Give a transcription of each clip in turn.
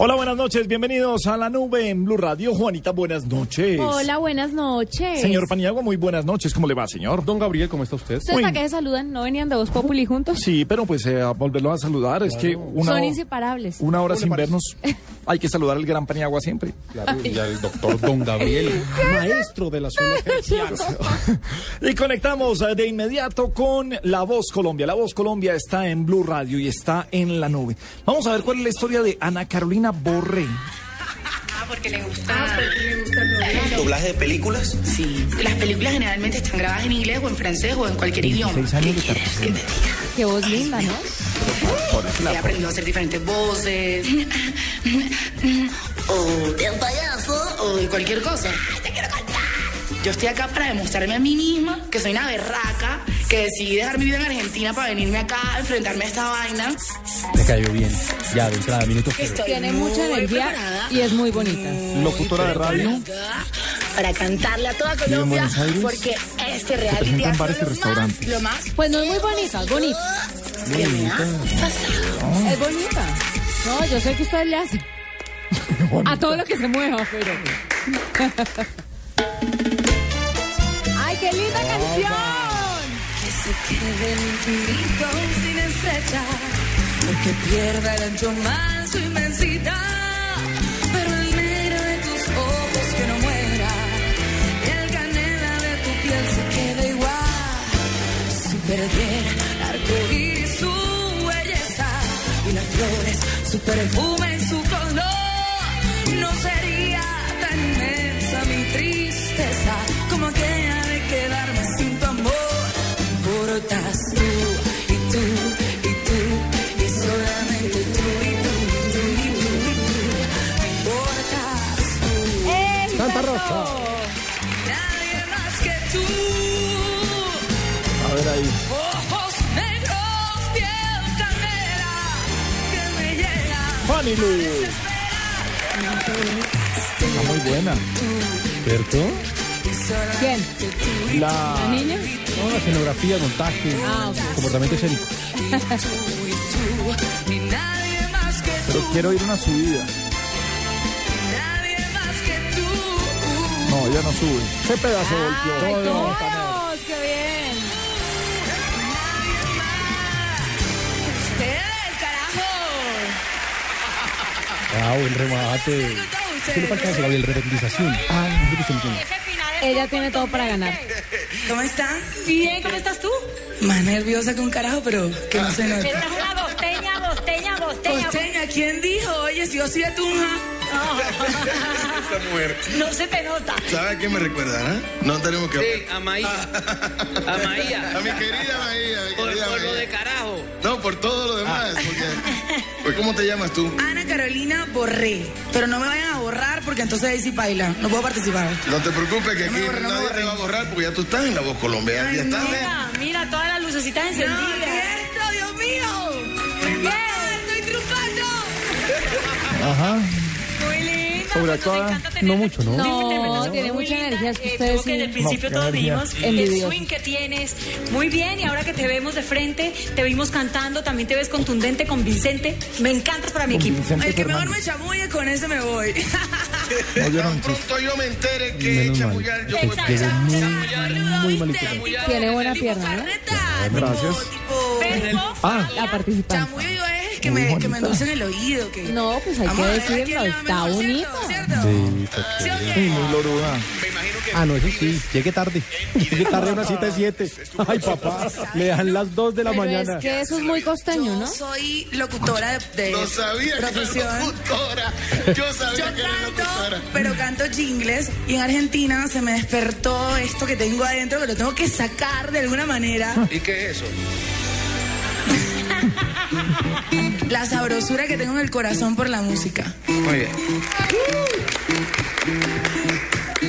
Hola, buenas noches, bienvenidos a la nube en Blue Radio. Juanita, buenas noches. Hola, buenas noches. Señor Paniagua, muy buenas noches. ¿Cómo le va, señor? Don Gabriel, ¿cómo está usted? ¿Ustedes para qué se saludan? ¿No venían de Voz Populi juntos? Sí, pero pues eh, a volverlo a saludar es que una Son inseparables. Una hora sin vernos. Hay que saludar al gran Paniagua siempre. Claro, y al doctor Don Gabriel, maestro de las zonas hercianas. Y conectamos eh, de inmediato con La Voz Colombia. La Voz Colombia está en Blue Radio y está en la nube. Vamos a ver cuál es la historia de Ana Carolina Borré. porque le gusta. ¿Doblaje de películas? Sí. Las películas generalmente están grabadas en inglés o en francés o en cualquier idioma. De ¿Qué quieres que te diga? Qué voz linda, ¿no? He aprendido a hacer diferentes voces. o del payaso. O de cualquier cosa. Te quiero contar. Yo estoy acá para demostrarme a mí misma que soy una berraca, que decidí dejar mi vida en Argentina para venirme acá a enfrentarme a esta vaina. Me cayó bien. Ya, de entrada, estoy Tiene mucha energía preparada. y es muy bonita. Locutora de radio. para cantarle a toda Colombia porque este reality sido bares y lo más- restaurantes. lo más Pues no es muy bonita, es bonita. pasado. Es bonita. No, yo sé que usted le hace. A todo lo que se mueva, pero. ¡Ay, qué linda canción! Que se quede el infinito sin estrella, porque pierda el ancho más su inmensidad. Pero el negro de tus ojos que no muera, y el canela de tu piel se quede igual. Si perdiera arco iris su belleza, y las flores su perfume Importas tú y tú y tú y solamente tú y tú y tú y tú y tú. Importas tú. ¡Ey, Santa! Rosa. Nadie más que tú. A ver ahí. Ojos negros, piel canela que me llega. Fanny Lu. Está muy buena. ¿Cierto? ¿Quién? La... ¿La niña? No, la escenografía, montaje, Ah, ok. comportamiento escénico. Pero quiero ir a una subida. No, ella no sube. Ese pedazo ¡Ay, volteó. todos! ¡Qué bien! Ustedes, carajo. Ah, buen remate. ¿Qué le falta a ese, Gabriel? Repetización. Ah, no, no. Ella tiene todo para ganar. ¿Cómo están? Bien, ¿cómo estás tú? Más nerviosa que un carajo, pero que no se nota. Esta es una bosteña, bosteña, bosteña. Costeña, ¿quién dijo? Oye, si yo soy de Tunja. Esta mujer. No se te nota. ¿Sabe a qué me recuerda? ah? No tenemos que. Sí, a Maía. A Maía. A mi querida Maía. mi Por, querida por lo Maía. de carajo. No, por todo lo demás. Porque... Pues, ¿cómo te llamas tú? Ana Carolina Borré. Pero no me vayan a borrar porque entonces ahí sí baila. No puedo participar. No te preocupes que No aquí no nadie te va a borrar porque ya tú estás en la voz colombiana. Ya estás. ¿eh? Mira, mira todas las lucecitas No, encendidas. esto, Dios mío! ¡Bien! ¡Estoy triunfando! Ajá. No mucho, ¿no? No, tiene mucha energía. Es que ustedes que desde el principio No, todos dijimos el swing que tienes. Muy bien, y ahora que te vemos de frente, te vimos cantando, también te ves contundente, convincente. Me encantas para mi equipo. Vicente El que mejor me chamulle, con ese me voy. No, yo no pronto yo me entere que chamullar, yo voy Exacto. para Llegó allá. muy, muy malito. Tiene buena pierna, ¿no? Gracias. Ah, La participancia. chamullo que me, que me endulcen el oído. Que... No, pues hay Vamos a que decirlo, está bonito. ¿cierto? ¿Cierto? Sí, está ¿Sí o chévere. qué? Muy loruda. Ah, no, eso sí, llegue tarde. Llegue tarde a una cita de siete. Ay, papá, le dan las dos de la Pero mañana. es que eso es muy costeño, Yo ¿no? soy locutora de, de No sabía que profesión. locutora. Yo sabía Yo que era canto, locutora. pero canto jingles y en Argentina se me despertó esto que tengo adentro que lo tengo que sacar de alguna manera. ¿Y qué es eso? La sabrosura que tengo en el corazón por la música. Muy bien.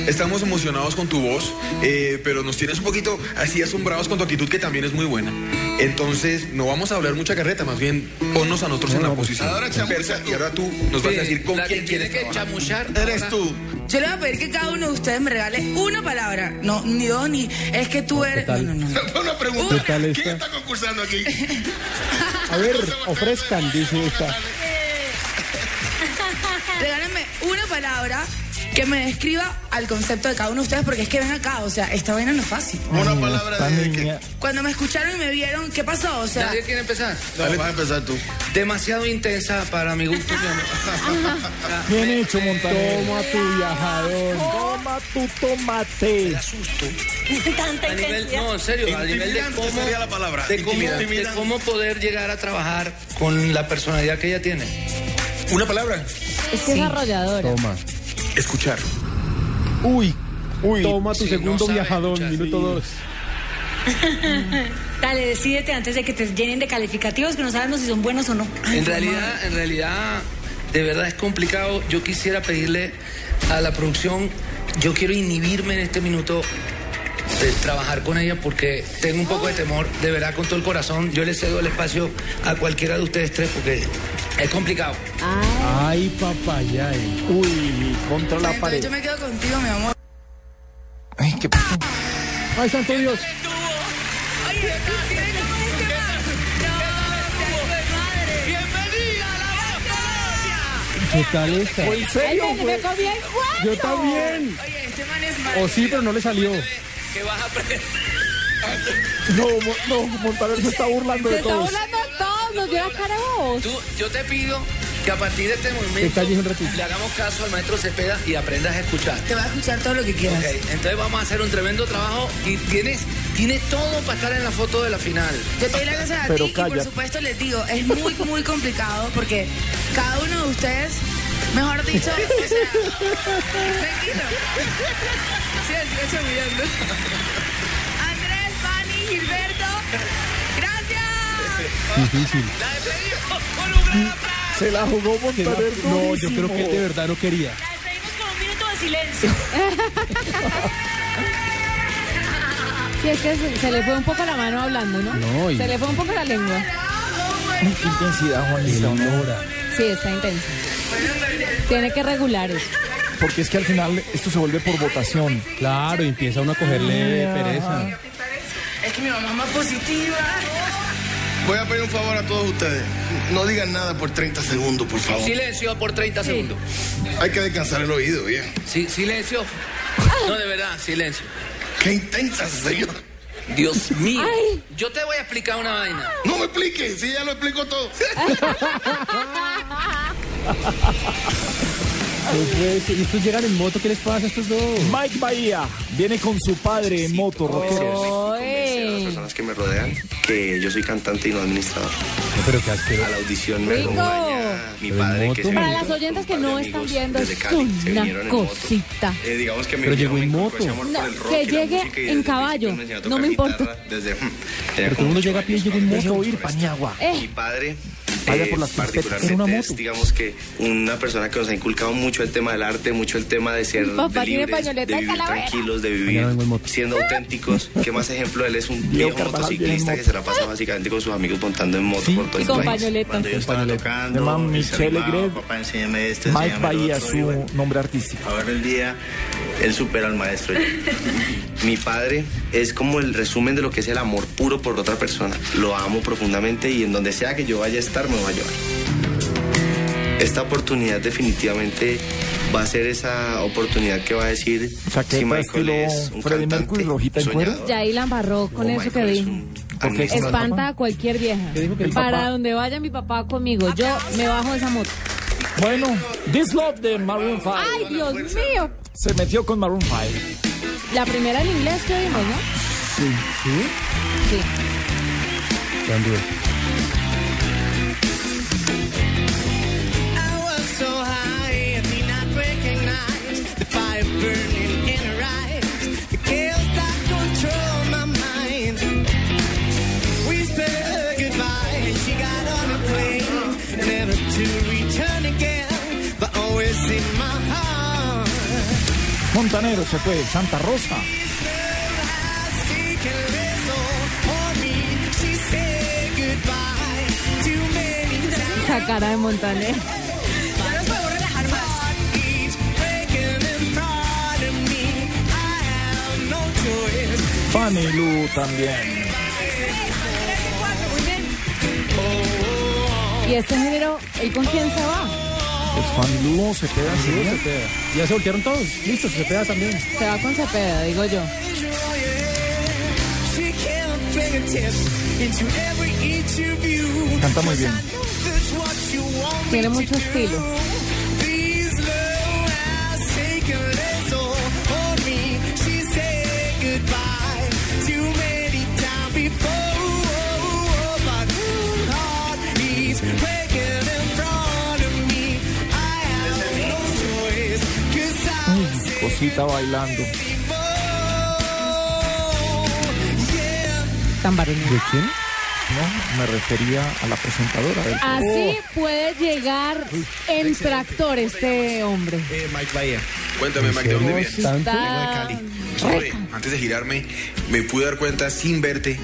Estamos emocionados con tu voz, eh, pero nos tienes un poquito así asombrados con tu actitud que también es muy buena. Entonces, no vamos a hablar mucha carreta, más bien ponnos a nosotros en la posición. Ahora Persa, y ahora tú nos vas a decir con la quién que tiene quieres que trabajar. chamuchar. Eres ahora- tú. Yo le voy a pedir que cada uno de ustedes me regale una palabra. No, ni dos, ni. Es que tú eres. No, no, no. no. Una pregunta. ¿Qué tal ¿Quién está concursando aquí? A ver, ofrezcan, dice esta. Regálenme una palabra que me describa al concepto de cada uno de ustedes, porque es que ven acá, o sea, esta vaina no es fácil. Una Ay, palabra de que. Cuando me escucharon y me vieron, ¿qué pasó? O sea, ¿Nadie quiere empezar? No, vas a empezar tú. Demasiado intensa para mi gusto. Bien hecho, Montaner. Toma tu viajador. Toma tu tomate. asusto. A nivel, no, en serio, a nivel de cómo, sería la palabra. de cómo, Intimidante. de cómo poder llegar a trabajar con la personalidad que ella tiene. Una palabra, Es que es arrolladora. Toma. Escuchar. Uy, Uy. toma tu Sí, segundo no viajador, escuchar. minuto dos. Dale, decídete antes de que te llenen de calificativos que no sabemos si son buenos o no. En realidad, en realidad, de verdad es complicado. Yo quisiera pedirle a la producción, yo quiero inhibirme en este minuto de trabajar con ella porque tengo un poco de temor, de verdad, con todo el corazón. Yo le cedo el espacio a cualquiera de ustedes tres porque es complicado. Ay, papaya. eh. Uy, contra la entonces pared. yo me quedo contigo, mi amor. Ay, ¿qué pasó? Ay, santo Dios. ¿Qué tal esta? ¿En serio? Cuento. Yo también. Oye, este man es O sí, pero no le salió. ¿Qué vas a aprender? No, no, Montaner se está burlando Se de está todos. burlando de todos, nos dio la cara de vos. Tú, yo te pido que a partir de este Te momento un le hagamos caso al maestro Cepeda y aprendas a escuchar. Te voy a escuchar todo lo que quieras. Ok, entonces vamos a hacer un tremendo trabajo y tienes, tienes todo para estar en la foto de la final. Yo te doy las gracias a Pero ti y por supuesto les digo, es muy, muy complicado porque cada uno de ustedes, mejor dicho, o sea, tranquilo. Sí, sigue chamillando. Andrés, Fanny, Gilberto, gracias. Difícil. Se la jugó Se va- Montaner. No, yo creo que él de verdad no quería. La despedimos con un minuto de silencio. Sí, es que se, se le fue un poco la mano hablando, ¿no? No, y- Se le fue un poco la lengua. Ay, qué intensidad, Juanita. Sí, está intenso. Tiene que regular eso. Porque es que al final esto se vuelve por votación. Claro, y empieza uno a cogerle pereza. Es que mi mamá es más positiva. Voy a pedir un favor a todos ustedes. No digan nada por 30 segundos, por favor. Silencio por 30 segundos. Hay que descansar el oído, bien. Sí, silencio. No, de verdad, silencio. Qué intensa, señor. Dios mío. Ay. Yo te voy a explicar una vaina. No me explique, si ya lo explico todo. ¿Y estos llegan en moto? ¿Qué les pasa a estos dos? Mike Bahía viene con su padre en moto, rockeros. Oye. personas que me rodean que yo soy cantante y no administrador. No, pero qué asqueroso. A la audición me acompaña mi padre que se Para las oyentes que no están viendo, es una cosita. Eh, digamos que me Pero llegó en moto. No, por el rock que llegue en caballo. No me importa. Desde, Pero todo el mundo llega a pie y llega en moto. oír, Pañagua. Eh. mi padre Vaya eh, por las particularmente era una es, moto. digamos que una persona que nos ha inculcado mucho el tema del arte, mucho el tema de ser papá de libres, de vivir calavera. tranquilos, de vivir siendo auténticos. ¿Qué más ejemplo? Él es un viejo motociclista que se la pasa básicamente con sus amigos montando en moto Sí, por todo el país. pañoleta. Cuando yo estaba Se tocando, Michele animaba, Greb. papá, enséñame esto, Mike Bahía, otro, su bueno, nombre artístico. Ahora el día, él supera al maestro. Mi padre es como el resumen de lo que es el amor puro por otra persona. Lo amo profundamente y en donde sea que yo vaya a estar, me va a llevar. Esta oportunidad definitivamente va a ser esa oportunidad que va a decir si Michael estilo es un Freddie cantante Mercury, soñador, Ya ahí la embarró con o eso que Michael es Espanta a cualquier vieja. Para papá? donde vaya mi papá conmigo, yo me bajo de esa moto. Bueno, This Love de Maroon 5. ¡Ay, Dios mío! Se metió con Maroon 5. La primera en inglés que vimos, ¿no? Sí. ¿Sí? Sí. Burning in her eyes. The chaos that control my mind. We spelled goodbye, and she got on a plane, never to return again, but always in my heart. Montanero se fue, Santa Rosa. Fanny Lu también. ¿Y este género, él con quién se va? Pues Fanny Lu así. Sí, Cepeda. Ya se voltearon todos. Listo, Cepeda también. Se va con Cepeda, digo yo. Canta muy bien. Tiene mucho estilo. I Cosita bailando. Tan varonil. ¿De quién? No, me refería a la presentadora del Así puede llegar en tractor este hombre. Mike Bahía. Cuéntame, Mike, ¿de dónde vienes? Antes de girarme, me pude dar cuenta sin verte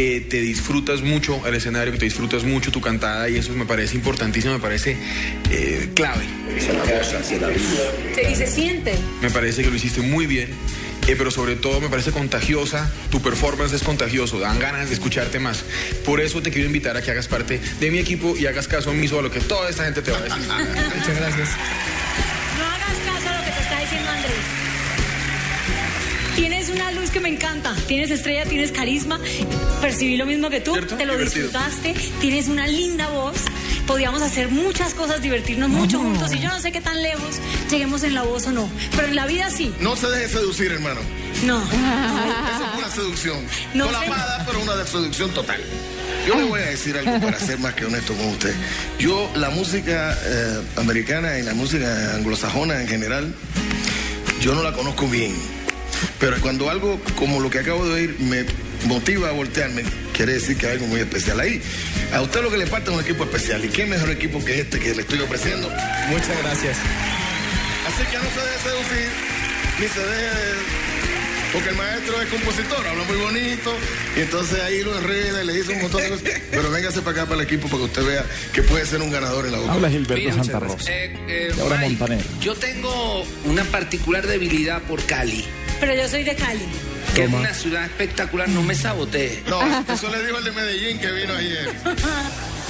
que te disfrutas mucho el escenario, que te disfrutas mucho tu cantada y eso me parece importantísimo, me parece eh, clave. Se dice, siente. Me parece que lo hiciste muy bien, eh, pero sobre todo me parece contagiosa, tu performance es contagioso, dan ganas de escucharte más. Por eso te quiero invitar a que hagas parte de mi equipo y hagas caso omiso a lo que toda esta gente te va a decir. Muchas gracias. Tienes una luz que me encanta. Tienes estrella, tienes carisma. Percibí lo mismo que tú. ¿Cierto? Te lo Divertido. disfrutaste. Tienes una linda voz. Podíamos hacer muchas cosas, divertirnos mucho juntos. Y yo no sé qué tan lejos lleguemos en la voz o no. Pero en la vida sí. No se deje seducir, hermano. No. Eso es una seducción. No No la sé. amada, pero una de seducción total. Yo le voy a decir algo para ser más que honesto con usted. Yo, la música eh, americana y la música anglosajona en general, yo no la conozco bien. Pero cuando algo como lo que acabo de oír me motiva a voltearme, quiere decir que hay algo muy especial ahí. A usted lo que le falta es un equipo especial. ¿Y qué mejor equipo que este que le estoy ofreciendo? Muchas gracias. Así que no se deje seducir, ni se deje... Porque el maestro es compositor, habla muy bonito, y entonces ahí lo enreda y le dice un montón de cosas. Pero véngase para acá, para el equipo, para que usted vea que puede ser un ganador en la boca. Habla Gilberto Santa Rosa. Eh, eh, ahora Mike. Yo tengo una particular debilidad por Cali, Pero yo soy de Cali. que es una ciudad espectacular, no me sabotee. No, eso le dijo el de Medellín que vino ayer.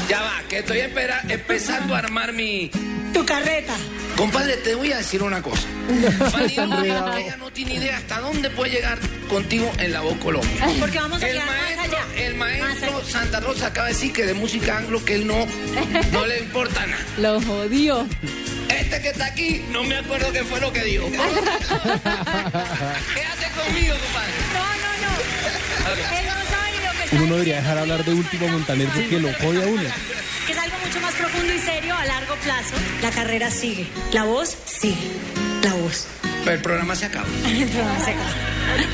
Ya va, que estoy espera- empezando a armar mi... Tu carreta. Compadre, te voy a decir una cosa. Enredado. ella no tiene idea hasta dónde puede llegar contigo en la voz Colombia. Porque vamos a El llegar más maestro, allá. el maestro allá. Santa Rosa acaba de decir que de música anglo que él no, no le importa nada. Lo jodió. Este que está aquí, no me acuerdo qué fue lo que dijo. ¿Qué hace conmigo, compadre? No, no, no. Él no sabe ni lo que está Uno no debería dejar hablar de último Montaner porque lo jode a uno. Que es algo mucho más profundo y serio a largo plazo. La carrera sigue. La voz sigue. La voz. Pero el programa se acaba. El programa se acaba.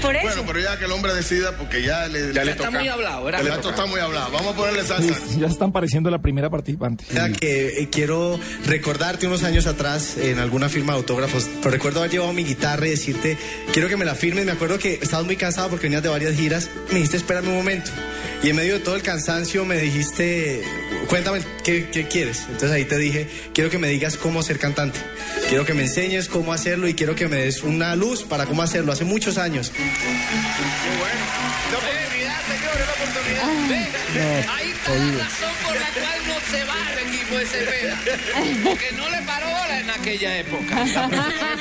Por eso. Bueno, pero ya que el hombre decida, porque ya le, Ya le Está toca. muy hablado, ¿verdad? el esto está muy hablado. Vamos a ponerle salsa. Ya están pareciendo la primera participante. Mira que eh, quiero recordarte unos años atrás en alguna firma de autógrafos. Pero recuerdo haber llevado mi guitarra y decirte, quiero que me la firmes. Me acuerdo que estabas muy cansado porque venías de varias giras. Me dijiste, espérame un momento. Y en medio de todo el cansancio me dijiste, cuéntame qué, qué quieres. Entonces ahí te dije, quiero que me digas cómo ser cantante. Quiero que me enseñes cómo hacerlo y quiero que me des una luz para cómo hacerlo. Hace muchos años. No puede olvidarte que ahora la oportunidad. Venga, ahí está la razón por la cual no se va el equipo de Cepeda. Porque no le paró bola en aquella época.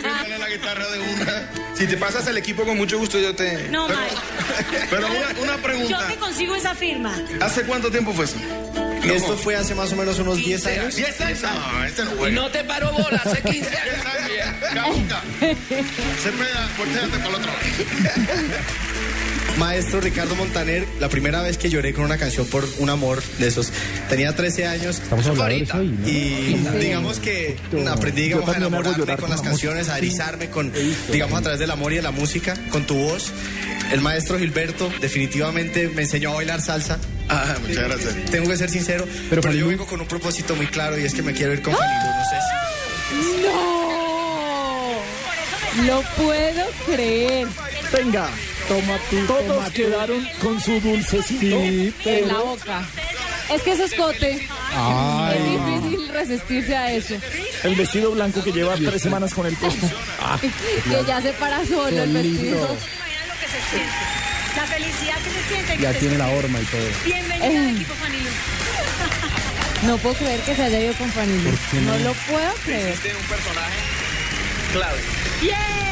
Dale la guitarra de una. Si te pasas al equipo con mucho gusto yo te... No, Pero- Mike. Pero una, una Yo pregunta. te consigo esa firma. ¿Hace cuánto tiempo fue eso? Esto fue hace más o menos unos 10 años. 10 años. No, este no juega. no te paro bola, hace 15 años. Cabuca. Cepeda, volteate para el otro lado. Maestro Ricardo Montaner, la primera vez que lloré con una canción por un amor de esos, tenía 13 años. Estamos habladores hoy, ¿no? Y digamos que aprendí digamos, a enamorarme llorar con las la canciones, a erizarme con, digamos, a través del amor y de la música, con tu voz. El maestro Gilberto definitivamente me enseñó a bailar salsa. Ah, muchas gracias. Tengo que ser sincero, pero, yo vengo con un propósito muy claro y es que me quiero ir con Lu, no sé si- ¡No! Lo puedo creer. Venga, toma tú. Todos quedaron con su dulcecito. En la boca. Es que ese escote. Ay. Es difícil resistirse a eso. El vestido blanco que lleva tres semanas con el puesto. que ya se para solo el vestido. lindo. Lo que se siente. La felicidad que se siente. que Ya tiene la horma y todo. Bienvenida Eh. al equipo Fanilo. No puedo creer que se haya ido con qué No no? lo puedo creer. Existe un personaje clave. ¡Yay!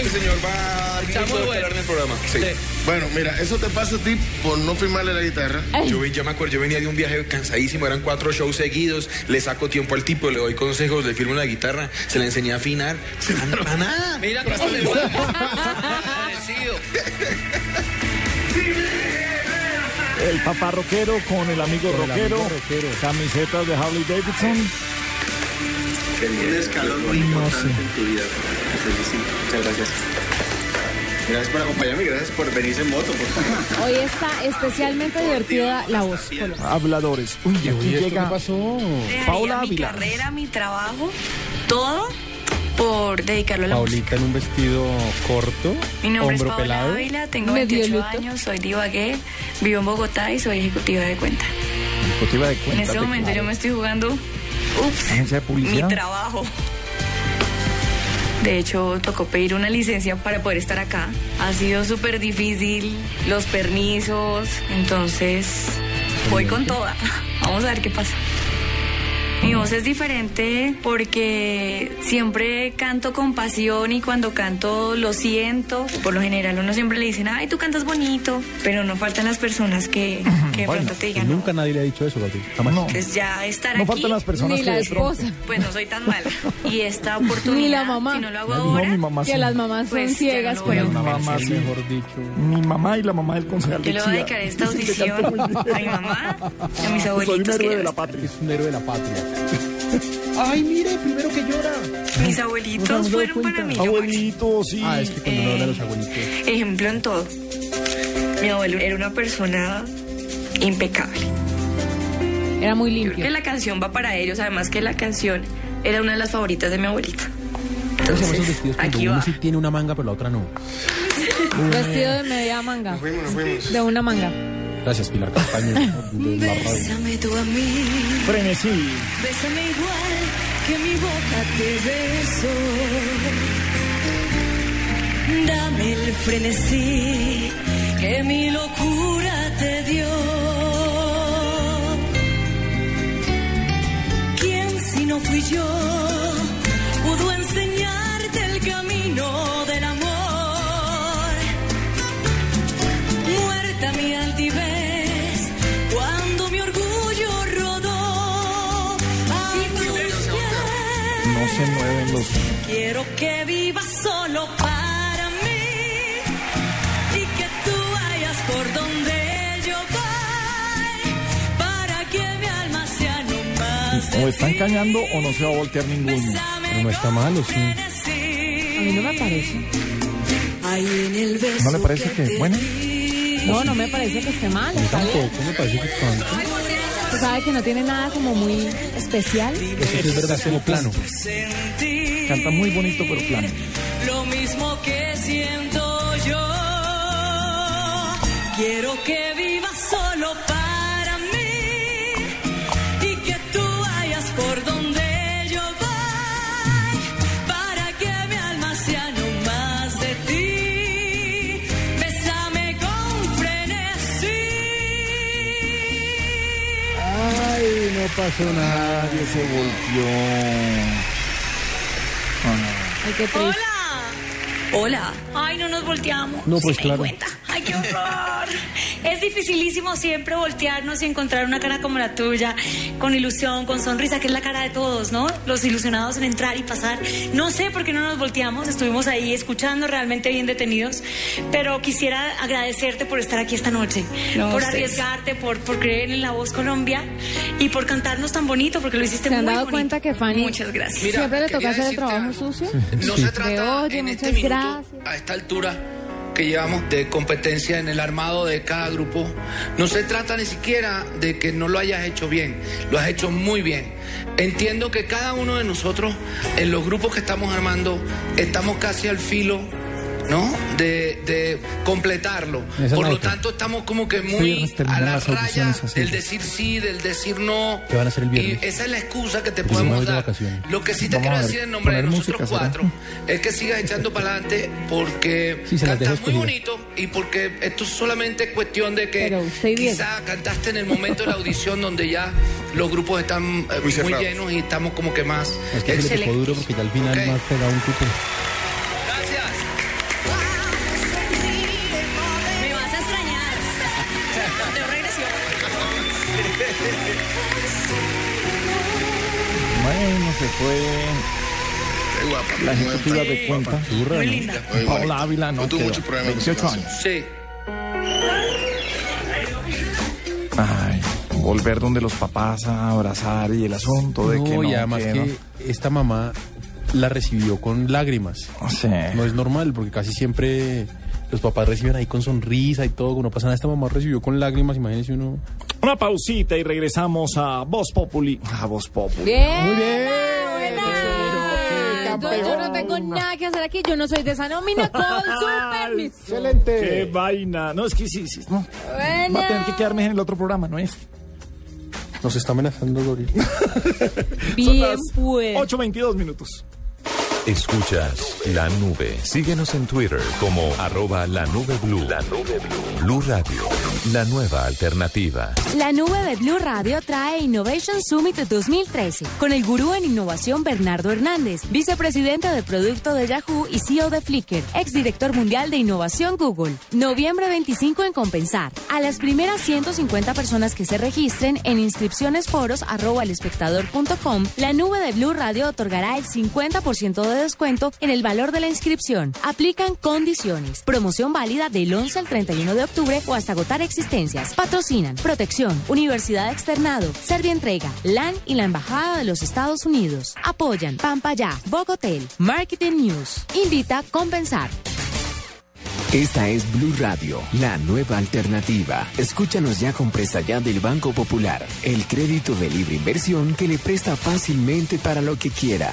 Este señor va a Está muy bueno. en el programa. Sí. Bueno, mira, eso te pasa a ti por no firmarle la guitarra. Yo, yo me acuerdo, yo venía de un viaje cansadísimo, eran cuatro shows seguidos, le saco tiempo al tipo, le doy consejos, le firmo la guitarra, se la enseñé a afinar. Para nada. Mira cómo. Agradecido. El papá rockero con el amigo Con el rockero. amigo rockero. Camisetas de Harley Davidson. Un escalón muy importante en tu vida. Muchas gracias. Gracias por acompañarme y gracias por venirse en moto. Por Hoy está especialmente divertida la voz. Habladores. Uy, aquí ¿esto llega qué pasó? Paola mi carrera, mi trabajo, todo por dedicarlo a la música. Paulita en un vestido corto, Mi nombre es hombro Paola pelado. Ávila, tengo Medio 28 luto. años, soy divagué, vivo en Bogotá y soy ejecutiva de cuenta. Ejecutiva de En cuentas este momento yo me estoy jugando, ups, Agencia de mi trabajo. De hecho, tocó pedir una licencia para poder estar acá. Ha sido súper difícil, los permisos, entonces voy con toda. Vamos a ver qué pasa. Mi voz es diferente porque siempre canto con pasión y cuando canto lo siento. Por lo general uno siempre le dicen, ay, tú cantas bonito, pero no faltan las personas que, que de pronto te digan, no. Nunca nadie le ha dicho eso, Gabriel. Jamás. Pues ya estar No aquí. faltan las personas Ni que la esposa. Pues no soy tan mala. Y esta oportunidad, Ni la mamá. si no lo hago No, ahora, mi mamá sí. Que las mamás son Pues, ciegas, no pero. sí. mejor dicho. Mi mamá y la mamá del concejal yo le voy a dedicar esta audición a mi mamá y a mis Soy un abuelitos. héroe que de la patria. Es un héroe de la patria. Ay, mire, primero que llora. Mis abuelitos fueron para mí. lo máximo. Abuelito, sí. Ah, es que cuando no hablan los abuelitos. Ejemplo en todo. Mi abuelo era una persona impecable. Era muy Creo limpio. que la canción va para ellos, además que la canción era una de las favoritas de mi abuelita. ¿Cómo se llaman esos Entonces, aquí uno va. sí tiene una manga pero la otra no? Vestido de media manga. Fuimos, nos fuimos. De una manga. Gracias, Pilar Castaño. Bésame tú a mí, Frenesí. bésame igual que mi boca te beso. Dame el frenesí que mi locura te dio. ¿Quién si no fui yo pudo enseñarte el camino del amor? Muerta mi altivez se mueven los. Quiero que vivas solo para mí y que tú vayas por donde yo voy para que mi alma sea no más de O están ti. cañando o no se va a voltear ninguno. Pero no está malo, sí. A mí no me parece. ¿No le parece que bueno? No, no me parece que esté mal. Está tampoco, me parece que tanto. Sabe que no tiene nada como muy especial. Eso sí es verdad, es como plano. Canta muy bonito, pero plano. lo mismo que siento yo. Quiero que vivas solo para mí y que tú vayas por donde yo voy para que Ay, qué triste. Hola. Ay, no nos volteamos. No, pues ¿Se dan claro. cuenta? Ay, qué horror. Es dificilísimo siempre voltearnos y encontrar una cara como la tuya, con ilusión, con sonrisa, que es la cara de todos, ¿no? Los ilusionados en entrar y pasar. No sé por qué no nos volteamos, estuvimos ahí escuchando realmente bien detenidos, pero quisiera agradecerte por estar aquí esta noche, No, por ustedes. arriesgarte, por, por creer en la voz Colombia y por cantarnos tan bonito, porque lo hiciste ¿Se han muy dado bonito. cuenta que Fanny Muchas gracias. Mira, siempre le toca hacer el trabajo sucio? No se trata De, oye, en muchas este minuto, gracias. a esta altura llevamos de competencia en el armado de cada grupo, no se trata ni siquiera de que no lo hayas hecho bien, lo has hecho muy bien. Entiendo que cada uno de nosotros, en los grupos que estamos armando, estamos casi al filo. ¿No? De, de completarlo. Esa Por lo tanto, estamos como que muy a la las raya del decir sí, del decir no. Que van a hacer el viernes. Y esa es la excusa que te no podemos dar. Lo que sí te Vamos quiero ver, decir en nombre de nosotros música, ¿será? cuatro es que sigas echando para adelante porque Sí, cantas muy bonito y porque esto es solamente cuestión de que quizá cantaste en el momento de la audición donde ya los grupos están eh, Muy llenos y estamos como que más Es que se le duro porque ya al final Ok. más pegado un cupo. Bueno, se fue Qué guapa. la ejecutiva guapa. de cuenta. Muy linda. Muy Paola. Ávila no No tuvo muchos problemas con 28 su años. Sí. Ay, volver donde los papás a abrazar y el asunto de que No, no. y además que que no. esta mamá la recibió con lágrimas. Sí. No es normal, porque casi siempre los papás reciben ahí con sonrisa y todo. No pasa nada. Esta mamá recibió con lágrimas, imagínense uno. Una pausita y regresamos a Voz Populi. A Voz Populi. Bien. Muy bien. buena. Yo, yo no tengo nada que hacer aquí. Yo no soy de esa nómina. Con su permiso. ¡Qué Excelente. vaina! No, es que sí, sí. No. Buena. Va a tener que quedarme en el otro programa, ¿no es? Nos está amenazando. Son Bien, las pues. 8.22 minutos. Escuchas la nube. Síguenos en Twitter como arroba la nube blue. La nube blue. Blue Radio. La nueva alternativa. La nube de Blue Radio trae Innovation Summit 2013 con el gurú en innovación Bernardo Hernández, vicepresidente de producto de Yahoo y CEO de Flickr, exdirector mundial de innovación Google. Noviembre 25 en Compensar. A las primeras 150 personas que se registren en inscripcionesforos arroba la nube de Blue Radio otorgará el 50% de descuento en el valor de la inscripción. Aplican condiciones. Promoción válida del 11 al 31 de octubre o hasta agotar existencias. Patrocinan Protección, Universidad Externado, Servientrega, LAN y la Embajada de los Estados Unidos. Apoyan Pampaya, Bogotel, Marketing News. Invita Compensar. Esta es Blue Radio, la nueva alternativa. Escúchanos ya con presta ya del Banco Popular, el crédito de libre inversión que le presta fácilmente para lo que quiera.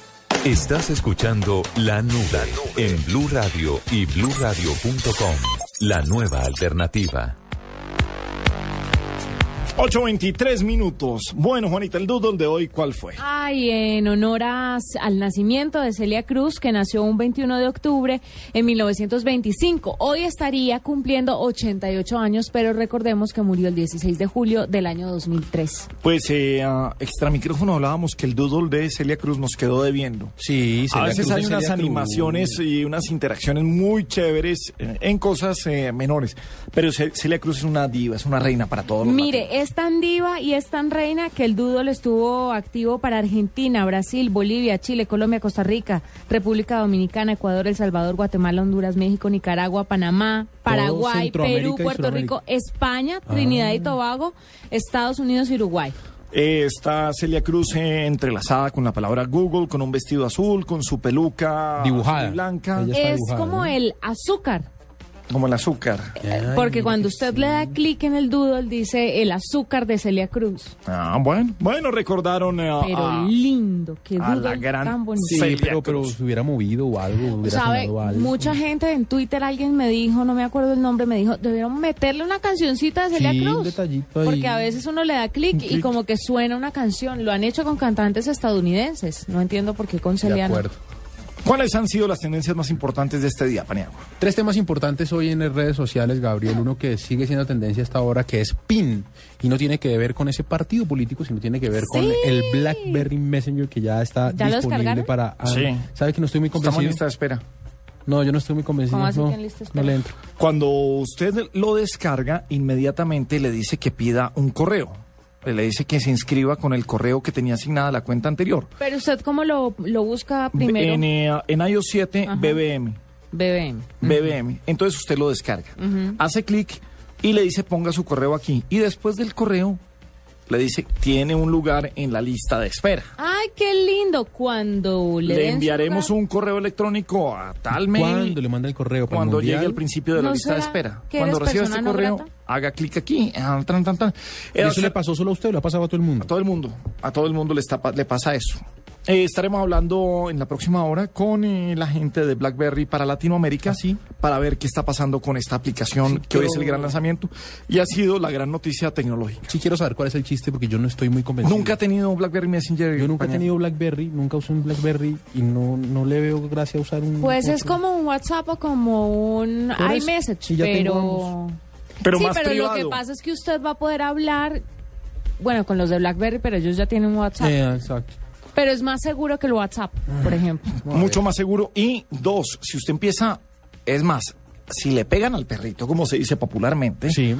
Estás escuchando La Nube en Blue Radio y bluradio.com. La nueva alternativa. 8.23 minutos. Bueno, Juanita, el doodle de hoy, ¿cuál fue? Ay, en honor a- al nacimiento de Celia Cruz, que nació un 21 de octubre en 1925. Hoy estaría cumpliendo 88 años, pero recordemos que murió el 16 de julio del año 2003. Pues eh, a extra micrófono hablábamos que el doodle de Celia Cruz nos quedó debiendo. Sí, A Celia veces Cruz hay unas Celia Cruz. animaciones y unas interacciones muy chéveres eh, en cosas eh, menores. Pero Ce- Celia Cruz es una diva, es una reina para todos los Mire, es tan diva y es tan reina que el doodle estuvo activo para Argentina, Brasil, Bolivia, Chile, Colombia, Costa Rica, República Dominicana, Ecuador, El Salvador, Guatemala, Honduras, México, Nicaragua, Panamá, Paraguay, Perú, Puerto. Rico, España, Trinidad y Tobago, Estados Unidos y Uruguay. Eh, está Celia Cruz eh, entrelazada con la palabra Google, con un vestido azul, con su peluca Dibujada. azul y blanca. Es como el azúcar. Como el azúcar. Porque cuando usted le da clic en el doodle dice el azúcar de Celia Cruz. Ah, bueno. Bueno, recordaron eh, Pero a- lindo, qué a la gran tan bonito. Sí, Celia pero, pero Cruz. se hubiera movido o algo, ¿Sabe? algo. Mucha gente en Twitter, alguien me dijo, no me acuerdo el nombre, me dijo, debieron meterle una cancioncita de Celia Sí, un Cruz. detallito ahí. Porque a veces uno le da clic y como que suena una canción. Lo han hecho con cantantes estadounidenses. No entiendo por qué con De Celia no. ¿Cuáles han sido las tendencias más importantes de este día, Paniagua? Tres temas importantes hoy en las redes sociales, Gabriel. Uno que sigue siendo tendencia hasta ahora, que es PIN. Y no tiene que ver con ese partido político, sino tiene que ver con el BlackBerry Messenger que ya está ¿Ya lo disponible descargaron? para... ah, Sí. ¿Sabe que no estoy muy Estamos en convencido? lista de espera. No, yo no estoy muy convencido. ¿Cómo así no, que en lista de no le entro. Cuando usted lo descarga, inmediatamente le dice que pida un correo. Le dice que se inscriba con el correo que tenía asignada la cuenta anterior. Pero usted cómo lo, lo busca primero. En, eh, en iOS 7, Ajá. BBM. BBM. BBM. Entonces usted lo descarga. Hace clic y le dice ponga su correo aquí. Y después del correo le dice tiene un lugar en la lista de espera. Ay, qué lindo. Cuando le, Le, enviaremos un correo electrónico a tal mail. ¿Cuándo le manda el correo? ¿Para Cuando llegue al principio de la ¿No lista de espera. que Cuando eres reciba este no correo, grata? Haga clic aquí. ah, tan, tan, tan. ¿Y Eh, ¿Eso le pasó solo a usted o le ha pasado a todo el mundo? A todo el mundo, a todo el mundo le, está, le pasa eso. Eh, estaremos hablando en la próxima hora con eh, la gente de BlackBerry para Latinoamérica, sí? para ver qué está pasando con esta aplicación Sí, que hoy es pero- el gran lanzamiento y ha sido la gran noticia tecnológica. Sí quiero saber cuál es el chiste porque yo no estoy muy convencido. Nunca ha tenido BlackBerry Messenger. Yo nunca he tenido BlackBerry, nunca usé un BlackBerry y no, no le veo gracia a usar un... Pues es otro. como un WhatsApp o como un eso. iMessage, ya tengo pero... sí, más pero privado. lo que pasa es que usted va a poder hablar, bueno, con los de BlackBerry, pero ellos ya tienen WhatsApp. Exacto. Pero es más seguro que el WhatsApp, por ejemplo. Mucho más seguro. Y dos, si usted empieza, es más, si le pegan al perrito, como se dice popularmente, Sí.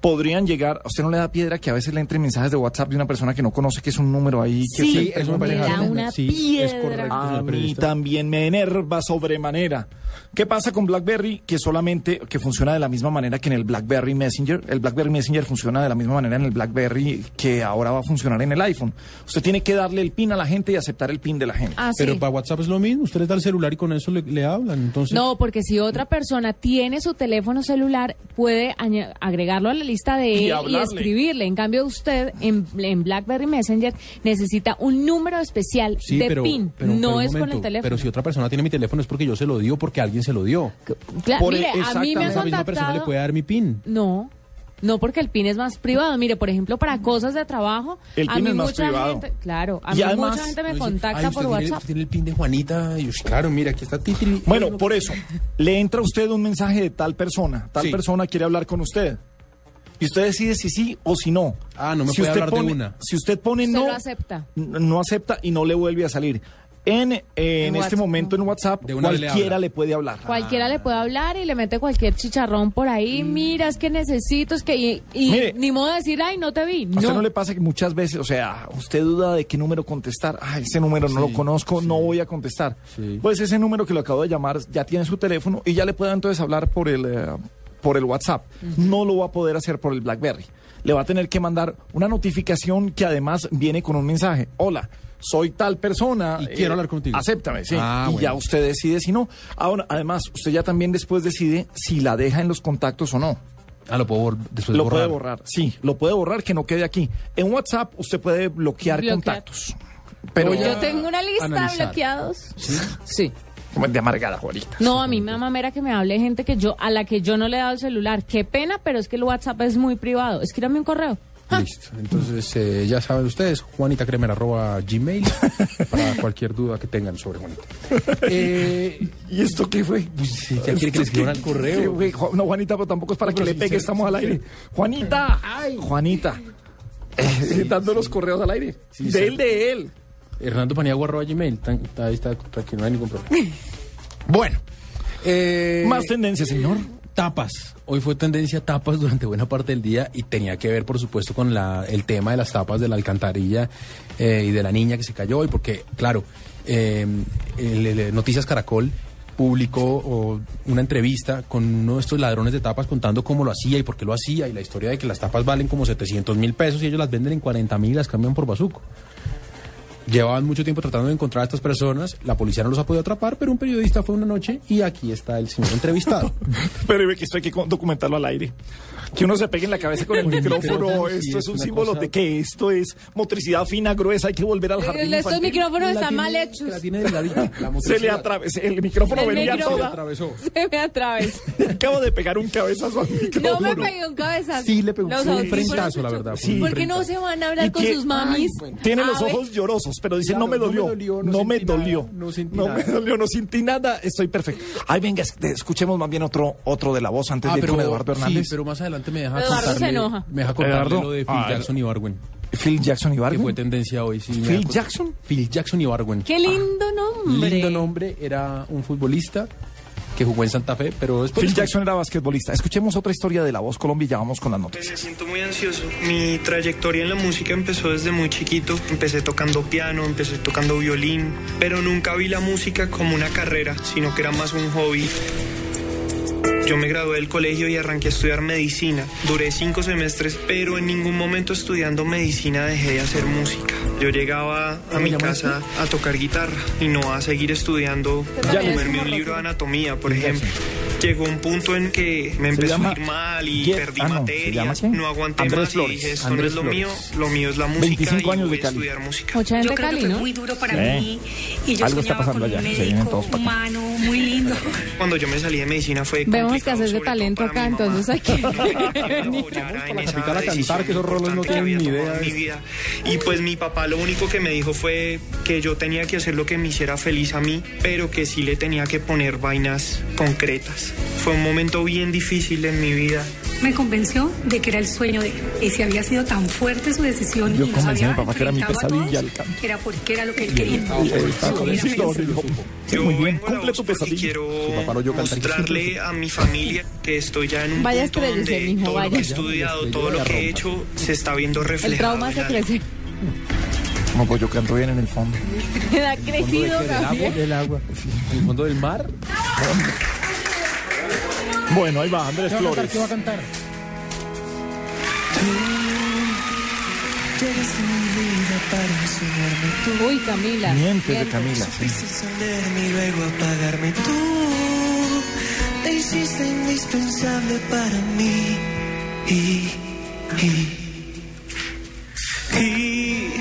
podrían llegar, a usted no le da piedra que a veces le entren mensajes de WhatsApp de una persona que no conoce, que es un número ahí que Sí, me da raro. una Sí, es piedra. correcto. A mí también me enerva sobremanera. ¿Qué pasa con BlackBerry? Que solamente, que funciona de la misma manera que en el BlackBerry Messenger. El BlackBerry Messenger funciona de la misma manera en el BlackBerry que ahora va a funcionar en el iPhone. Usted tiene que darle el pin a la gente y aceptar el pin de la gente. Ah, Pero para WhatsApp es lo mismo, usted le da el celular y con eso le, le hablan, entonces... No, porque si otra persona tiene su teléfono celular, puede agregarlo a la lista de Y él y, escribirle. En cambio, usted en, en BlackBerry Messenger necesita un número especial Sí, de pero, PIN. pero- no pero es con el teléfono. Pero si otra persona tiene mi teléfono es porque yo se lo dio, porque alguien se lo dio. Cla- Por- mire, a mí me exactamente. han Esa misma persona le contactado... puede dar mi PIN. No. No, porque el PIN es más privado. Mire, por ejemplo, para cosas de trabajo, El a PIN mí es más mucha privado. gente, claro, a Y mí además- mucha gente me contacta "Ay, usted por tiene- WhatsApp. Tiene el PIN de Juanita. Y yo, claro, mira, aquí está Titri. Bueno, por eso, le entra a usted un mensaje de tal persona, tal Sí. persona quiere hablar con usted. Y usted decide si sí o si no. Ah, no me si puede usted hablar de una. Si usted pone Usted no, lo acepta. no acepta y no le vuelve a salir. En, eh, en, En este momento en WhatsApp, De una vez le cualquiera le, puede hablar. Cualquiera le puede hablar y le mete cualquier chicharrón por ahí. Mira, es que necesito, es que. Y, y Mm. Mire. ni modo de decir, ay, no te vi. ¿A usted No. no le pasa que muchas veces, o sea, usted duda de qué número contestar? Ah, ese número no Sí, lo conozco, no voy a contestar. Sí. Pues ese número que lo acabo de llamar ya tiene su teléfono y ya le puede entonces hablar por el, eh, por el WhatsApp. No lo va a poder hacer por el BlackBerry. Le va a tener que mandar una notificación que además viene con un mensaje. Hola. Soy tal persona. Y quiero hablar contigo. Acéptame, sí. Ah, y bueno. ya usted decide si no. Ahora, además, usted ya también después decide si la deja en los contactos o no. Ah, lo puedo bor- después Lo borrar. puede borrar, sí, lo puede borrar que no quede aquí. En WhatsApp usted puede bloquear, Bloquear. contactos. Pero Yo tengo una lista de bloqueados. ¿Sí? Sí. Como de amargada, Juanita. No, a mí me mamera que me hable gente que yo, a la que yo no le he dado el celular. Qué pena, pero es que el WhatsApp es muy privado. Escríbame un correo. Listo. Entonces, eh, ya saben ustedes, juanitacremer arroba gmail para cualquier duda que tengan sobre Juanita. Eh, ¿Y esto qué fue? pues, sí, ya quiere que le escriban al ¿Qué correo. fue? Ju- No, Juanita, pero tampoco es para No, que le sí, pegue, sí, estamos sí, al sí. aire. Juanita, ay, Juanita. Eh, dando los correos al aire. Sí, de sí. él, de él. Hernando Paniagua arroba gmail. Tan- Ahí está, tranquilo, no hay ningún problema. Bueno. eh, Más tendencia, señor. Tapas. Hoy fue tendencia tapas durante buena parte del día y tenía que ver, por supuesto, con la, el tema de las tapas de la alcantarilla eh, y de la niña que se cayó. Y porque, claro, eh, el- Noticias Caracol publicó una entrevista con uno de estos ladrones de tapas contando cómo lo hacía y por qué lo hacía y la historia de que las tapas valen como 700 mil pesos y ellos las venden en 40 mil y las cambian por bazuco. Llevaban mucho tiempo tratando de encontrar a estas personas, la policía no los ha podido atrapar, pero un periodista fue una noche y aquí está el señor entrevistado. Pero ve que esto hay que documentarlo al aire. Que uno se pegue en la cabeza con el micrófono. sí, Esto es un símbolo cosa- de que esto es motricidad fina, gruesa. Hay que volver al jardín. Estos infantil. micrófonos están mal hechos. La tiene delgadita, la Se le atravesó. El micrófono El venía micrófono. toda. atravesó. Se me atravesó. Acabo de pegar un cabezazo al No micrófono. me pegué un cabezazo. Sí, le pegó un frentazo, la verdad. un ¿Por qué no se van a hablar con sus mamis? Tiene los ojos llorosos, pero dice, Claro, no me dolió. No me sentí nada, dolió. no sentí No nada. me dolió, no sentí nada. Estoy perfecto. Ay, venga, es- escuchemos más bien otro, otro de la voz antes Ah, de ir pero, con Eduardo Hernández. Sí, pero más adelante me deja Eduardo se contarle, enoja. Me deja contarle Eduardo. lo de Phil Ah, Jackson y Barwen. Phil Jackson y Que Bargain. fue tendencia hoy. Sí, me ¿Phil Jackson? Phil Jackson y Barwen. Qué lindo nombre. Lindo nombre, era un futbolista que jugó en Santa Fe, pero después... Phil Jackson era basquetbolista. Escuchemos otra historia de la voz Colombia y ya vamos con las Pues me noticias. siento muy ansioso. Mi trayectoria en la música empezó desde muy chiquito. Empecé tocando piano, empecé tocando violín, pero nunca vi la música como una carrera, sino que era más un hobby. Yo me gradué del colegio y arranqué a estudiar medicina. Duré cinco semestres, pero en ningún momento estudiando medicina dejé de hacer música. Yo llegaba a mi casa a tocar guitarra y no a seguir estudiando, a Ya, comerme un libro de anatomía, por ejemplo. Llegó un punto en que me empezó llama a ir mal y Get- perdí ah, no, ¿se materias, no aguanté Andrés más Flores. y dije, esto Andrés no es lo mío, Flores. lo mío es la música 25 años y de voy a Cali. estudiar música. Mucha gente Yo creo Cali, que fue ¿no? muy duro para Sí. mí y yo Algo está soñaba con pasando un allá, se vienen todos médico humano muy lindo. Cuando yo me salí de medicina fue Vemos que haces de talento acá, entonces hay que a cantar, que esos rolos no tienen había ni idea mi vida. Y pues mi papá lo único que me dijo fue que yo tenía que hacer lo que me hiciera feliz a mí, pero que sí le tenía que poner vainas concretas. Fue un momento bien difícil en mi vida. Me convenció de que era el sueño de él. Y si había sido tan fuerte su decisión Yo y nos convencí a había mi papá que era mi pesadilla todos, era porque era lo que él quería. Y él está convencido, dijo, sí, muy bien, vengo a la cumple voz tu porque pesadilla. Quiero mostrarle a mi familia que estoy ya en un Vaya punto estrellarse, donde todo lo que he vaya. estudiado, todo lo que he hecho se está viendo El reflejado. trauma en se crece. No, pues yo canto bien en el fondo. Ha crecido, ¿Del agua? Gabriel. ¿Del agua? ¿En el fondo del mar? Bueno, ahí va Andrés ¿Qué va? Flores. ¿Qué va a cantar? Mi. Uy, Camila. Mientes de. Camila, sí. Supiste encenderme y luego apagarme tú. Te hiciste indispensable para mí. Y, y, y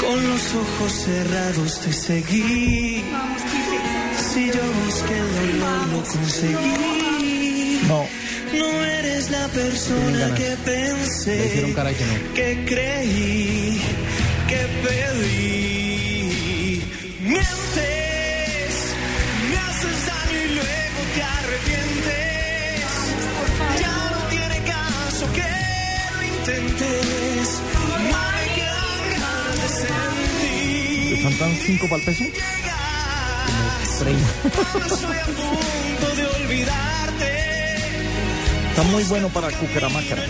con los ojos cerrados te seguí. Si yo busqué el dolor, lo conseguí. No, No eres la persona que pensé que no. que creí, que pedí. Mientes, te arrepientes. Ya no tiene caso que lo intentes. No me quedan ganas de sentir. ¿le faltan cinco para el peso? Estoy a punto de olvidarte. Está muy bueno para Cucaramácara.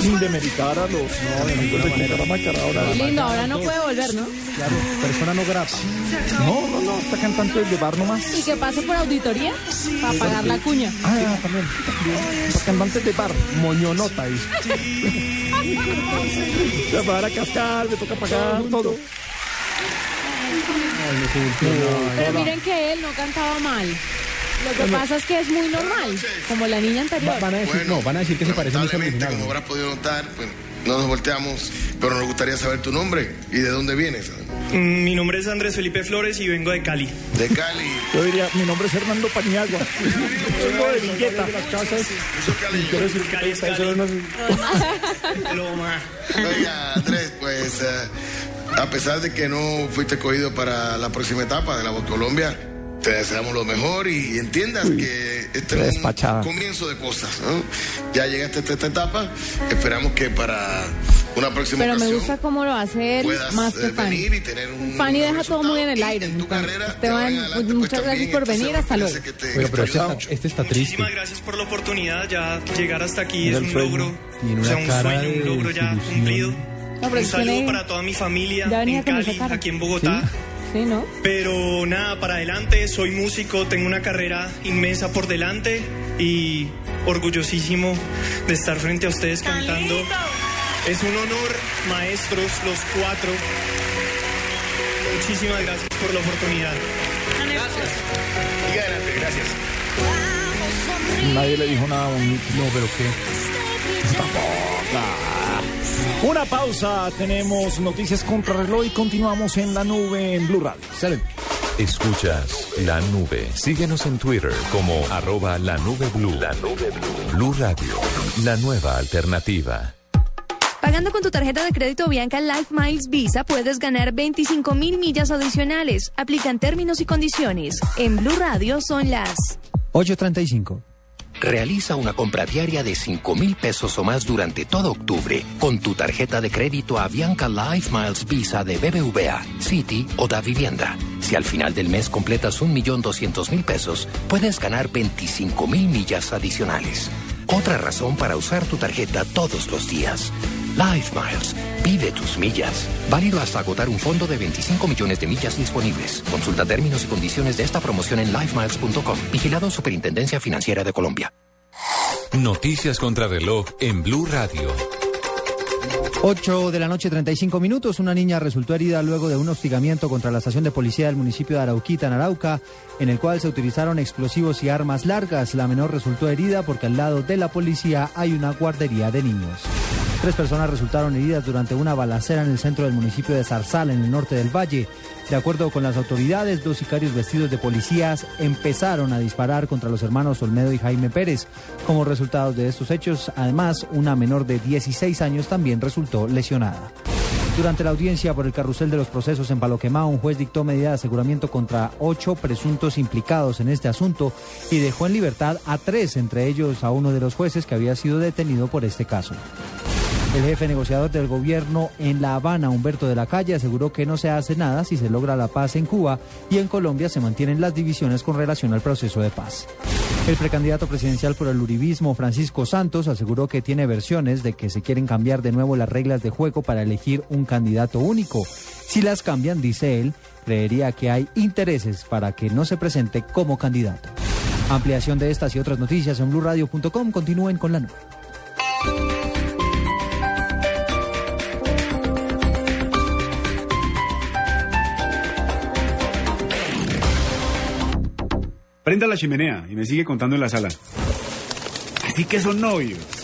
Sin demeritar a los no, de ninguna manera. Ahora. Lindo, ahora no puede volver, ¿no? Claro, persona no grata. No, no, no, está cantante de bar nomás. Y que pase por auditoría para pagar la cuña. Ah, también. Está cantante de bar. Moñonota, dice. Se va a dar a cascar, me toca pagar todo. Pero miren que él no cantaba mal. Lo que pasa es que es muy normal, como la niña anterior. Va- Van a decir, no, van a decir que se parece mucho original. como habrás podido notar, pues, no nos volteamos, pero nos gustaría saber tu nombre y de dónde vienes. Mm, Mi nombre es Andrés Felipe Flores y vengo de Cali. De Cali. Yo diría, mi nombre es Fernando Paniagua. Vengo de Villeta. Quiero decir que Cali Loma. Oiga, Andrés, pues eh, a pesar de que no fuiste escogido para la próxima etapa de la Voz Colombia, te deseamos lo mejor y entiendas que este es un comienzo de cosas. ¿no? Ya llegaste a esta etapa, esperamos que para una próxima Pero me ocasión gusta cómo lo hace él, más eh, que Fanny. venir y tener un Fanny deja todo muy en el aire. en tu carrera, Esteban, ahora en adelante, pues, pues, muchas gracias también por este venir. Hasta luego. pero que este te está, este está triste. Muchísimas gracias por la oportunidad. Ya llegar hasta aquí Mira es un sueño. logro. Tiene o sea, una un cara sueño, un de logro ya desilusión. cumplido. No, pero un saludo tiene- para toda mi familia Ya venía en Cali, aquí en Bogotá. Sí, ¿no? Pero nada, para adelante, soy músico, tengo una carrera inmensa por delante y orgullosísimo de estar frente a ustedes cantando Es un honor, maestros, los cuatro. Muchísimas gracias por la oportunidad. Gracias. Siga adelante, gracias. Nadie le dijo nada bonito. No, pero qué. Una pausa, tenemos noticias contra reloj y continuamos en la nube en Blue Radio. Escuchas la nube. Síguenos en Twitter como arroba la nube blue. La nube blue. Blue Radio, la nueva alternativa. Pagando con tu tarjeta de crédito Bianca Life Miles Visa puedes ganar 25 mil millas adicionales. Aplican términos y condiciones. En Blue Radio son las 835. Realiza una compra diaria de 5 mil pesos o más durante todo octubre con tu tarjeta de crédito Avianca Life Miles Visa de BBVA, City o Da Vivienda. Si al final del mes completas 1.200.000 pesos, puedes ganar 25 mil millas adicionales. Otra razón para usar tu tarjeta todos los días. Life Miles. Vive tus millas. Válido hasta agotar un fondo de 25 millones de millas disponibles. Consulta términos y condiciones de esta promoción en lifemiles.com. Vigilado Superintendencia Financiera de Colombia. Noticias contra reloj en Blue Radio. 8 de la noche, 35 minutos. Una niña resultó herida luego de un hostigamiento contra la estación de policía del municipio de Arauquita, en Arauca, en el cual se utilizaron explosivos y armas largas. La menor resultó herida porque al lado de la policía hay una guardería de niños. Tres personas resultaron heridas durante una balacera en el centro del municipio de Zarzal, en el norte del valle. De acuerdo con las autoridades, dos sicarios vestidos de policías empezaron a disparar contra los hermanos Olmedo y Jaime Pérez. Como resultado de estos hechos, además, una menor de 16 años también resultó lesionada. Durante la audiencia por el carrusel de los procesos en Paloquemá, un juez dictó medida de aseguramiento contra ocho presuntos implicados en este asunto y dejó en libertad a tres, entre ellos a uno de los jueces que había sido detenido por este caso. El jefe negociador del gobierno en La Habana, Humberto de la Calle, aseguró que no se hace nada si se logra la paz en Cuba y en Colombia se mantienen las divisiones con relación al proceso de paz. El precandidato presidencial por el Uribismo, Francisco Santos, aseguró que tiene versiones de que se quieren cambiar de nuevo las reglas de juego para elegir un candidato único. Si las cambian, dice él, creería que hay intereses para que no se presente como candidato. Ampliación de estas y otras noticias en blurradio.com. Continúen con la nube. Prenda la chimenea y me sigue contando en la sala. Así que son novios.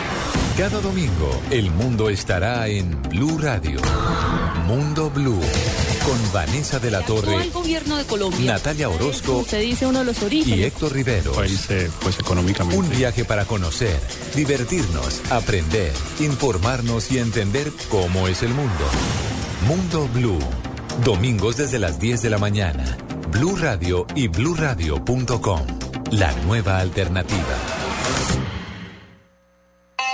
Cada domingo, el mundo estará en Blue Radio. Mundo Blue. Con Vanessa de la Torre, Actual gobierno de Colombia. Natalia Orozco Se dice uno de los orígenes. y Héctor Rivero. pues económicamente. Un viaje para conocer, divertirnos, aprender, informarnos y entender cómo es el mundo. Mundo Blue. Domingos desde las 10 de la mañana. Blue Radio y bluradio.com. La nueva alternativa.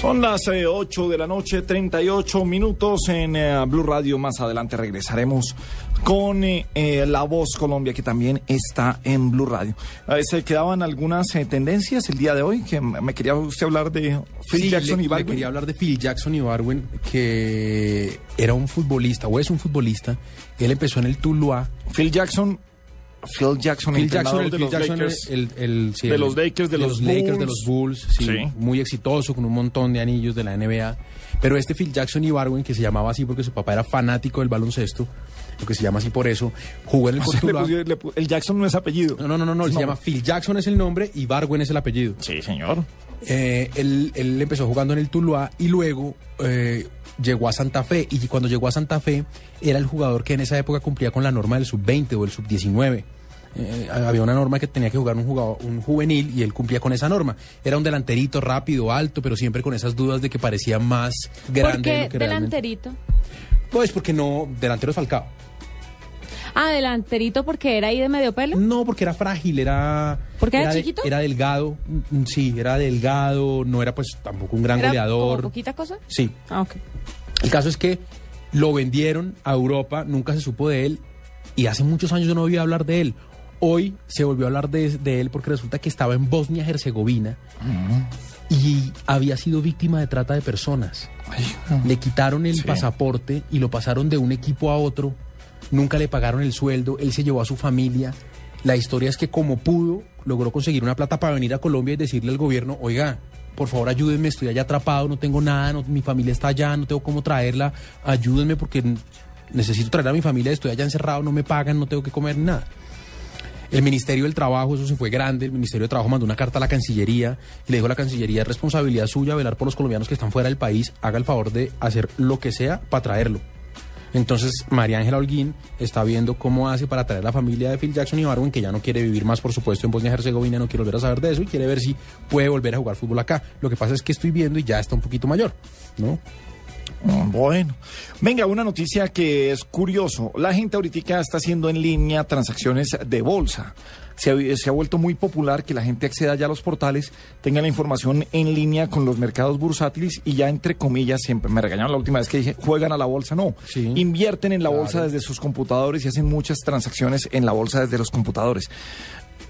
Son las eh, 8 de la noche, 38 minutos en eh, Blue Radio. Más adelante regresaremos con eh, eh, La Voz Colombia, que también está en Blue Radio. Eh, se quedaban algunas eh, tendencias el día de hoy, que me quería usted hablar de Phil Sí, Jackson le- y le Baldwin. quería hablar de Phil Jackson y Barwin, que era un futbolista, o es un futbolista. Él empezó en el Tuluá. Phil Jackson, Phil Jackson, Phil Jackson, el de Phil los Jackson, Lakers. el, el- sí, De los Lakers, de los Lakers, de Bulls. los Bulls, sí, Sí. muy exitoso, con un montón de anillos de la NBA. Pero este Phil Jackson y Barwin, que se llamaba así porque su papá era fanático del baloncesto, lo que se llama así por eso, jugó en el O sea, le Tuluá. pusieron- le pu- el Jackson no es apellido. No, no, no, no, no, él se llama Phil Jackson es el nombre y Barwen es el apellido. Sí, señor. Eh, él, él empezó jugando en el Tuluá y luego eh, llegó a Santa Fe. Y cuando llegó a Santa Fe, era el jugador que en esa época cumplía con la norma del sub-20 o el sub-19. eh, había una norma que tenía que jugar un jugador, un juvenil y él cumplía con esa norma. Era un delanterito rápido, alto, pero siempre con esas dudas de que parecía más grande ¿Por de qué lo que realmente. delanterito? Pues porque no, delantero es Falcao. Ah, delanterito porque era ahí de medio pelo. No, porque era frágil, era. ¿Porque era de- chiquito? Era delgado, mm, sí, era delgado, no era pues tampoco un gran ¿Era goleador. como poquita cosa? Sí. Ah, ok. El caso es que lo vendieron a Europa, nunca se supo de él y hace muchos años yo no oía hablar de él. Hoy se volvió a hablar de, de él porque resulta que estaba en Bosnia-Herzegovina y había sido víctima de trata de personas. Le quitaron el pasaporte y lo pasaron de un equipo a otro. Nunca le pagaron el sueldo. Él se llevó a su familia. La historia es que como pudo, logró conseguir una plata para venir a Colombia y decirle al gobierno, oiga, por favor ayúdenme, estoy allá atrapado, no tengo nada, mi familia está allá, no tengo cómo traerla, ayúdenme porque necesito traer a mi familia, estoy allá encerrado, no me pagan, no tengo que comer nada. El Ministerio del Trabajo, eso se fue grande, el Ministerio del Trabajo mandó una carta a la Cancillería y le dijo a la Cancillería, es responsabilidad suya velar por los colombianos que están fuera del país, haga el favor de hacer lo que sea para traerlo. Entonces, María Ángela Holguín está viendo cómo hace para traer a la familia de Phil Jackson y Barwin, que ya no quiere vivir más, por supuesto, en Bosnia-Herzegovina, no quiere volver a saber de eso y quiere ver si puede volver a jugar fútbol acá. Lo que pasa es que estoy viendo y ya está un poquito mayor, ¿no? Mm, Bueno, venga, una noticia que es curioso. La gente ahorita está haciendo en línea transacciones de bolsa. Se ha, se ha vuelto muy popular que la gente acceda ya a los portales, tenga la información en línea con los mercados bursátiles y ya entre comillas, siempre me regañaron la última vez que dije, juegan a la bolsa. No, invierten en la bolsa desde sus computadores y hacen muchas transacciones en la bolsa desde los computadores.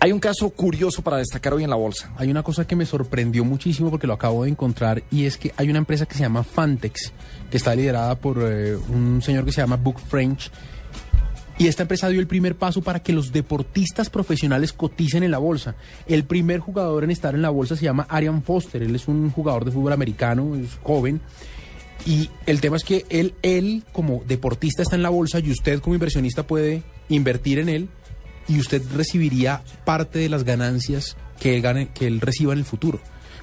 Hay un caso curioso para destacar hoy en la bolsa. Hay una cosa que me sorprendió muchísimo porque lo acabo de encontrar y es que hay una empresa que se llama Fantex, que está liderada por eh, un señor que se llama Book French. Y esta empresa dio el primer paso para que los deportistas profesionales coticen en la bolsa. El primer jugador en estar en la bolsa se llama Arian Foster. Él es un jugador de fútbol americano, es joven. Y el tema es que él, él como deportista está en la bolsa y usted como inversionista puede invertir en él y usted recibiría parte de las ganancias que él, gane, que él reciba en el futuro.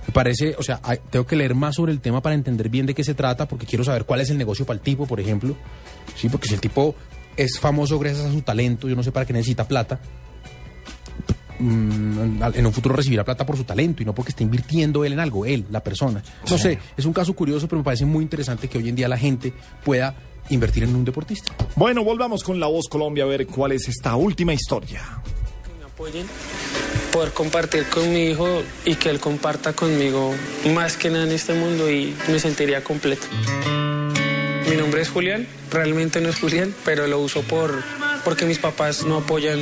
Me parece, o sea, hay- tengo que leer más sobre el tema para entender bien de qué se trata, porque quiero saber cuál es el negocio para el tipo, por ejemplo. Sí, porque si el tipo es famoso gracias a su talento, yo no sé para qué necesita plata. mm, en un futuro recibirá plata por su talento y no porque esté invirtiendo él en algo, él, la persona. No sé, es un caso curioso, pero me parece muy interesante que hoy en día la gente pueda invertir en un deportista. Bueno, volvamos con La Voz Colombia a ver cuál es esta última historia. apoyen, poder compartir con mi hijo y que él comparta conmigo más que nada en este mundo y me sentiría completo. Mi nombre es Julián, realmente no es Julián, pero lo uso por porque mis papás no apoyan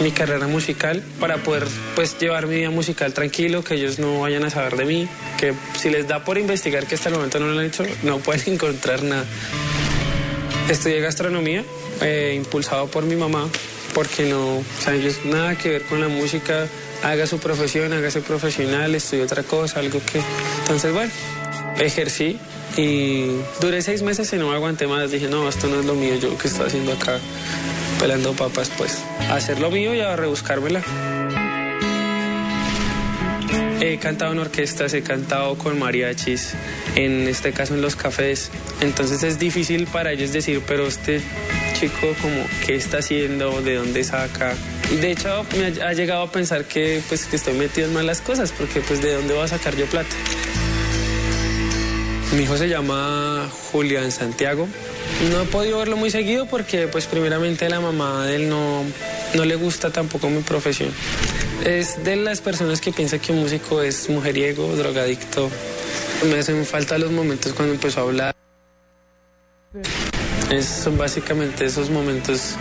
mi carrera musical para poder pues llevar mi vida musical tranquilo, que ellos no vayan a saber de mí, que si les da por investigar que hasta el momento no lo han hecho, no pueden encontrar nada. Estudié gastronomía, eh, impulsado por mi mamá, porque no, o sea, ellos nada que ver con la música, haga su profesión, hágase profesional, estudie otra cosa, algo que... Entonces, bueno, ejercí y duré seis meses y no me aguanté más. Dije, no, esto no es lo mío, yo que estoy haciendo acá, pelando papas, pues, hacer lo mío y a rebuscármela. He cantado en orquestas, he cantado con mariachis, en este caso en los cafés. Entonces es difícil para ellos decir, pero este chico como, ¿qué está haciendo? ¿De dónde saca? Y de hecho me ha llegado a pensar que pues que estoy metido en malas cosas, porque pues ¿de dónde voy a sacar yo plata? Mi hijo se llama Julián Santiago. No he podido verlo muy seguido porque, pues, primeramente la mamá de él no, no le gusta tampoco mi profesión. Es de las personas que piensa que un músico es mujeriego, drogadicto. Me hacen falta los momentos cuando empezó a hablar. Es, son básicamente esos momentos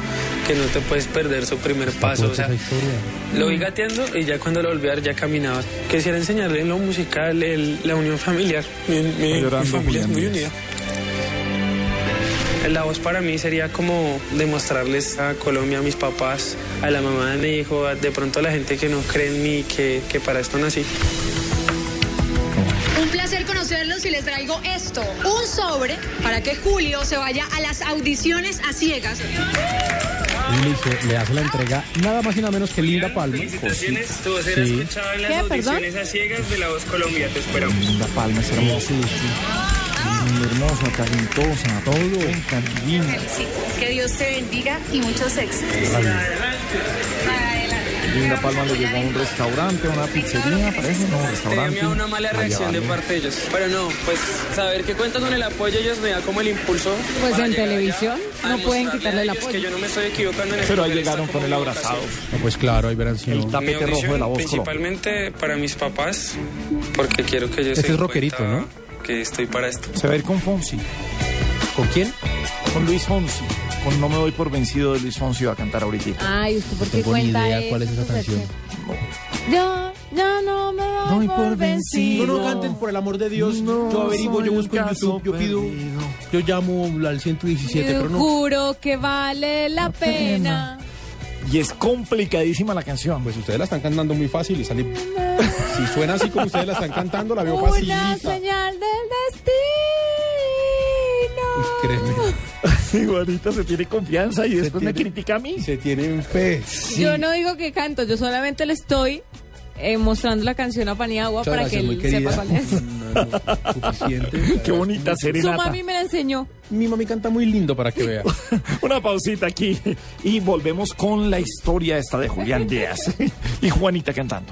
que no te puedes perder su primer paso. O sea, lo vi gateando y ya cuando lo volví a ver ya caminaba. Quisiera enseñarle en lo musical el- la unión familiar. Mi, mi- familia es muy unida. La voz para mí sería como demostrarles a Colombia, a mis papás, a la mamá de mi hijo, a- de pronto a la gente que no cree en mí, que, que para esto nací. Un placer conocerlos y les traigo esto, un sobre para que Julio se vaya a las audiciones a ciegas. Y le, hizo- le hace la entrega nada más y nada menos que Linda Palma. Felicitaciones, tu voz era Sí. escuchada en las ¿Qué, perdón? audiciones a ciegas de La Voz Colombia, te esperamos. La palma es hermosa. Hermosa, talentosa, todo. Divina. Que Dios te bendiga y muchos éxitos. Adelante. Linda Palma le llegó a un restaurante, a una pizzería, parece, no, un restaurante. Temía una mala reacción de parte de ellos. Pero no, pues saber que cuentan con el apoyo ellos me da como el impulso. Pues en televisión no pueden quitarle el apoyo. Que yo no me estoy equivocando en Pero ahí llegaron con el abrazado. Pues claro, ahí verán sido. El tapete rojo de la voz Colombia. principalmente para mis papás, porque quiero que ellos Este es rockerito, ¿no? Que estoy para esto. Se va a ir con Fonsi, ¿Con quién? con Luis Fonsi. Con No me doy por vencido de Luis Fonsi va a cantar ahorita. Ay, ¿usted por qué tengo ni cuenta idea cuál es esa canción. Yo, yo no me doy, Doy por vencido. No, no canten, por el amor de Dios. No yo averiguo, yo busco en YouTube, yo pido, perdido. yo llamo al 117, Yo pero no. juro que vale la pena. Y es complicadísima la canción. Pues ustedes la están cantando muy fácil y sale. Si suena así como ustedes la están cantando, la veo Una facilita. señal del Uy, destino. créeme. Igualita se tiene confianza y después me tiene- critica a mí. Se tienen fe. Yo no digo que canto, yo solamente le estoy eh, mostrando la canción a Paniagua Muchas para que gracias, él sepa cuál es. No, no, suficiente. Qué bonita Su serenata. mami me la enseñó. Mi mami canta muy lindo para que vea. Una pausita aquí y volvemos con la historia esta de Julián Díaz y Juanita cantando.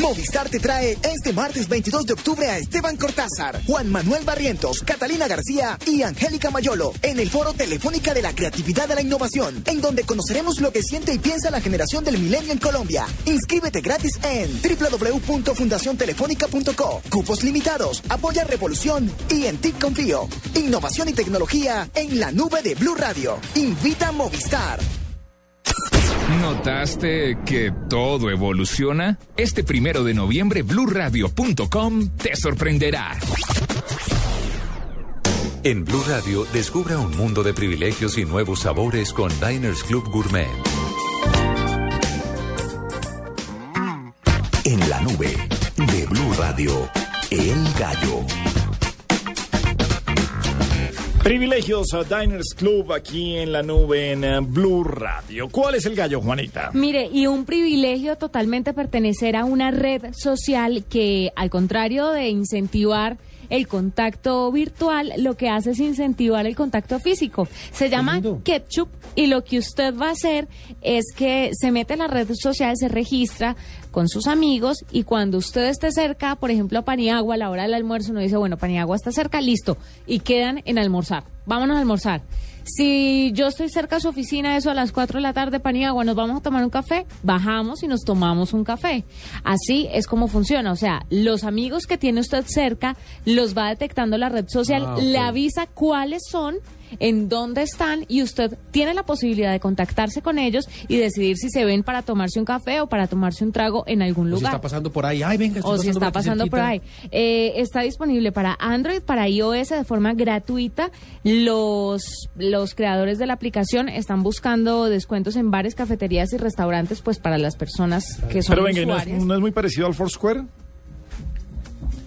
Movistar te trae este martes 22 de octubre a Esteban Cortázar, Juan Manuel Barrientos, Catalina García y Angélica Mayolo en el Foro Telefónica de la Creatividad de la Innovación, en donde conoceremos lo que siente y piensa la generación del milenio en Colombia. Inscríbete gratis en www.fundaciontelefónica.co. Cupos limitados, apoya Revolución y en TIC Confío. Innovación y tecnología en la nube de Blue Radio. Invita a Movistar. ¿Notaste que todo evoluciona? Este primero de noviembre, blurradio.com te sorprenderá. En Blue Radio, descubra un mundo de privilegios y nuevos sabores con Diners Club Gourmet. En la nube de Blue Radio, El Gallo. Privilegios a Diners Club aquí en la nube en eh, Blue Radio. ¿Cuál es el gallo, Juanita? Mire, y un privilegio totalmente pertenecer a una red social que, al contrario de incentivar el contacto virtual, lo que hace es incentivar el contacto físico. Se llama Ketchup y lo que usted va a hacer es que se mete en la red social, se registra con sus amigos y cuando usted esté cerca, por ejemplo, a Paniagua, a la hora del almuerzo, uno dice, bueno, Paniagua está cerca, listo, y quedan en almorzar. Vámonos a almorzar. Si yo estoy cerca de su oficina, eso a las 4 de la tarde, Paniagua, nos vamos a tomar un café, bajamos y nos tomamos un café. Así es como funciona. O sea, los amigos que tiene usted cerca los va detectando la red social, Ah, le avisa cuáles son, en dónde están y usted tiene la posibilidad de contactarse con ellos y decidir si se ven para tomarse un café o para tomarse un trago en algún O si lugar. está pasando por ahí. Ay, venga, estoy o si está pasando por ahí. Eh, está disponible para Android, para iOS de forma gratuita. Los, los creadores de la aplicación están buscando descuentos en bares, cafeterías y restaurantes, pues para las personas que son Pero venga, ¿no es, no es muy parecido al Foursquare?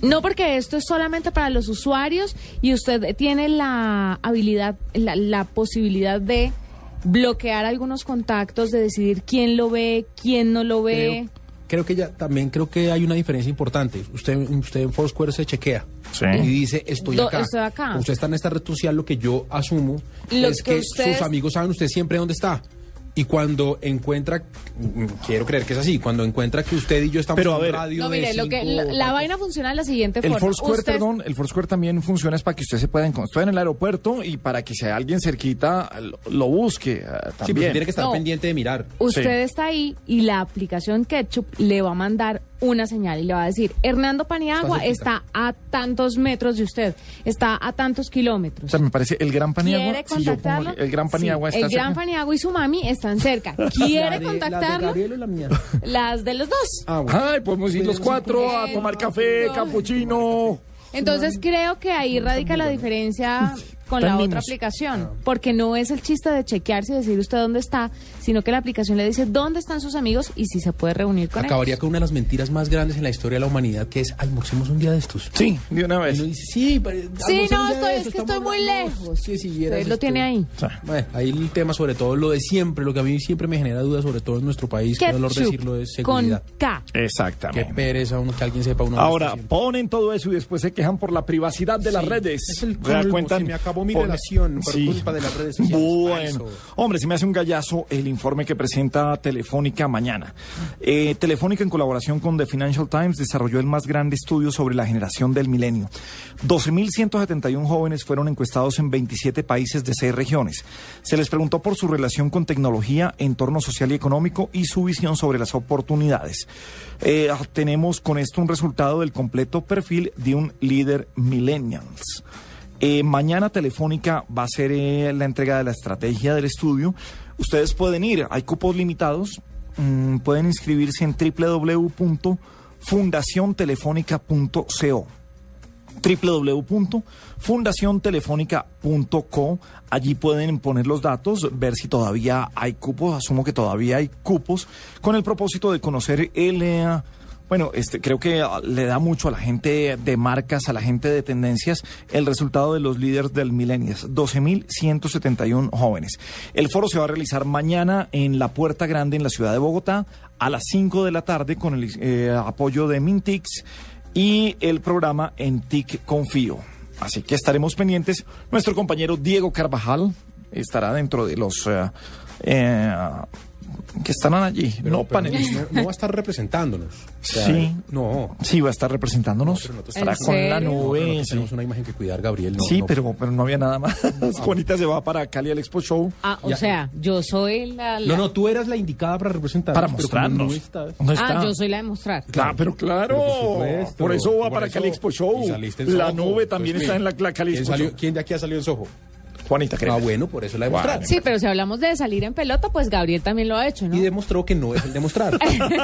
No, porque esto es solamente para los usuarios y usted tiene la habilidad, la, la posibilidad de bloquear algunos contactos, de decidir quién lo ve, quién no lo ve. Creo que ya también creo que hay una diferencia importante. Usted, usted en Foursquare se chequea y dice estoy Do- acá. estoy acá. Usted está en esta red social, lo que yo asumo Lo es que que ustedes- sus amigos saben usted siempre dónde está. Y cuando encuentra, quiero creer que es así, cuando encuentra que usted y yo estamos Pero, a en ver, radio No, de mire, lo que, cinco la, la vaina funciona de la siguiente El forma. Foursquare, Usted- perdón, el Foursquare también funciona es para que usted se pueda encontrar. En el aeropuerto y para que sea alguien cerquita lo, lo busque Sí, también. pero tiene que estar No. pendiente de mirar. Usted está ahí y la aplicación Ketchup le va a mandar una señal y le va a decir, Hernando Paniagua Está a tantos metros de usted, está a tantos O kilómetros. sea, me parece el Gran Paniagua. ¿Quiere si yo pongo contactarlo? el Gran Paniagua Sí, está El Gran cerca. Paniagua y su mami están cerca. La ¿Quiere de- contactarlo? ¿La de Gabriel o la mía? Las de los dos. Ah, bueno. Ay, podemos ir los cuatro a tomar café, capuchino. Entonces creo que ahí radica la diferencia con la otra aplicación, porque no es el chiste de chequearse y decir usted dónde está, sino que la aplicación le dice dónde están sus amigos y si se puede reunir con Acabaría ellos. con una de las mentiras más grandes en la historia de la humanidad, que es almorcemos un día de estos. Sí, de una vez. Y uno dice, sí, Sí, no, un día estoy, de es que estoy muy hablando". lejos. Sí, si Usted lo esto. tiene ahí. Bueno, ahí el tema sobre todo, lo de siempre, lo que a mí siempre me genera dudas, sobre todo en nuestro país, que dolor decirlo, es con seguridad. K. Exactamente. Qué pereza uno, que alguien sepa uno. Ahora, ponen todo eso y después se quejan por la privacidad de las redes. es el ¿Se da colmo, cuenta? se me acabó mi relación por culpa de las redes sociales. Bueno, hombre, se me hace un gallazo el informe que presenta Telefónica mañana. Eh, Telefónica, en colaboración con The Financial Times, desarrolló el más grande estudio sobre la generación del milenio. 12.171 jóvenes fueron encuestados en 27 países de seis regiones. Se les preguntó por su relación con tecnología, entorno social y económico y su visión sobre las oportunidades. Eh, tenemos con esto un resultado del completo perfil de un líder millennials. Eh, mañana Telefónica va a hacer eh, la entrega de la estrategia del estudio. Ustedes pueden ir, hay cupos limitados, mm, pueden inscribirse en www.fundaciontelefónica.co www.fundaciontelefónica.co. Allí pueden poner los datos, ver si todavía hay cupos, asumo que todavía hay cupos, con el propósito de conocer el... eh, bueno, este, creo que ah, le da mucho a la gente de marcas, a la gente de tendencias, el resultado de los líderes del Millennials, 12.171 jóvenes. El foro se va a realizar mañana en la Puerta Grande en la ciudad de Bogotá a las 5 de la tarde con el eh, apoyo de Mintix y el programa en TIC Confío. Así que estaremos pendientes. Nuestro compañero Diego Carvajal estará dentro de los eh, eh, que estarán allí, Pero- no pero panelistas. no, no va a estar representándonos. O sea, Sí. No. Sí, va a estar representándonos. Estará con la No, pero nube. sí. tenemos una imagen que cuidar, Gabriel. no- sí, no- pero, pero no había nada más. Juanita se va para Cali al Expo Show. Ah, o Ya. sea, yo soy la... la- No, no, tú eras la indicada para representar. Para mostrarnos. Ah, yo soy la de mostrar. Claro, pero claro. Pero por supuesto. por eso va Por para eso- Cali Expo Show. La nube también Pues, está en la, ¿quién? la Cali ¿Quién, Expo salió- Show. quién de aquí ha salido en Soho? Juanita, creo. Ah, bueno, por eso la de Bueno. mostrar. Sí, pero si hablamos de salir en pelota, pues Gabriel también lo ha hecho, ¿no? Y demostró que no es el demostrar.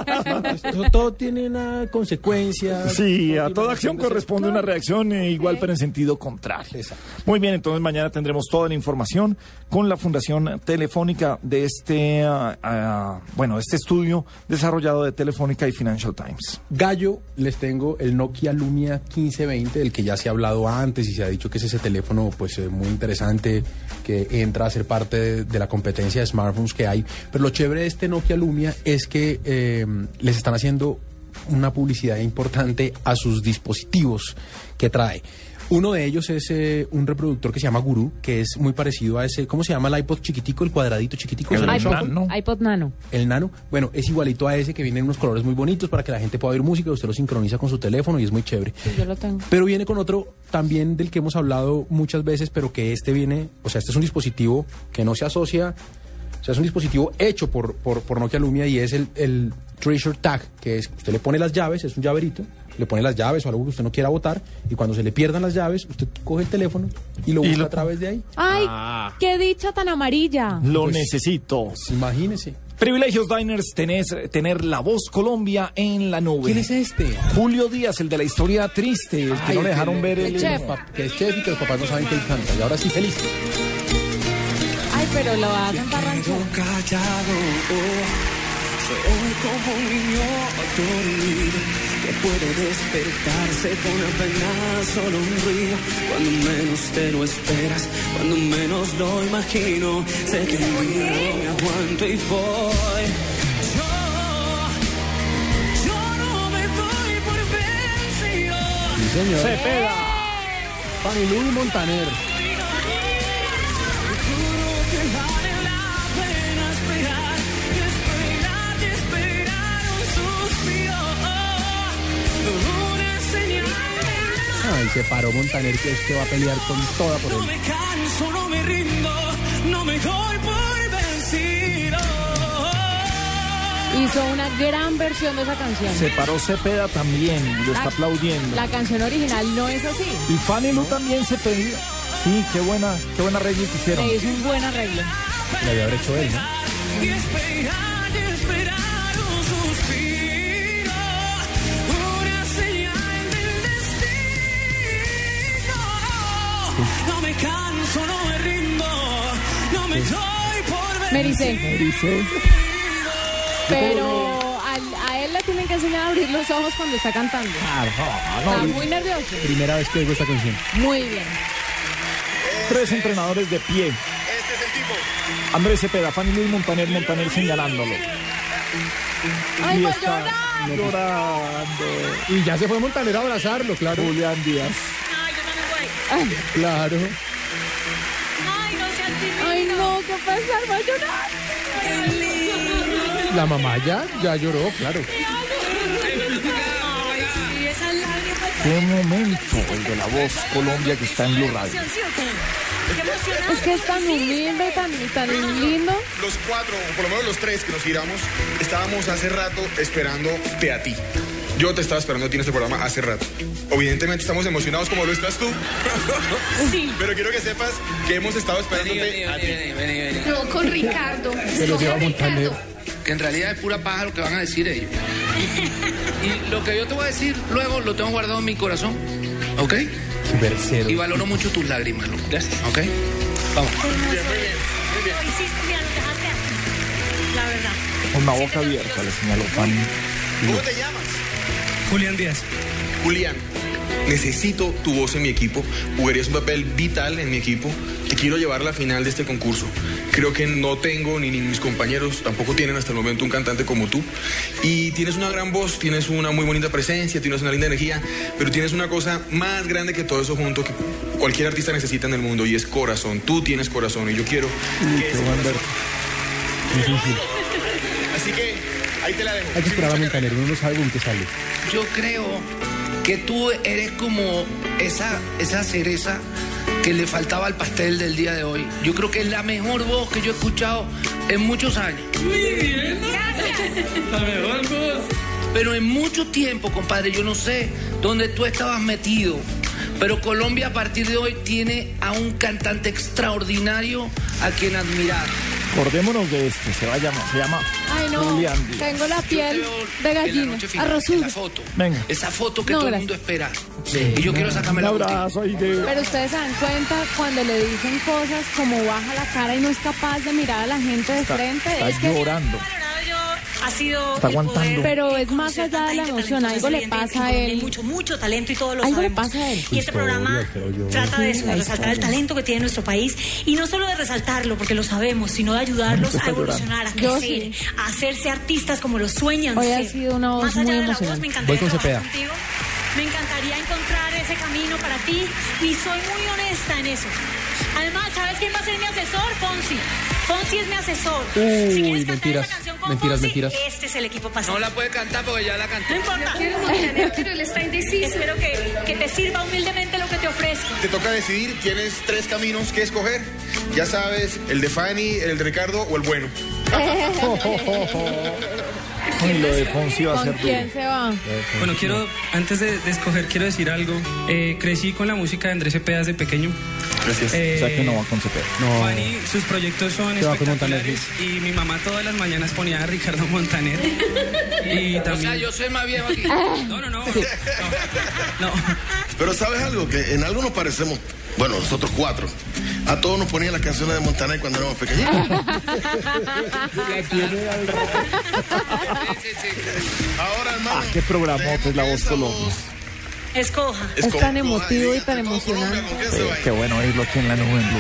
Esto todo tiene una consecuencia. Sí, a toda acción de- corresponde una reacción eh, igual, pero en sentido contrario. Exacto. Muy bien, entonces mañana tendremos toda la información con la Fundación Telefónica de este, ah, ah, bueno, este estudio desarrollado de Telefónica y Financial Times. Gallo, les tengo el Nokia Lumia 1520, del que ya se ha hablado antes y se ha dicho que es ese teléfono pues eh, muy interesante que entra a ser parte de, la competencia de smartphones que hay. Pero lo chévere de este Nokia Lumia es que eh, les están haciendo una publicidad importante a sus dispositivos que trae. Uno de ellos es eh, un reproductor que se llama Guru, que es muy parecido a ese, ¿cómo se llama el iPod chiquitico, el cuadradito chiquitico? El ¿Se lo iPod. Nano. iPod Nano. El nano, bueno, es igualito a ese que viene en unos colores muy bonitos para que la gente pueda oír música, usted lo sincroniza con su teléfono y es muy chévere. Sí, yo lo tengo. Pero viene con otro también del que hemos hablado muchas veces, pero que este viene, o sea, este es un dispositivo que no se asocia, o sea, es un dispositivo hecho por, por, por Nokia Lumia y es el, el Treasure Tag, que es, usted le pone las llaves, es un llaverito, le pone las llaves o algo que usted no quiera botar y cuando se le pierdan las llaves, usted coge el teléfono y lo Y busca lo- a través de ahí. ¡Ay, Ah. qué dicha tan amarilla! Lo Pues- necesito. Pues imagínese. Privilegios Diners, tenés, tener la voz Colombia en la nube. ¿Quién es este? Julio Díaz, el de la historia triste, el que no le dejaron ver el el... chef. Que es chef y que los papás no saben que él canta. Y ahora sí, feliz. Ay, pero lo hacen para ranchero. callado. Soy como un niño dormido que puede despertarse con apenas solo un ruido. Cuando menos te lo esperas, cuando menos lo imagino. Sé que no me aguanto y voy. Yo, yo no me doy por vencido. Sí, señor. Cepeda. Fanny Lu Montaner. Juro que Ay, se paró Montaner que es que va a pelear con toda por No él. me canso, no me rindo, no me doy por vencido. Hizo una gran versión de esa canción. Se paró Cepeda también, lo está La- aplaudiendo. La canción original no es así. Y Fanny Lu también se pedía. Sí, qué buena, qué buena regla que hicieron. Le hizo un buen arreglo. Debe haber hecho él, ¿no? Pero al- a él le tienen que enseñar a abrir los ojos cuando está cantando. Está muy nervioso. Primera vez que oigo esta canción. Muy bien. Tres entrenadores de pie. Andrés Cepeda, Fanny Luis Montaner, Montaner señalándolo. Ay, Y a está llorar. llorando. Y ya se fue Montaner a abrazarlo, claro. Julián Díaz. Claro. Ay, no ¿qué pasa? Va a llorar. La mamá ya, ya lloró, claro. Qué momento el de la voz Colombia que está en Blue Radio. Es que es tan humilde, tan, tan lindo. Los cuatro, o por lo menos los tres que nos giramos, estábamos hace rato esperándote a ti. Yo te estaba esperando a ti en este programa hace rato. Evidentemente estamos emocionados como lo estás tú. Sí. Pero quiero que sepas que hemos estado esperándote a ti. No, con Ricardo. Se lo lleva Montaner. que en realidad es pura paja lo que van a decir ellos. Y lo que yo te voy a decir luego lo tengo guardado en mi corazón, ¿ok? Versero. Y valoro mucho tus lágrimas, loco. ¿ok? Vamos. Lo hiciste, mira, lo dejaste así. La verdad. Con la boca abierta, le señaló Fanny. ¿Cómo te llamas? Julián Díaz. Julián, necesito tu voz en mi equipo. Jugarías un papel vital en mi equipo. Te quiero llevar a la final de este concurso. Creo que no tengo, ni, ni mis compañeros tampoco tienen hasta el momento un cantante como tú. Y tienes una gran voz, tienes una muy bonita presencia, tienes una linda energía, pero tienes una cosa más grande que todo eso junto que cualquier artista necesita en el mundo y es corazón. Tú tienes corazón y yo quiero que Así que ahí te la dejo. Hay que esperar a Montaner, uno no sabe con qué sale. Yo creo que tú eres como esa, esa cereza que le faltaba al pastel del día de hoy. Yo creo que es la mejor voz que yo he escuchado en muchos años. La mejor voz. Pero en mucho tiempo, compadre, yo no sé dónde tú estabas metido. Pero Colombia a partir de hoy tiene a un cantante extraordinario a quien admirar. Acordémonos de este, se, va a llamar, se llama Ay, no. Julián Díaz. Tengo la piel de la gallina. la foto. Venga. Esa foto que No, todo el mundo espera. Y yo quiero sacarme la Un foto. abrazo ahí de... Pero ustedes se dan cuenta cuando le dicen cosas como baja la cara y no es capaz de mirar a la gente de frente. Está es que- llorando. Ha sido Está el poder aguantando. Pero es más allá de la emoción, algo le pasa a él. Mucho, mucho talento y todos lo Algo le sabemos. pasa a él. Y este programa trata de eso, de resaltar el talento que tiene nuestro país. Y no solo de resaltarlo, porque lo sabemos, sino de ayudarlos a evolucionar, a crecer, a hacerse artistas como lo sueñan Hoy ha sido una voz Más allá muy de la voz, emocionante. me encantaría Voy con Cepeda. Me encantaría encontrar ese camino para ti y soy muy honesta en eso. Además, ¿sabes quién va a ser mi asesor? Fonsi. Fonsi es mi asesor. si Uy, quieres cantar mentiras, esa canción con mentiras, Fonsi, mentiras. este es el equipo pasado. No la puede cantar porque ya la canté. No importa. pero él está indeciso. Espero que, que te sirva humildemente lo que te ofrezco. Te toca decidir, tienes tres caminos que escoger. Ya sabes, el de Fanny, el de Ricardo o el bueno. Uy, lo de Fonsi va a ¿Con ser quién se va? Bueno, quiero, antes de, de escoger, quiero decir algo. Eh, crecí con la música de Andrés Cepeda desde pequeño. Gracias. Eh, O sea que no va con Cepeda. No. Fanny, sus proyectos son espectaculares y mi mamá todas las mañanas ponía a Ricardo Montaner. Y O sea, también... yo soy más viejo aquí. No, no, no. No, no. Pero ¿sabes algo? Que en algo nos parecemos, bueno, nosotros cuatro. A todos nos ponían las canciones de Montaner cuando éramos pequeñitos. Sí, sí, sí. Ahora, hermano. Ah, qué programote es la voz Colombia. Escoja. Es tan emotivo y tan emocionante. Eh, qué bueno oírlo aquí en la nube en Blue.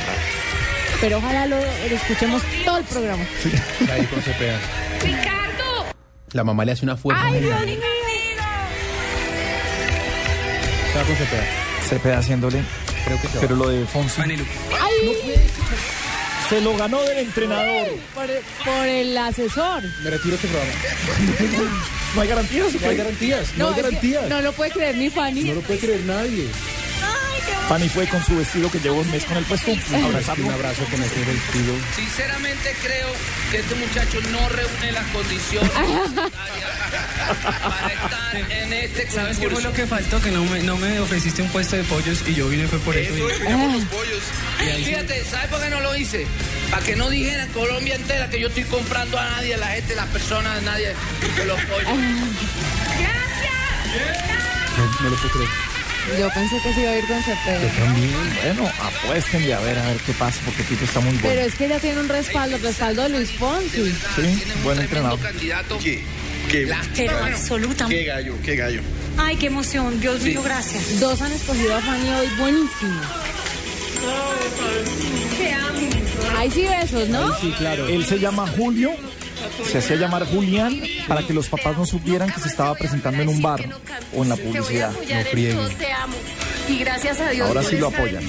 Pero ojalá lo, lo escuchemos todo el programa. Ahí con Cepeda. Ricardo. La mamá le hace una fuerza. ¡Ay. Dios mío! Se va con Cepeda. Cepeda haciéndole. Creo que se va. Pero lo de Fonsi. ¡Ay! Se lo ganó del entrenador. Por, por el asesor. Me retiro este programa. No hay garantías. No hay garantías. No, hay es que garantías. no lo puede creer ni Fanny. No lo puede creer nadie. Fanny fue con su vestido que llevó un mes con el puesto. a abrazarlo. Un abrazo con ese vestido. Sinceramente creo que este muchacho no reúne las condiciones para estar en este ¿Sabes qué fue lo que faltó? Que no me, no me ofreciste un puesto de pollos y yo vine fue por eso. Eso vinimos los pollos. Fíjate, ¿sabes por qué no lo hice? Para que no dijera en Colombia entera que yo estoy comprando a nadie, a la gente, las personas, a nadie, de los pollos. Gracias. No, no lo puedo creer. Yo pensé que se iba a ir con Cepeda. Bueno, apuéstenle a ver, a ver qué pasa, porque Tito está muy bueno. Pero es que ella tiene un respaldo, el respaldo de Luis Fonsi. Sí, buen entrenador. candidato. ¿Qué? ¿Qué? Pero absolutamente. Qué gallo, qué gallo. Ay, qué emoción. Dios mío, gracias. Dos han escogido a Fanny hoy, buenísimo. Te amo. Ahí sí besos, ¿no? Sí, claro. Él se llama Julio, se hacía llamar Julián para que los papás no supieran que se estaba presentando en un bar o en la publicidad. te amo. Y gracias a Dios Ahora sí lo apoyan.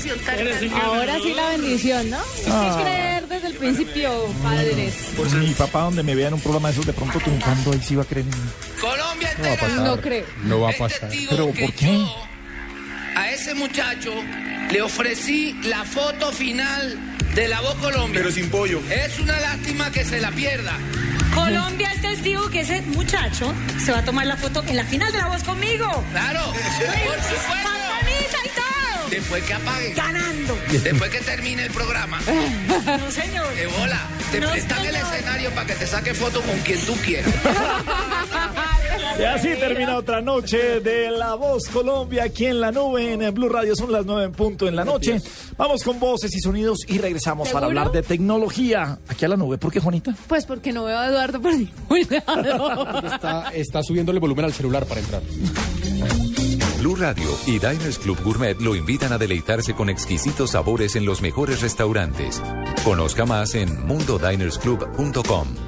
Ahora sí la bendición, ¿no? Hay Ah. que creer desde el principio, padres. Pues mi papá, donde me vea en un programa de esos, de pronto triunfando, él sí va a creer en mí. Colombia No va a pasar. No creo. No va a pasar. Pero ¿por qué? A ese muchacho le ofrecí la foto final de la voz Colombia. Pero sin pollo. Es una lástima que se la pierda. Colombia es testigo que ese muchacho se va a tomar la foto en la final de la voz conmigo. Claro, por supuesto. Más bonita y todo. Después que apague. Ganando. Después que termine el programa. No, señor. De bola. Te No, prestan el escenario para que te saque foto con quien tú quieras. Y así termina otra noche de La Voz Colombia aquí en la nube en Blue Radio. Son las nueve en punto en la noche. Vamos con voces y sonidos y regresamos para hablar de tecnología aquí a la nube. ¿Por qué, Juanita? Pues porque no veo a Eduardo por ningún lado. Está, está subiéndole volumen al celular para entrar. Blue Radio y Diners Club Gourmet lo invitan a deleitarse con exquisitos sabores en los mejores restaurantes. Conozca más en mundodinersclub.com.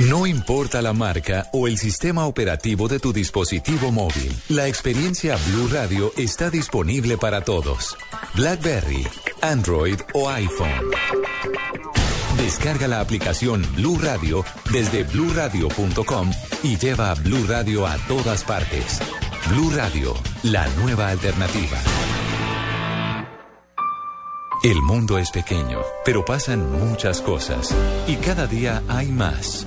No importa la marca o el sistema operativo de tu dispositivo móvil, la experiencia Blue Radio está disponible para todos. BlackBerry, Android o iPhone. Descarga la aplicación Blue Radio desde bluradio.com y lleva a Blue Radio a todas partes. Blue Radio, la nueva alternativa. El mundo es pequeño, pero pasan muchas cosas y cada día hay más.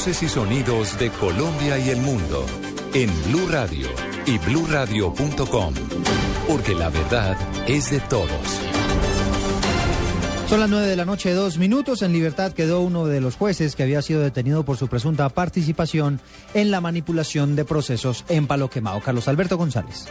Voces y sonidos de Colombia y el mundo en Blue Radio y bluradio.com, porque la verdad es de todos. Son las nueve de la noche, dos minutos. En libertad quedó uno de los jueces que había sido detenido por su presunta participación en la manipulación de procesos en Palo Quemado. Carlos Alberto González.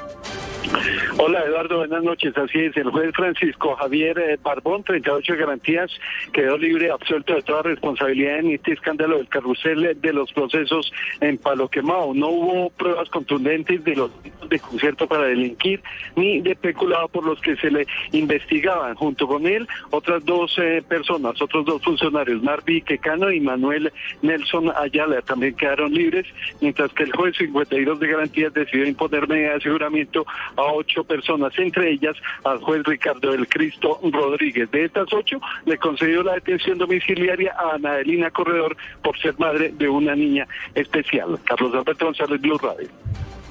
Hola Eduardo, buenas noches. Así es, el juez Francisco Javier eh, Barbón, 38 garantías, quedó libre, absuelto de toda responsabilidad en este escándalo del carrusel de los procesos en Palo Quemado. No hubo pruebas contundentes de los de concierto para delinquir, ni de peculado por los que se le investigaban. Junto con él, otras dos eh, personas, otros dos funcionarios, Marvi Quecano y Manuel Nelson Ayala, también quedaron libres, mientras que el juez 52 de garantías decidió imponer medida de aseguramiento a ocho personas, entre ellas al juez Ricardo del Cristo Rodríguez. De estas ocho, le concedió la detención domiciliaria a Ana Adelina Corredor por ser madre de una niña especial. Carlos Alberto González, Blue Radio.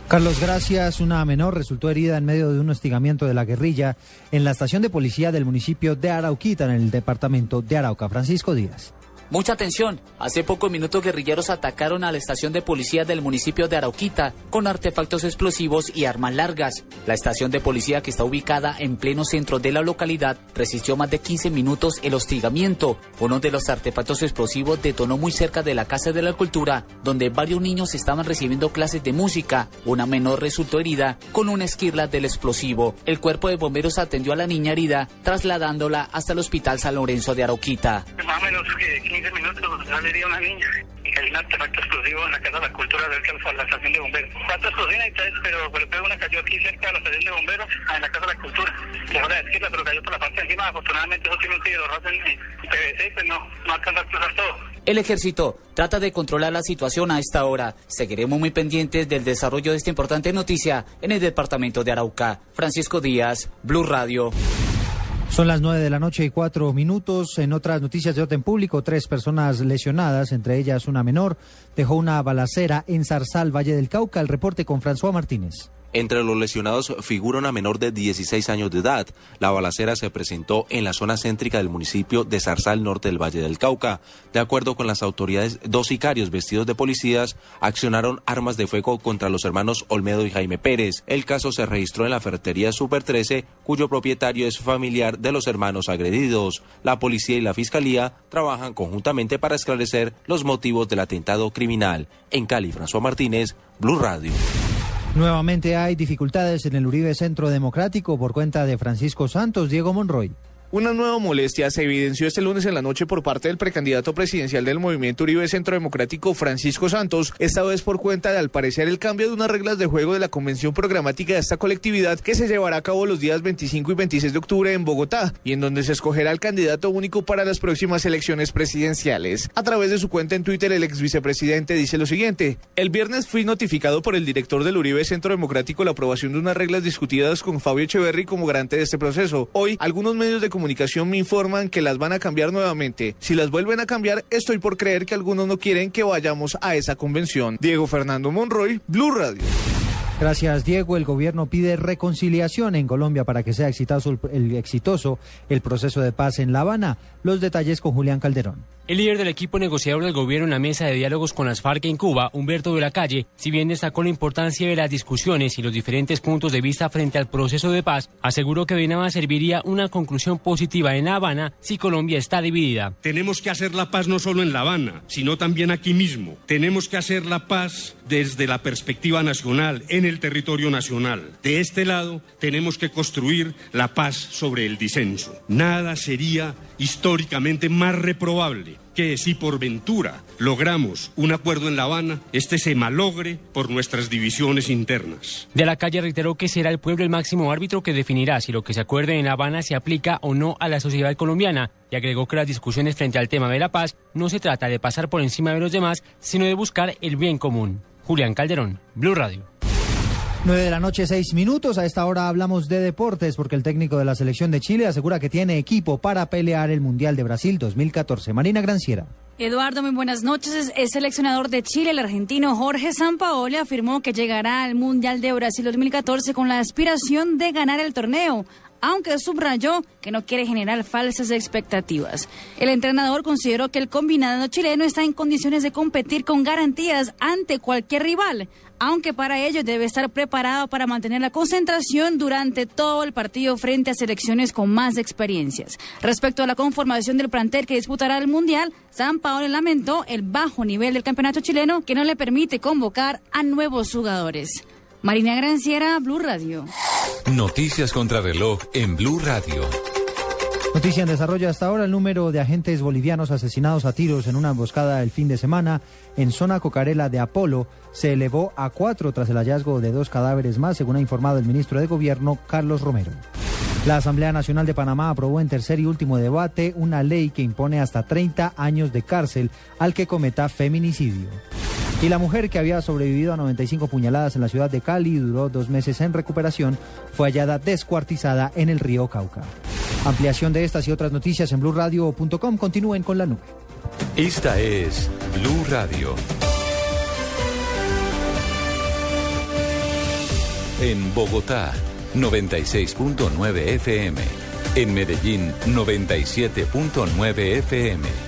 Carlos, gracias. Una menor resultó herida en medio de un hostigamiento de la guerrilla en la estación de policía del municipio de Arauquita, en el departamento de Arauca. Francisco Díaz. Mucha atención. Hace pocos minutos guerrilleros atacaron a la estación de policía del municipio de Arauquita con artefactos explosivos y armas largas. La estación de policía que está ubicada en pleno centro de la localidad resistió más de 15 minutos el hostigamiento. Uno de los artefactos explosivos detonó muy cerca de la Casa de la Cultura, donde varios niños estaban recibiendo clases de música. Una menor resultó herida con una esquirla del explosivo. El cuerpo de bomberos atendió a la niña herida, trasladándola hasta el hospital San Lorenzo de Arauquita. Más menos que 15 minutos saliría una niña y hay un artefacto explosivo en la Casa de la Cultura cerca de la estación de bomberos. Cuatro explosiones y tres, pero, pero una cayó aquí cerca de la estación de bomberos, en la Casa de la Cultura. Dejó la esquina, pero cayó por la parte de encima. Afortunadamente eso tiene un rojo en en PVC pues no, no alcanza a cruzar todo. El ejército trata de controlar la situación a esta hora. Seguiremos muy pendientes del desarrollo de esta importante noticia en el departamento de Arauca. Francisco Díaz, Blue Radio. Son las nueve de la noche y cuatro minutos. En otras noticias de orden público, tres personas lesionadas, entre ellas una menor, dejó una balacera en Zarzal, Valle del Cauca. El reporte con François Martínez. Entre los lesionados figura una menor de 16 años de edad. La balacera se presentó en la zona céntrica del municipio de Zarzal, norte del Valle del Cauca. De acuerdo con las autoridades, dos sicarios vestidos de policías accionaron armas de fuego contra los hermanos Olmedo y Jaime Pérez. El caso se registró en la ferretería Super 13, cuyo propietario es familiar de los hermanos agredidos. La policía y la fiscalía trabajan conjuntamente para esclarecer los motivos del atentado criminal. En Cali, François Martínez, Blue Radio. Nuevamente hay dificultades en el Uribe Centro Democrático por cuenta de Francisco Santos, Diego Monroy. Una nueva molestia se evidenció este lunes en la noche por parte del precandidato presidencial del movimiento Uribe Centro Democrático, Francisco Santos, esta vez por cuenta de al parecer el cambio de unas reglas de juego de la convención programática de esta colectividad que se llevará a cabo los días 25 y 26 de octubre en Bogotá y en donde se escogerá el candidato único para las próximas elecciones presidenciales. A través de su cuenta en Twitter, el ex vicepresidente dice lo siguiente: El viernes fui notificado por el director del Uribe Centro Democrático la aprobación de unas reglas discutidas con Fabio Echeverry como garante de este proceso. Hoy, algunos medios de comunicación me informan que las van a cambiar nuevamente. Si las vuelven a cambiar, estoy por creer que algunos no quieren que vayamos a esa convención. Diego Fernando Monroy, Blue Radio. Gracias, Diego. El gobierno pide reconciliación en Colombia para que sea el exitoso el proceso de paz en La Habana. Los detalles con Julián Calderón. El líder del equipo negociador del gobierno en la mesa de diálogos con las FARC en Cuba, Humberto de la Calle, si bien destacó la importancia de las discusiones y los diferentes puntos de vista frente al proceso de paz, aseguró que de nada serviría una conclusión positiva en La Habana si Colombia está dividida. Tenemos que hacer la paz no solo en La Habana, sino también aquí mismo. Tenemos que hacer la paz desde la perspectiva nacional, en el territorio nacional. De este lado, tenemos que construir la paz sobre el disenso. Nada sería históricamente más reprobable que si por ventura logramos un acuerdo en La Habana, este se malogre por nuestras divisiones internas. De la calle reiteró que será el pueblo el máximo árbitro que definirá si lo que se acuerde en La Habana se aplica o no a la sociedad colombiana y agregó que las discusiones frente al tema de la paz no se trata de pasar por encima de los demás, sino de buscar el bien común. Julián Calderón, Blue Radio. 9 de la noche, 6 minutos. A esta hora hablamos de deportes porque el técnico de la selección de Chile asegura que tiene equipo para pelear el Mundial de Brasil 2014. Marina Granciera. Eduardo, muy buenas noches. El seleccionador de Chile, el argentino Jorge Sampaoli, afirmó que llegará al Mundial de Brasil 2014 con la aspiración de ganar el torneo aunque subrayó que no quiere generar falsas expectativas. El entrenador consideró que el combinado chileno está en condiciones de competir con garantías ante cualquier rival, aunque para ello debe estar preparado para mantener la concentración durante todo el partido frente a selecciones con más experiencias. Respecto a la conformación del plantel que disputará el Mundial, San Paolo lamentó el bajo nivel del campeonato chileno que no le permite convocar a nuevos jugadores. Marina Granciera, Blue Radio. Noticias contra reloj en Blue Radio. Noticia en desarrollo hasta ahora. El número de agentes bolivianos asesinados a tiros en una emboscada el fin de semana en zona cocarela de Apolo se elevó a cuatro tras el hallazgo de dos cadáveres más, según ha informado el ministro de Gobierno, Carlos Romero. La Asamblea Nacional de Panamá aprobó en tercer y último debate una ley que impone hasta 30 años de cárcel al que cometa feminicidio. Y la mujer que había sobrevivido a 95 puñaladas en la ciudad de Cali y duró dos meses en recuperación fue hallada descuartizada en el río Cauca. Ampliación de estas y otras noticias en blurradio.com. Continúen con la nube. Esta es Blue Radio. En Bogotá, 96.9 FM. En Medellín, 97.9 FM.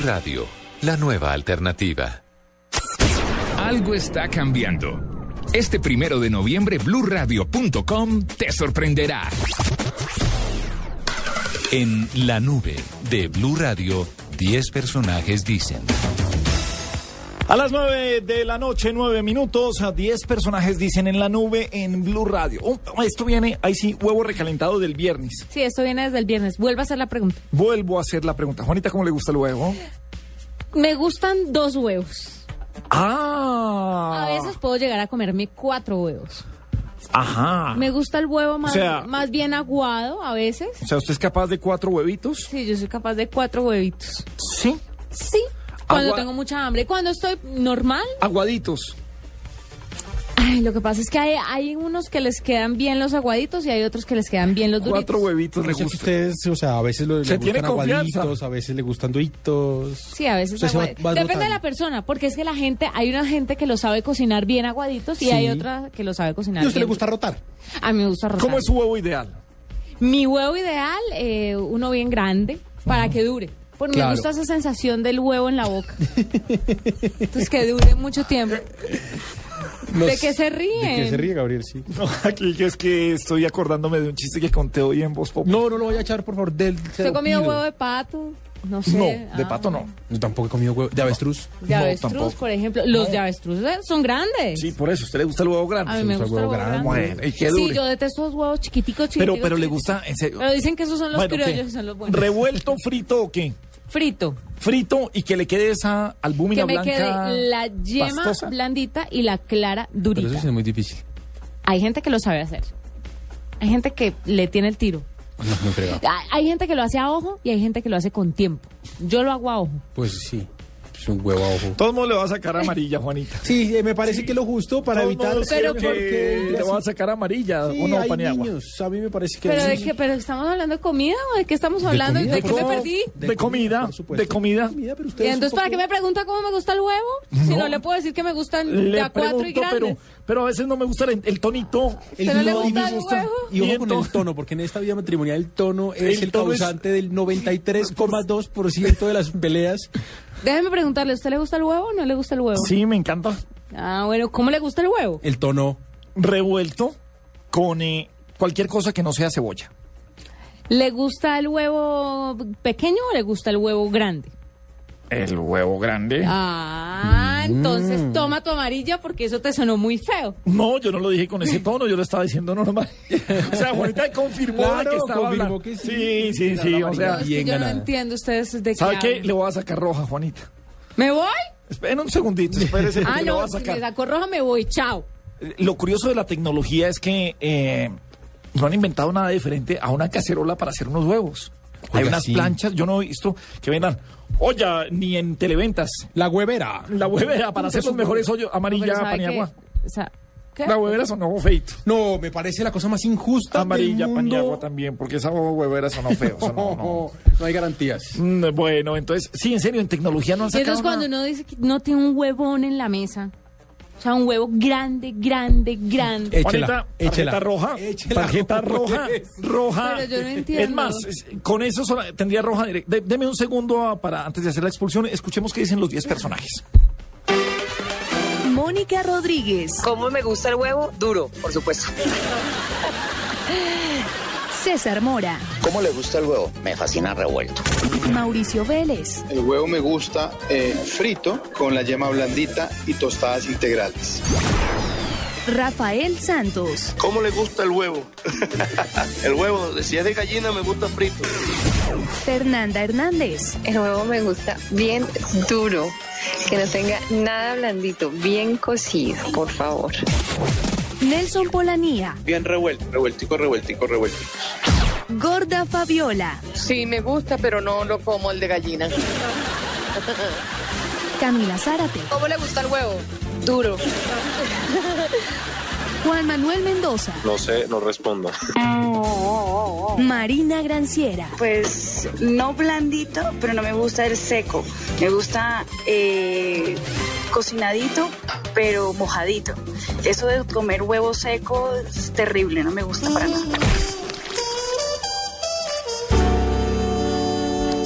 Blue Radio, la nueva alternativa. Algo está cambiando. Este primero de noviembre, bluradio.com te sorprenderá. En la nube de Blue Radio, 10 personajes dicen. A las 9 de la noche, 9 minutos, a 10 personajes dicen en la nube en Blue Radio. Oh, esto viene, ahí sí, huevo recalentado del viernes. Sí, esto viene desde el viernes. Vuelvo a hacer la pregunta. Vuelvo a hacer la pregunta. Juanita, ¿cómo le gusta el huevo? Me gustan dos huevos. Ah. A veces puedo llegar a comerme cuatro huevos. Ajá. Me gusta el huevo más, O sea- más bien aguado a veces. O sea, ¿usted es capaz de cuatro huevitos? Sí, yo soy capaz de cuatro huevitos. Sí. Sí. Cuando Agua- tengo mucha hambre. Cuando estoy normal. Aguaditos. Ay, lo que pasa es que hay, hay unos que les quedan bien los aguaditos y hay otros que les quedan bien los duritos. Cuatro huevitos le Yo sé que gusta. ustedes, o sea, a veces lo- Se le tiene gustan confianza. aguaditos, a veces le gustan duritos. Sí, a veces Usted se va- aguadi- va Depende de la persona, porque es que la gente, hay una gente que lo sabe cocinar bien aguaditos y Sí. hay otra que lo sabe cocinar ¿Y a usted bien le gusta rotar? A mí me gusta rotar. ¿Cómo es su huevo ideal? Mi huevo ideal, eh, uno bien grande, para que dure. Porque Claro. me gusta esa sensación del huevo en la boca. Entonces que dure mucho tiempo. No ¿De qué se ríen? ¿De qué se ríe, Gabriel? Sí. No, aquí es que estoy acordándome de un chiste que conté hoy en Voz Pop. No, no lo voy a echar, por favor. Del, ¿Usted ha comido huevo de pato? No sé. No, de Ah. pato no. Yo tampoco he comido huevo. ¿De avestruz? De No, avestruz, por ejemplo. Los de avestruz eh, son grandes. Sí, por eso. ¿A usted le gusta el huevo grande? A mí me gusta el huevo grande. Bueno, y que Sí, yo detesto los huevos chiquiticos, Pero, chiquiticos. pero le chiquiticos. gusta, en serio. Pero dicen que esos son los Bueno, criollos, son los buenos. ¿Revuelto, frito o qué? Frito. Frito y que le quede esa albúmina Que me blanca quede la yema pastosa. blandita y la clara Pero durita. eso es muy difícil. Hay gente que lo sabe hacer. Hay gente que le tiene el tiro. No, no creo. Hay- Hay gente que lo hace a ojo y hay gente que lo hace con tiempo. Yo lo hago a ojo. Pues sí. Es un huevo a ojo. Todo el mundo le va a sacar amarilla, Juanita. Sí, eh, me parece que lo justo para Todo evitar Pero que que- le va a sacar amarilla Sí, o no, hay Paniagua. niños. A mí me parece que Pero, sí. de qué, pero estamos hablando de comida o de qué estamos De hablando? comida, ¿De qué me perdí? De, comida, por supuesto. de comida. Comida, pero Y ustedes entonces, ¿para qué me pregunta cómo me gusta el huevo? Si No. no le puedo decir que me gustan de a cuatro y pregunto, pero, grandes. Pero a veces no me gusta el, el tonito. El ¿Pero le no, gusta el huevo? Y ojo con el tono, porque en esta vida matrimonial el tono es El el, tono es- causante del 93,2% de las peleas. Déjeme preguntarle, ¿a usted le gusta el huevo o no le gusta el huevo? Sí, me encanta. Ah, bueno, ¿cómo le gusta el huevo? El tono. Revuelto con eh, cualquier cosa que no sea cebolla. ¿Le gusta el huevo pequeño o le gusta el huevo grande? El huevo grande. Ah, entonces toma tu amarilla porque eso te sonó muy feo. No, yo no lo dije con ese tono, yo lo estaba diciendo normal. o sea, Juanita confirmó Claro, que estaba confirmó hablando. que sí. Sí, sí, sí, o sea, No, es que bien yo no entiendo ustedes de ¿sabe qué qué? hablan. Le voy a sacar roja, Juanita. ¿Me voy? Esperen un segundito, espérese, Ah, le no, si me saco roja me voy, chao. Lo curioso de la tecnología es que eh, no han inventado nada diferente a una cacerola para hacer unos huevos. Hay unas sí. planchas, yo no he visto que vendan, oye, ni en televentas. La huevera. La huevera para hacer los mejores hoyos, amarilla, ¿sabe paniagua. qué? O sea, ¿qué? La huevera sonó feito. No, me parece la cosa más injusta Amarilla, del mundo. paniagua también, porque esa huevera sonó feo. sonó- no. No, no hay garantías. Mm, Bueno, entonces, sí, en serio, en tecnología no han sacado entonces cuando uno dice que no tiene un huevón en la mesa, o sea, un huevo grande, grande, grande. Échela, Juanita, tarjeta échela. roja, Échela, tarjeta ¿cómo roja, roja. Pero yo no entiendo. Es más, con eso sola- tendría roja directa. De- deme un segundo ah, para antes de hacer la expulsión, escuchemos qué dicen los 10 personajes. Mónica Rodríguez. ¿Cómo me gusta el huevo? Duro, por supuesto. César Mora. ¿Cómo le gusta el huevo? Me fascina revuelto. Mauricio Vélez. El huevo me gusta eh, frito con la yema blandita y tostadas integrales. Rafael Santos. ¿Cómo le gusta el huevo? el huevo, si es de gallina, me gusta frito. Fernanda Hernández. El huevo me gusta bien duro, que no tenga nada blandito, bien cocido, por favor. Nelson Polanía. Bien revuelto, revueltico, revueltico, revueltico. Gorda Fabiola. Sí, me gusta, pero no lo como el de gallina. Camila Zárate. ¿Cómo le gusta el huevo? Duro. Juan Manuel Mendoza. No sé, no respondo. Marina Granciera. Pues no blandito, pero no me gusta el seco. Me gusta eh, cocinadito, pero mojadito. Eso de comer huevo seco es terrible, no me gusta para nada.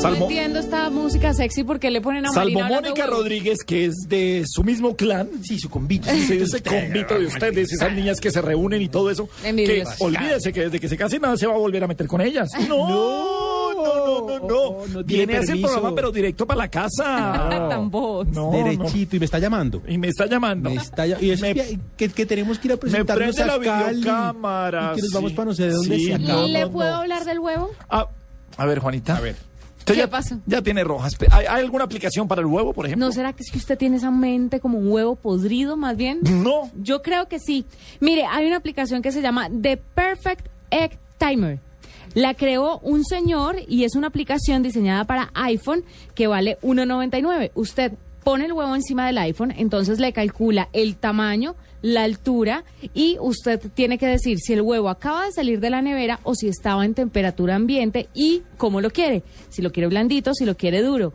No Salmo, entiendo esta música sexy porque le ponen a salvo Marina Mónica. Rodríguez, que es de su mismo clan. Sí, su convito. Sí, ese convito de ustedes, esas niñas que se reúnen y todo eso. Que olvídese que desde que se casen nada se va a volver a meter con ellas. No, no, no, no, no. no tiene Viene a hacer permiso. programa, pero directo para la casa. Bobos. No, Derechito, y me está llamando. Y me está llamando. Me está y eso es que, que- que tenemos que ir a Me presentarnos prende la a videocámara. Y que nos vamos para no sé de dónde Sí, se acaba. ¿Le puedo hablar del huevo? Ah, a ver, Juanita. A ver. ¿Qué pasó? Ya tiene rojas. ¿Hay, hay alguna aplicación para el huevo, por ejemplo? ¿No será que es que usted tiene esa mente como un huevo podrido, más bien? No. Yo creo que sí. Mire, hay una aplicación que se llama The Perfect Egg Timer. La creó un señor y es una aplicación diseñada para iPhone que vale 1.99. Usted pone el huevo encima del iPhone, entonces le calcula el tamaño, la altura y usted tiene que decir si el huevo acaba de salir de la nevera o si estaba en temperatura ambiente y cómo lo quiere. Si lo quiere blandito, si lo quiere duro.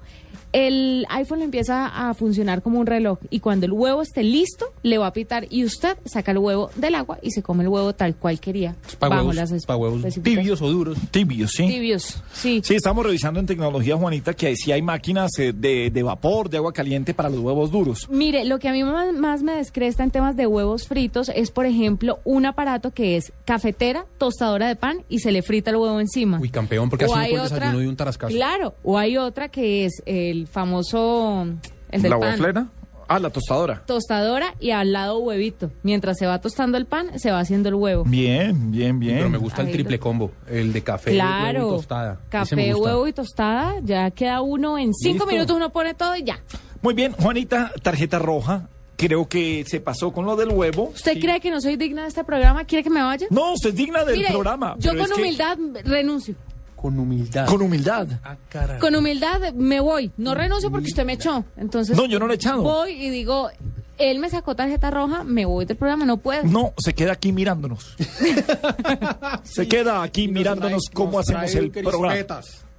El iPhone empieza a funcionar como un reloj y cuando el huevo esté listo, le va a pitar y usted saca el huevo del agua y se come el huevo tal cual quería. Para huevos, las pa' huevos tibios o duros. Tibios, sí. Tibios, sí. Sí, estamos revisando en tecnología, Juanita, que sí hay máquinas eh, de, de vapor, de agua caliente para los huevos duros. Mire, lo que a mí más, más me descresta en temas de huevos fritos es, por ejemplo, un aparato que es cafetera, tostadora de pan y se le frita el huevo encima. Uy, campeón, porque O así no otra- desayuno de un tarascazo. Claro, o hay otra que es el famoso, el del ¿La pan. Ah, la tostadora. Tostadora y al lado huevito. Mientras se va tostando el pan, se va haciendo el huevo. Bien, bien, bien. Pero me gusta el triple lo- combo, el de café, Claro. huevo y tostada. Café, huevo y tostada. Ya queda uno en cinco Listo. minutos, uno pone todo y ya. Muy bien, Juanita, tarjeta roja. Creo que se pasó con lo del huevo. ¿Usted cree que no soy digna de este programa? ¿Quiere que me vaya? No, usted es digna del Mire, programa. Yo con que- humildad renuncio. Con humildad. Con humildad. Ah, caray. Con humildad me voy. No renuncio porque usted me echó. Entonces. No, yo no le he echado. Voy y digo, él me sacó tarjeta roja, me voy del programa, no puedo. No, se queda aquí mirándonos. se queda aquí nos mirándonos trae- cómo hacemos el programa.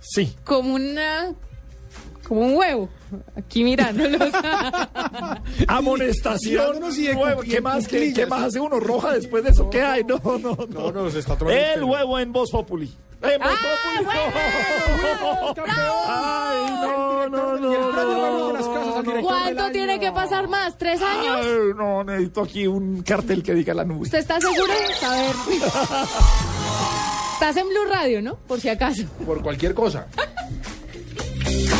Sí. Como una. Como un huevo. Aquí mirándolos. Amonestación. Y de huevo. ¿Qué más, qué, qué más hace uno roja después de eso? ¿Qué hay? No, no, no. No, no, se está El huevo en Voz Populi. En Voz ¡Ah, Populi. Ay, no, no, no, no. ¿Cuánto tiene que pasar más? ¿Tres años? Ay, no, necesito aquí un cartel que diga la nube. ¿Usted está seguro? A ver. Estás en Blue Radio, ¿no? Por si acaso. Por cualquier cosa.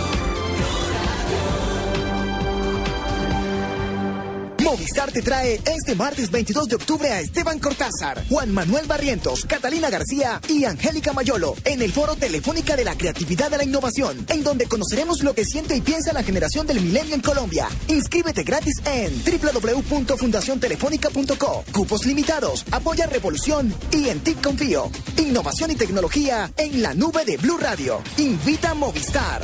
Movistar te trae este martes 22 de octubre a Esteban Cortázar, Juan Manuel Barrientos, Catalina García y Angélica Mayolo en el Foro Telefónica de la Creatividad de la Innovación, en donde conoceremos lo que siente y piensa la generación del milenio en Colombia. Inscríbete gratis en www.fundaciontelefónica.co. Cupos limitados, apoya Revolución y en TIC Confío. Innovación y tecnología en la nube de Blue Radio. Invita a Movistar.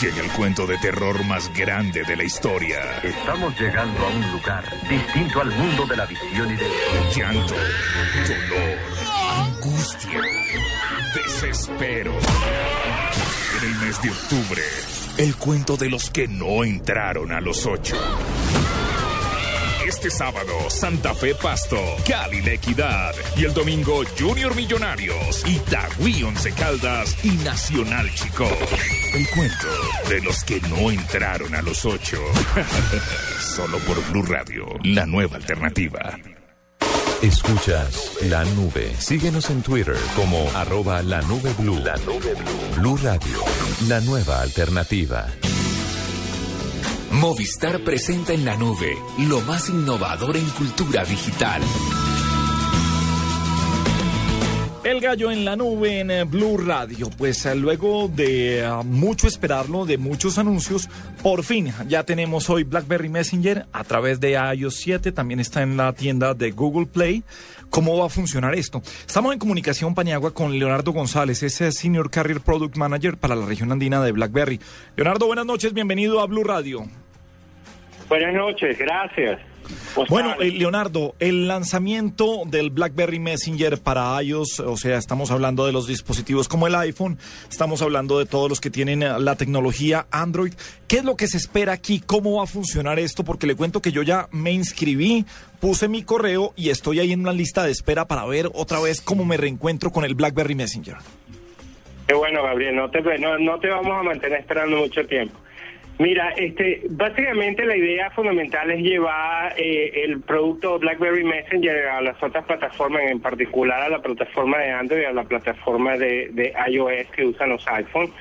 Llega el cuento de terror más grande de la historia. Estamos llegando a un lugar distinto al mundo de la visión y del Llanto, dolor, angustia, desespero. En el mes de octubre, el cuento de los que no entraron a los ocho. Este sábado, Santa Fe Pasto, Cali La Equidad. Y el domingo, Junior Millonarios, Itagüí Once Caldas y Nacional Chico. El cuento de los que no entraron a los ocho. Solo por Blue Radio, la nueva alternativa. Escuchas La Nube. Síguenos en Twitter como arroba la nube blue. La nube blue. Blue Radio, la nueva alternativa. Movistar presenta en la nube lo más innovador en cultura digital. El gallo en la nube en eh, Blue Radio. Pues eh, luego de ah, mucho esperarlo, de muchos anuncios, por fin ya tenemos hoy BlackBerry Messenger a través de iOS 7. También está en la tienda de Google Play. ¿Cómo va a funcionar esto? Estamos en comunicación Paniagua con Leonardo González, ese Senior Carrier Product Manager para la región andina de BlackBerry. Leonardo, buenas noches, bienvenido a Blue Radio. Buenas noches, gracias. Bueno, eh, Leonardo, el lanzamiento del BlackBerry Messenger para iOS, o sea, estamos hablando de los dispositivos como el iPhone, estamos hablando de todos los que tienen eh, la tecnología Android. ¿Qué es lo que se espera aquí? ¿Cómo va a funcionar esto? Porque le cuento que yo ya me inscribí, puse mi correo y estoy ahí en una lista de espera para ver otra vez cómo me reencuentro con el BlackBerry Messenger. Qué bueno, Gabriel, no te, no, no te vamos a mantener esperando mucho tiempo. Mira, este, básicamente la idea fundamental es llevar eh, el producto BlackBerry Messenger a las otras plataformas, en particular a la plataforma de Android a la plataforma de, iOS que usan los iPhones.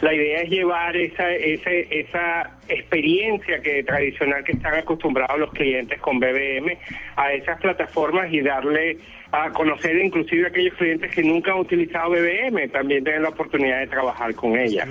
La idea es llevar esa, esa, esa experiencia que tradicional que están acostumbrados los clientes con BBM a esas plataformas y darle a conocer inclusive a aquellos clientes que nunca han utilizado BBM, también tienen la oportunidad de trabajar con ella.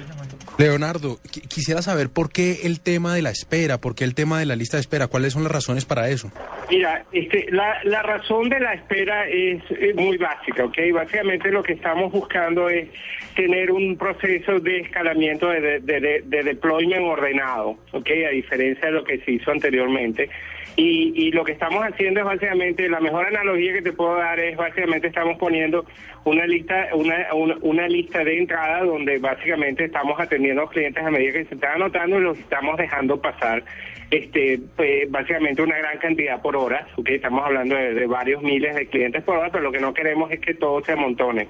Leonardo, quisiera saber por qué el tema de la espera, por qué el tema de la lista de espera, cuáles son las razones para eso. Mira, este, la, la razón de la espera es, muy básica, ¿ok? Básicamente lo que estamos buscando es tener un proceso de escalamiento de, de, de deployment ordenado, ¿ok? A diferencia de lo que se hizo anteriormente. Y, y, lo que estamos haciendo es básicamente, la mejor analogía que te puedo dar es básicamente estamos poniendo una lista una, una, lista de entrada donde básicamente estamos atendiendo a los clientes a medida que se están anotando y los estamos dejando pasar este pues, básicamente una gran cantidad por hora, ¿okay? estamos hablando de, varios miles de clientes por hora, pero lo que no queremos es que todo se amontone.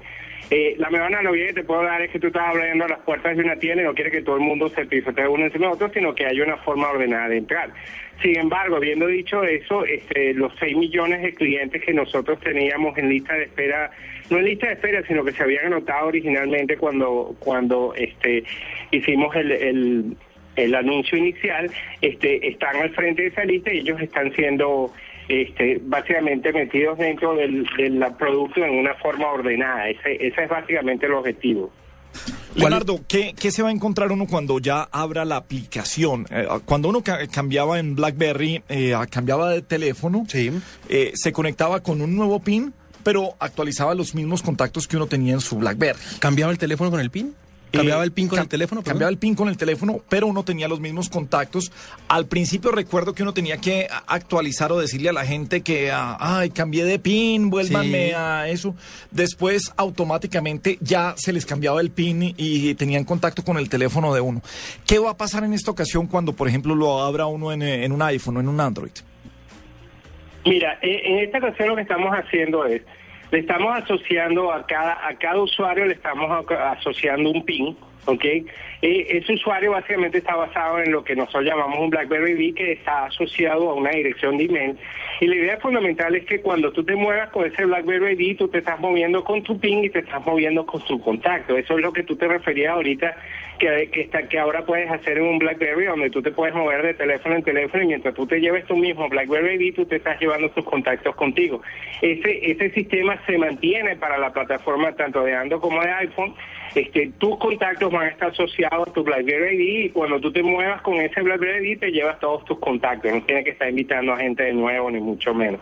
Eh, la mejor analogía que te puedo dar es que tú estás abriendo las puertas de una tienda y no quieres que todo el mundo se pisote uno encima de otro, sino que haya una forma ordenada de entrar. Sin embargo, habiendo dicho eso, este, los 6 millones de clientes que nosotros teníamos en lista de espera, no en lista de espera, sino que se habían anotado originalmente cuando, cuando este, hicimos el, el, el anuncio inicial, este, están al frente de esa lista y ellos están siendo este, básicamente metidos dentro del, del producto en una forma ordenada. Ese, ese es básicamente el objetivo. Leonardo, ¿qué, ¿qué, se va a encontrar uno cuando ya abra la aplicación? Eh, cuando uno cambiaba en BlackBerry, eh, cambiaba de teléfono, eh, se conectaba con un nuevo PIN, pero actualizaba los mismos contactos que uno tenía en su BlackBerry. ¿Cambiaba el teléfono con el PIN? ¿Cambiaba el PIN con el teléfono? Cambiaba el PIN con el teléfono, pero uno tenía los mismos contactos. Al principio recuerdo que uno tenía que actualizar o decirle a la gente que, ah, ay, cambié de PIN, vuélvanme a eso. Después automáticamente ya se les cambiaba el PIN y tenían contacto con el teléfono de uno. ¿Qué va a pasar en esta ocasión cuando, por ejemplo, lo abra uno en, en un iPhone o en un Android? Mira, eh, en esta ocasión lo que estamos haciendo es le estamos asociando a cada, a cada usuario, le estamos asociando un PIN, ¿ok? Eh, ese usuario básicamente está basado en lo que nosotros llamamos un BlackBerry B, que está asociado a una dirección de email. Y la idea fundamental es que cuando tú te muevas con ese BlackBerry B, tú te estás moviendo con tu PIN y te estás moviendo con tu contacto. Eso es lo que tú te referías ahorita que, que, está, que ahora puedes hacer en un BlackBerry, donde tú te puedes mover de teléfono en teléfono y mientras tú te lleves tu mismo BlackBerry tú te estás llevando tus contactos contigo. Ese, ese sistema se mantiene para la plataforma tanto de Android como de iPhone. Este, tus contactos van a estar asociados a tu BlackBerry y cuando tú te muevas con ese BlackBerry te llevas todos tus contactos. No tienes que estar invitando a gente de nuevo, ni mucho menos.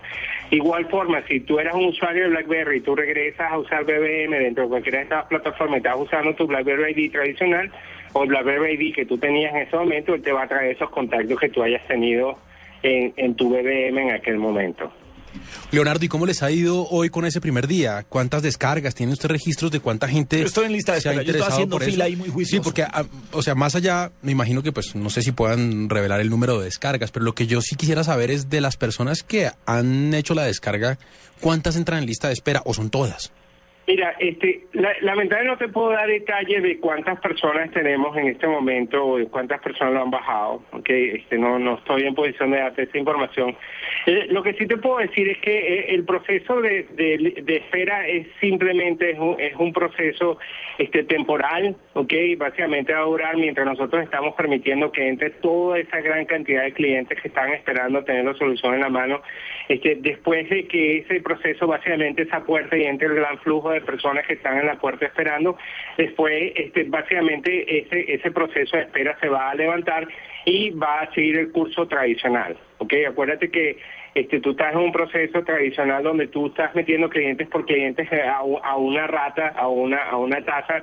Igual forma, si tú eras un usuario de BlackBerry y tú regresas a usar BBM dentro de cualquiera de estas plataformas, estás usando tu BlackBerry ID tradicional o el BlackBerry ID que tú tenías en ese momento, él te va a traer esos contactos que tú hayas tenido en, en tu BBM en aquel momento. Leonardo, ¿y cómo les ha ido hoy con ese primer día? ¿Cuántas descargas? ¿Tiene usted registros de cuánta gente yo estoy en lista de espera, yo estoy haciendo fila ahí muy juicioso. Sí, porque, ah, o sea, más allá, me imagino que pues no sé si puedan revelar el número de descargas, pero lo que yo sí quisiera saber es de las personas que han hecho la descarga, ¿cuántas entran en lista de espera o son todas? Mira, este, lamentablemente no te puedo dar detalles de cuántas personas tenemos en este momento o de cuántas personas lo han bajado, okay, este, no, no estoy en posición de darte esa información. Eh, lo que sí te puedo decir es que eh, el proceso de, espera es simplemente es un, es un proceso este, temporal, okay, básicamente va a durar mientras nosotros estamos permitiendo que entre toda esa gran cantidad de clientes que están esperando tener la solución en la mano, este, después de que ese proceso básicamente esa puerta y entre el gran flujo de de personas que están en la puerta esperando. Después, este, básicamente, ese, ese proceso de espera se va a levantar y va a seguir el curso tradicional. ¿ok? Acuérdate que este, tú estás en un proceso tradicional donde tú estás metiendo clientes por clientes a, a una rata, a una, a una tasa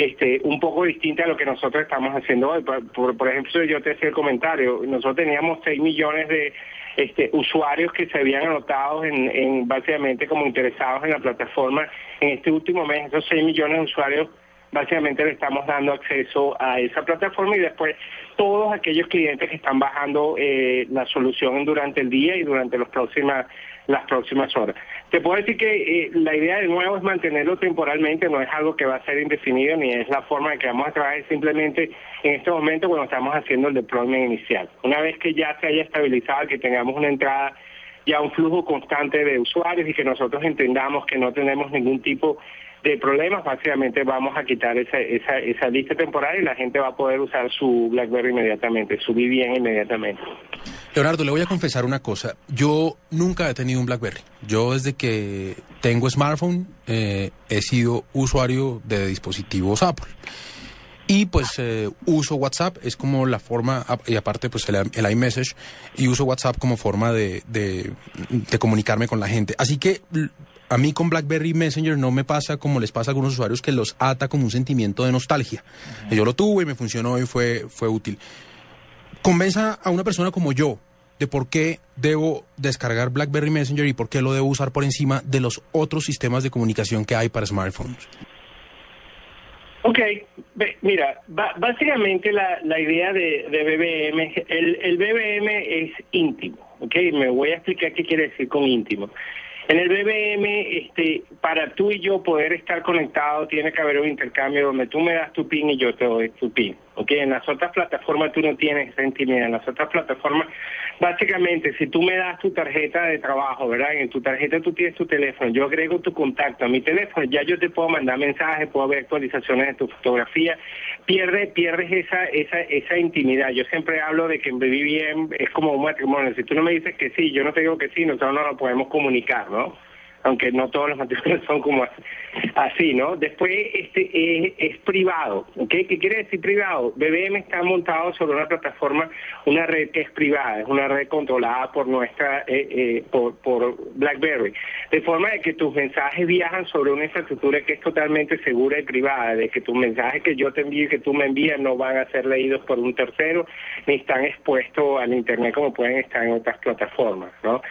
este, un poco distinta a lo que nosotros estamos haciendo hoy. Por, por, por ejemplo, yo te hacía el comentario, nosotros teníamos 6 millones de este, usuarios que se habían anotado en, en básicamente como interesados en la plataforma en este último mes, esos 6 millones de usuarios básicamente le estamos dando acceso a esa plataforma y después todos aquellos clientes que están bajando eh, la solución durante el día y durante los próximas, las próximas horas. Te puedo decir que eh, la idea de nuevo es mantenerlo temporalmente, no es algo que va a ser indefinido ni es la forma en que vamos a trabajar, simplemente en este momento cuando estamos haciendo el deployment inicial. Una vez que ya se haya estabilizado, que tengamos una entrada ya un flujo constante de usuarios y que nosotros entendamos que no tenemos ningún tipo de problemas, básicamente vamos a quitar esa, esa, esa lista temporal y la gente va a poder usar su BlackBerry inmediatamente, su VPN inmediatamente. Leonardo, le voy a confesar una cosa. Yo nunca he tenido un BlackBerry. Yo desde que tengo smartphone eh, he sido usuario de dispositivos Apple. Y pues eh, uso WhatsApp, es como la forma, y aparte pues el, el iMessage, y uso WhatsApp como forma de, de, de comunicarme con la gente. Así que a mí con BlackBerry Messenger no me pasa como les pasa a algunos usuarios que los ata como un sentimiento de nostalgia. Yo lo tuve, me funcionó y fue, fue útil. Convenza a una persona como yo de por qué debo descargar BlackBerry Messenger y por qué lo debo usar por encima de los otros sistemas de comunicación que hay para smartphones. Ok, mira, básicamente la, la idea de, BBM, el, el BBM es íntimo, ok, me voy a explicar qué quiere decir con íntimo. En el BBM, este, para tú y yo poder estar conectados, tiene que haber un intercambio donde tú me das tu PIN y yo te doy tu PIN. ¿Ok? En las otras plataformas tú no tienes esa intimidad. En las otras plataformas, básicamente, si tú me das tu tarjeta de trabajo, ¿verdad? En tu tarjeta tú tienes tu teléfono, yo agrego tu contacto a mi teléfono, ya yo te puedo mandar mensajes, puedo ver actualizaciones de tu fotografía, pierdes, pierdes esa, esa, esa intimidad. Yo siempre hablo de que en BBM es como un matrimonio. Si tú no me dices que sí, yo no te digo que sí, nosotros no lo podemos comunicar, ¿no? Aunque no todos los matrimonios son como así, ¿no? Después este es, privado, ¿ok? ¿Qué quiere decir privado? BBM está montado sobre una plataforma, una red que es privada, es una red controlada por nuestra, eh, eh, por, por BlackBerry, de forma de que tus mensajes viajan sobre una infraestructura que es totalmente segura y privada, de que tus mensajes que yo te envío y que tú me envías no van a ser leídos por un tercero, ni están expuestos al Internet como pueden estar en otras plataformas, ¿no?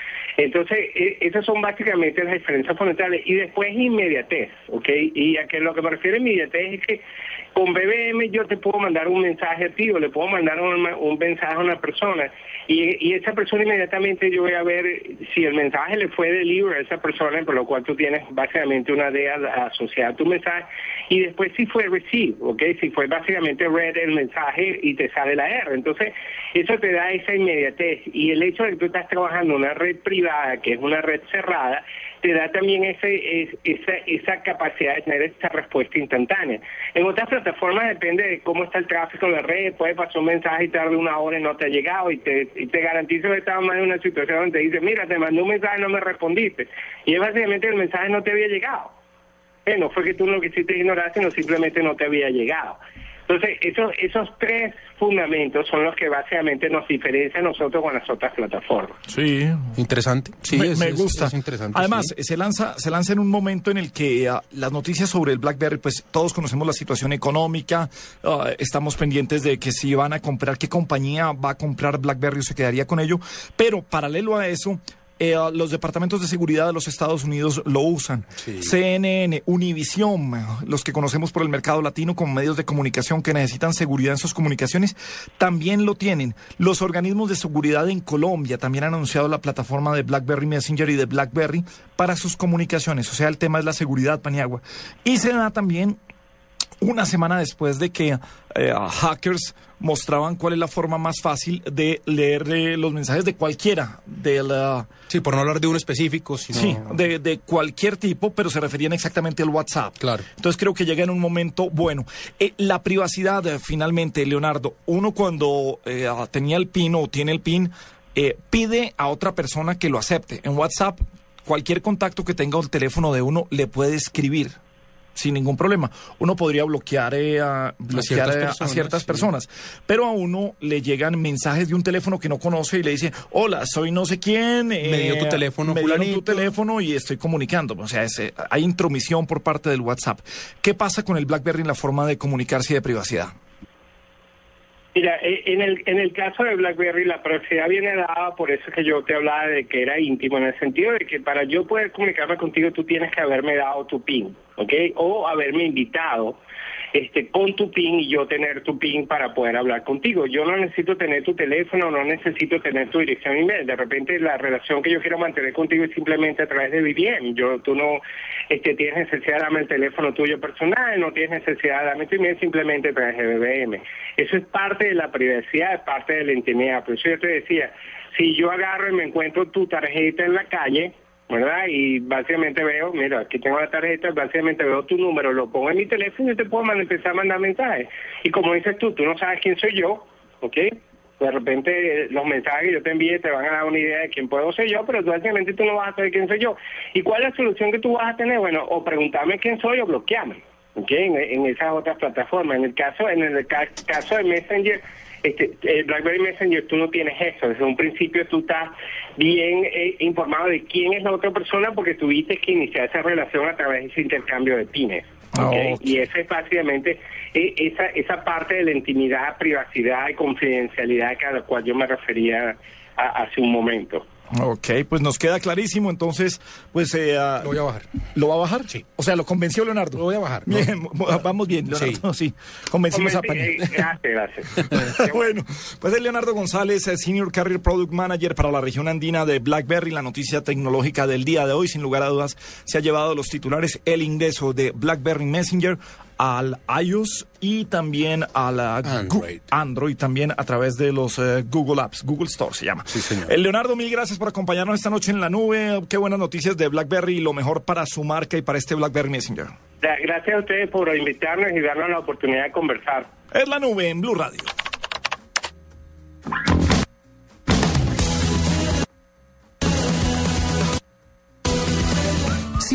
Entonces, e, esas son básicamente las diferencias fundamentales. Y después inmediatez, ¿ok? Y a que lo que me refiero a inmediatez es que con BBM yo te puedo mandar un mensaje a ti o le puedo mandar un, mensaje a una persona y, esa persona inmediatamente yo voy a ver si el mensaje le fue delivery a esa persona, por lo cual tú tienes básicamente una DEA asociada a tu mensaje y después si fue receive, ¿ok? Si fue básicamente read el mensaje y te sale la R. Entonces, eso te da esa inmediatez y el hecho de que tú estás trabajando en una red privada, que es una red cerrada, te da también ese, esa, esa capacidad de tener esa respuesta instantánea. En otras plataformas depende de cómo está el tráfico en la red, puede pasar un mensaje y tarde una hora y no te ha llegado y te, te garantizo que estás más en una situación donde te dice, mira, te mandé un mensaje y no me respondiste. Y es básicamente el mensaje no te había llegado. Eh, no fue que tú lo que hiciste ignoraste, sino simplemente no te había llegado. Entonces, esos, esos tres fundamentos son los que básicamente nos diferencian a nosotros con las otras plataformas. Sí. Interesante. Sí, me, gusta. interesante, Además, se lanza se lanza en un momento en el que ah, las noticias sobre el BlackBerry, pues todos conocemos la situación económica, ah, estamos pendientes de que si van a comprar, qué compañía va a comprar BlackBerry o se quedaría con ello, pero paralelo a eso, eh, los departamentos de seguridad de los Estados Unidos lo usan. CNN, Univision, los que conocemos por el mercado latino como medios de comunicación que necesitan seguridad en sus comunicaciones, también lo tienen. Los organismos de seguridad en Colombia también han anunciado la plataforma de BlackBerry Messenger y de BlackBerry para sus comunicaciones. O sea, el tema es la seguridad, Paniagua. Y se da también una semana después de que eh, hackers mostraban cuál es la forma más fácil de leer eh, los mensajes de cualquiera de la sí por no hablar de uno específico sino... sí de, de, cualquier tipo pero se referían exactamente al WhatsApp. Claro. Entonces creo que llega en un momento bueno. Eh, la privacidad finalmente Leonardo uno cuando tenía el pin o tiene el pin pide a otra persona que lo acepte. En WhatsApp cualquier contacto que tenga el teléfono de uno le puede escribir sin ningún problema. Uno podría bloquear, eh, a, bloquear ciertas eh, a personas, ciertas sí. personas, pero a uno le llegan mensajes de un teléfono que no conoce y le dice, hola, soy no sé quién. eh, Me dio tu teléfono, me dieron tu fulanito". teléfono y estoy comunicando. O sea, es, eh, hay intromisión por parte del WhatsApp. ¿Qué pasa con el BlackBerry en la forma de comunicarse y de privacidad? Mira, eh, en el, en el caso de BlackBerry la privacidad viene dada, por eso que yo te hablaba de que era íntimo, en el sentido de que para yo poder comunicarme contigo tú tienes que haberme dado tu PIN, ¿ok? O haberme invitado este, con tu PIN y yo tener tu PIN para poder hablar contigo. Yo no necesito tener tu teléfono, no necesito tener tu dirección email. De repente la relación que yo quiero mantener contigo es simplemente a través de BBM. Yo, tú no este, tienes necesidad de darme el teléfono tuyo personal, no tienes necesidad de darme tu email simplemente a través de BBM. Eso es parte de la privacidad, es parte de la intimidad. Por eso yo te decía, si yo agarro y me encuentro tu tarjeta en la calle, ¿verdad? Y básicamente veo, mira, aquí tengo la tarjeta, básicamente veo tu número, lo pongo en mi teléfono y te puedo mandar- empezar a mandar mensajes. Y como dices tú, tú no sabes quién soy yo, ¿ok? De repente eh, los mensajes que yo te envíe te van a dar una idea de quién puedo ser yo, pero básicamente tú no vas a saber quién soy yo. ¿Y cuál es la solución que tú vas a tener? Bueno, o preguntarme quién soy o bloquearme, ¿ok? En, esas otras plataformas. En el caso, en el ca- caso de Messenger, este, el BlackBerry Messenger tú no tienes eso. Desde un principio tú estás bien eh, informado de quién es la otra persona porque tuviste que iniciar esa relación a través de ese intercambio de pines. ¿ok? Y esa es básicamente eh, esa, esa parte de la intimidad, privacidad y confidencialidad a la cual yo me refería a- hace un momento. Ok, pues nos queda clarísimo. Entonces, pues. Eh, lo voy a bajar. ¿Lo va a bajar? Sí. O sea, lo convenció Leonardo. Lo voy a bajar. Bien, vamos bien, Leonardo. Sí. Convencimos a Pani. Eh, Gracias, gracias. bueno, pues es Leonardo González, eh, Senior Carrier Product Manager para la región andina de BlackBerry. La noticia tecnológica del día de hoy, sin lugar a dudas, se ha llevado los titulares el ingreso de BlackBerry Messenger al iOS y también a la Android, Android también a través de los eh, Google Apps, Google Store se llama. Sí, señor. Eh, Leonardo, mil gracias por acompañarnos esta noche en la nube. Qué buenas noticias de BlackBerry y lo mejor para su marca y para este BlackBerry Messenger. Gra- Gracias a ustedes por invitarnos y darnos la oportunidad de conversar. Es la nube en Blue Radio.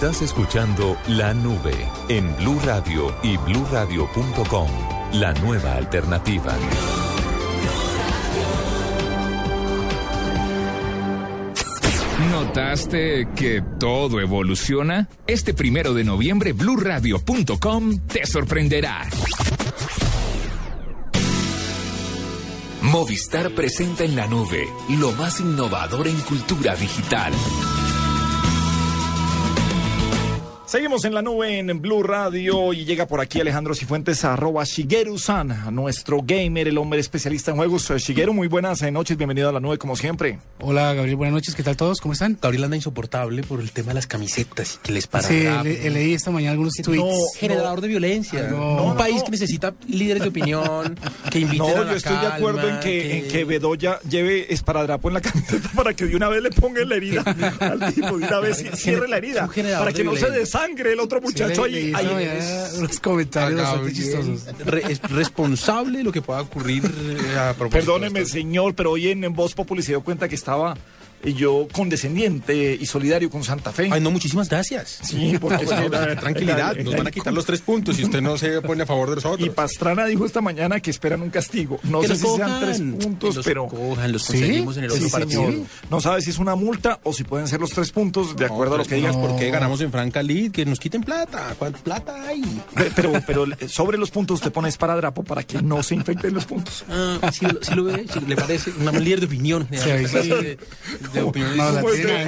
Estás escuchando La Nube en Blue Radio y bluradio.com. La nueva alternativa. ¿Notaste que todo evoluciona? Este primero de noviembre, bluradio.com te sorprenderá. Movistar presenta en la nube lo más innovador en cultura digital. Say you. Seguimos en la nube en Blue Radio y llega por aquí Alejandro Cifuentes, arroba Shigeru-san, nuestro gamer, el hombre especialista en juegos. Eh, Shigeru, muy buenas eh, noches, bienvenido a la nube como siempre. Hola Gabriel, buenas noches, ¿qué tal todos? ¿Cómo están? Gabriel anda insoportable por el tema de las camisetas y que les para. Sí, le- leí esta mañana algunos tweets. generador de violencia. No, un no, país no. que necesita líderes de opinión, que inviten No, a la yo estoy de acuerdo en calma, que, en que Bedoya lleve esparadrapo en la camiseta para que de una vez le ponga la herida al tipo, de una vez cierre la herida, para que no se violencia. Desangre el otro muchacho Sí, le- ahí. esta ahí es- unos comentarios bastante chistosos. Re- es responsable lo que pueda ocurrir eh, a propósito. Perdóneme, señor, pero hoy en, en Voz Populi se dio cuenta que estaba yo condescendiente y solidario con Santa Fe. Ay, no, muchísimas gracias. Sí, porque No, bueno, tranquilidad, nos van a quitar los tres puntos si usted no se pone a favor de nosotros. Y Pastrana dijo esta mañana que esperan un castigo. No Que sé si sean cojan, tres que puntos, los pero. cojan, los conseguimos en el otro partido. señor. No sabe si es una multa o si pueden ser los tres puntos, de acuerdo a lo que digas. ¿Por qué ganamos en Franca League? Que nos quiten plata. ¿Cuánta plata hay? Pe- Pero, pero sobre los puntos te pones esparadrapo para que no se infecten los puntos. Ah, sí, lo- sí lo ve, sí, le parece una líder de opinión. de- Sí, sí. De- opinión. No,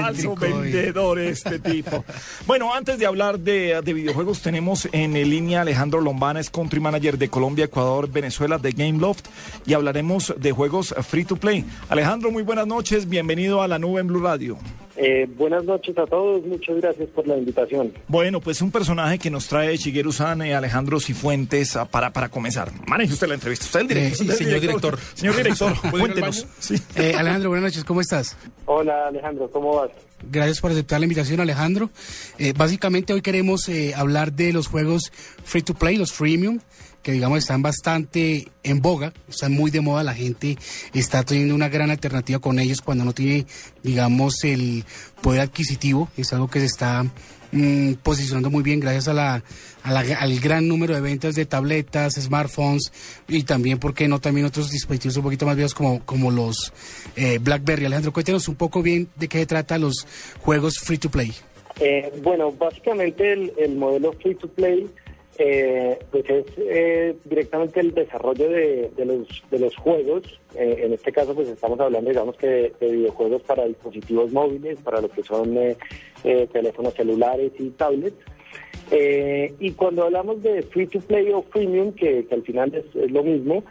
falso y- vendedor este tipo. Bueno, antes de hablar de, de videojuegos, tenemos en línea Alejandro Lombana, es country manager de Colombia, Ecuador, Venezuela, de Gameloft, y hablaremos de juegos free to play. Alejandro, muy buenas noches, bienvenido a la nube en Blue Radio. Eh, buenas noches a todos, muchas gracias por la invitación. Bueno, pues un personaje que nos trae Shigeru San y Alejandro Cifuentes ah, para, para comenzar. Maneje usted la entrevista, usted el director. Eh, sí, usted es el señor director. Señor director, ¿Puedo ir al cuéntenos. Sí. Eh, Alejandro, buenas noches, ¿cómo estás? Hola Alejandro, ¿cómo vas? Gracias por aceptar la invitación, Alejandro. Eh, básicamente hoy queremos eh, hablar de los juegos free to play, los freemium, que digamos están bastante en boga, están muy de moda, la gente está teniendo una gran alternativa con ellos cuando no tiene, digamos, el poder adquisitivo, es algo que se está mm, posicionando muy bien gracias a la, a la- al gran número de ventas de tabletas, smartphones y también, ¿por qué no? También otros dispositivos un poquito más viejos como, como los eh, BlackBerry. Alejandro, cuéntenos un poco bien de qué se trata los juegos free to play. Eh, bueno, básicamente el, el modelo free to play eh, pues es eh, directamente el desarrollo de, los, de los juegos. Eh, en este caso pues estamos hablando digamos que de, de videojuegos para dispositivos móviles, para lo que son eh, eh, teléfonos celulares y tablets. Y cuando hablamos de free to play o freemium, que, al final es, es lo mismo,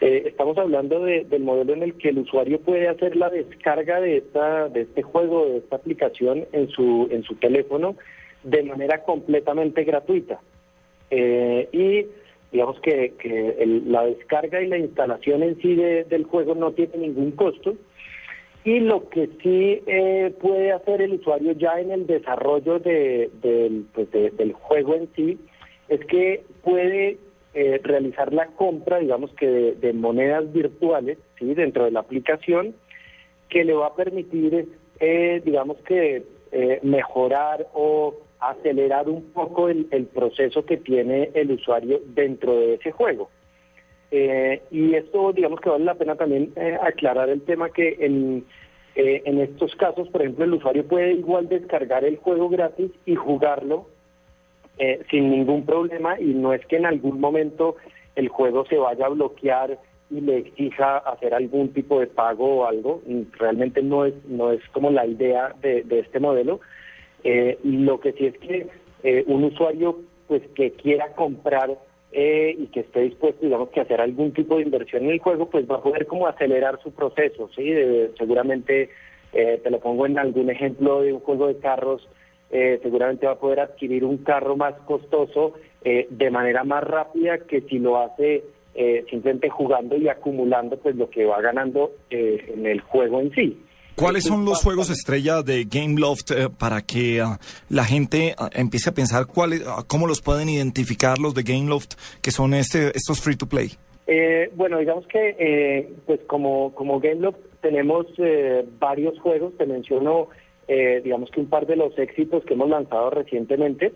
estamos hablando de- del modelo en el que el usuario puede hacer la descarga de esta de este juego, de esta aplicación en su en su teléfono de manera completamente gratuita. Eh, y digamos que, que el- la descarga y la instalación en sí de- del juego no tiene ningún costo. Y lo que sí eh, puede hacer el usuario ya en el desarrollo de- pues, de- del juego en sí es que puede eh, realizar la compra, digamos que de, de monedas virtuales, ¿sí? dentro de la aplicación, que le va a permitir, eh, digamos que, eh, mejorar o acelerar un poco el, el proceso que tiene el usuario dentro de ese juego. Eh, y esto, digamos que vale la pena también eh, aclarar el tema que en, eh, en estos casos, por ejemplo, el usuario puede igual descargar el juego gratis y jugarlo eh, sin ningún problema y no es que en algún momento el juego se vaya a bloquear y le exija hacer algún tipo de pago o algo. Realmente no es, no es como la idea de, de este modelo. Eh, lo que sí es que eh, un usuario pues que quiera comprar eh, y que esté dispuesto, digamos, que hacer algún tipo de inversión en el juego, pues va a poder como acelerar su proceso, ¿sí? De- seguramente, eh, te lo pongo en algún ejemplo de un juego de carros, eh, seguramente va a poder adquirir un carro más costoso eh, de manera más rápida que si lo hace simplemente jugando y acumulando pues lo que va ganando en el juego en sí. ¿Cuáles son los juegos estrella de Gameloft eh, para que ah, la gente ah, empiece a pensar cuáles, ah, cómo los pueden identificar los de Gameloft que son este, estos free to play? Eh, bueno, digamos que eh, pues como, como Gameloft tenemos eh, varios juegos, te menciono eh, digamos que un par de los éxitos que hemos lanzado recientemente.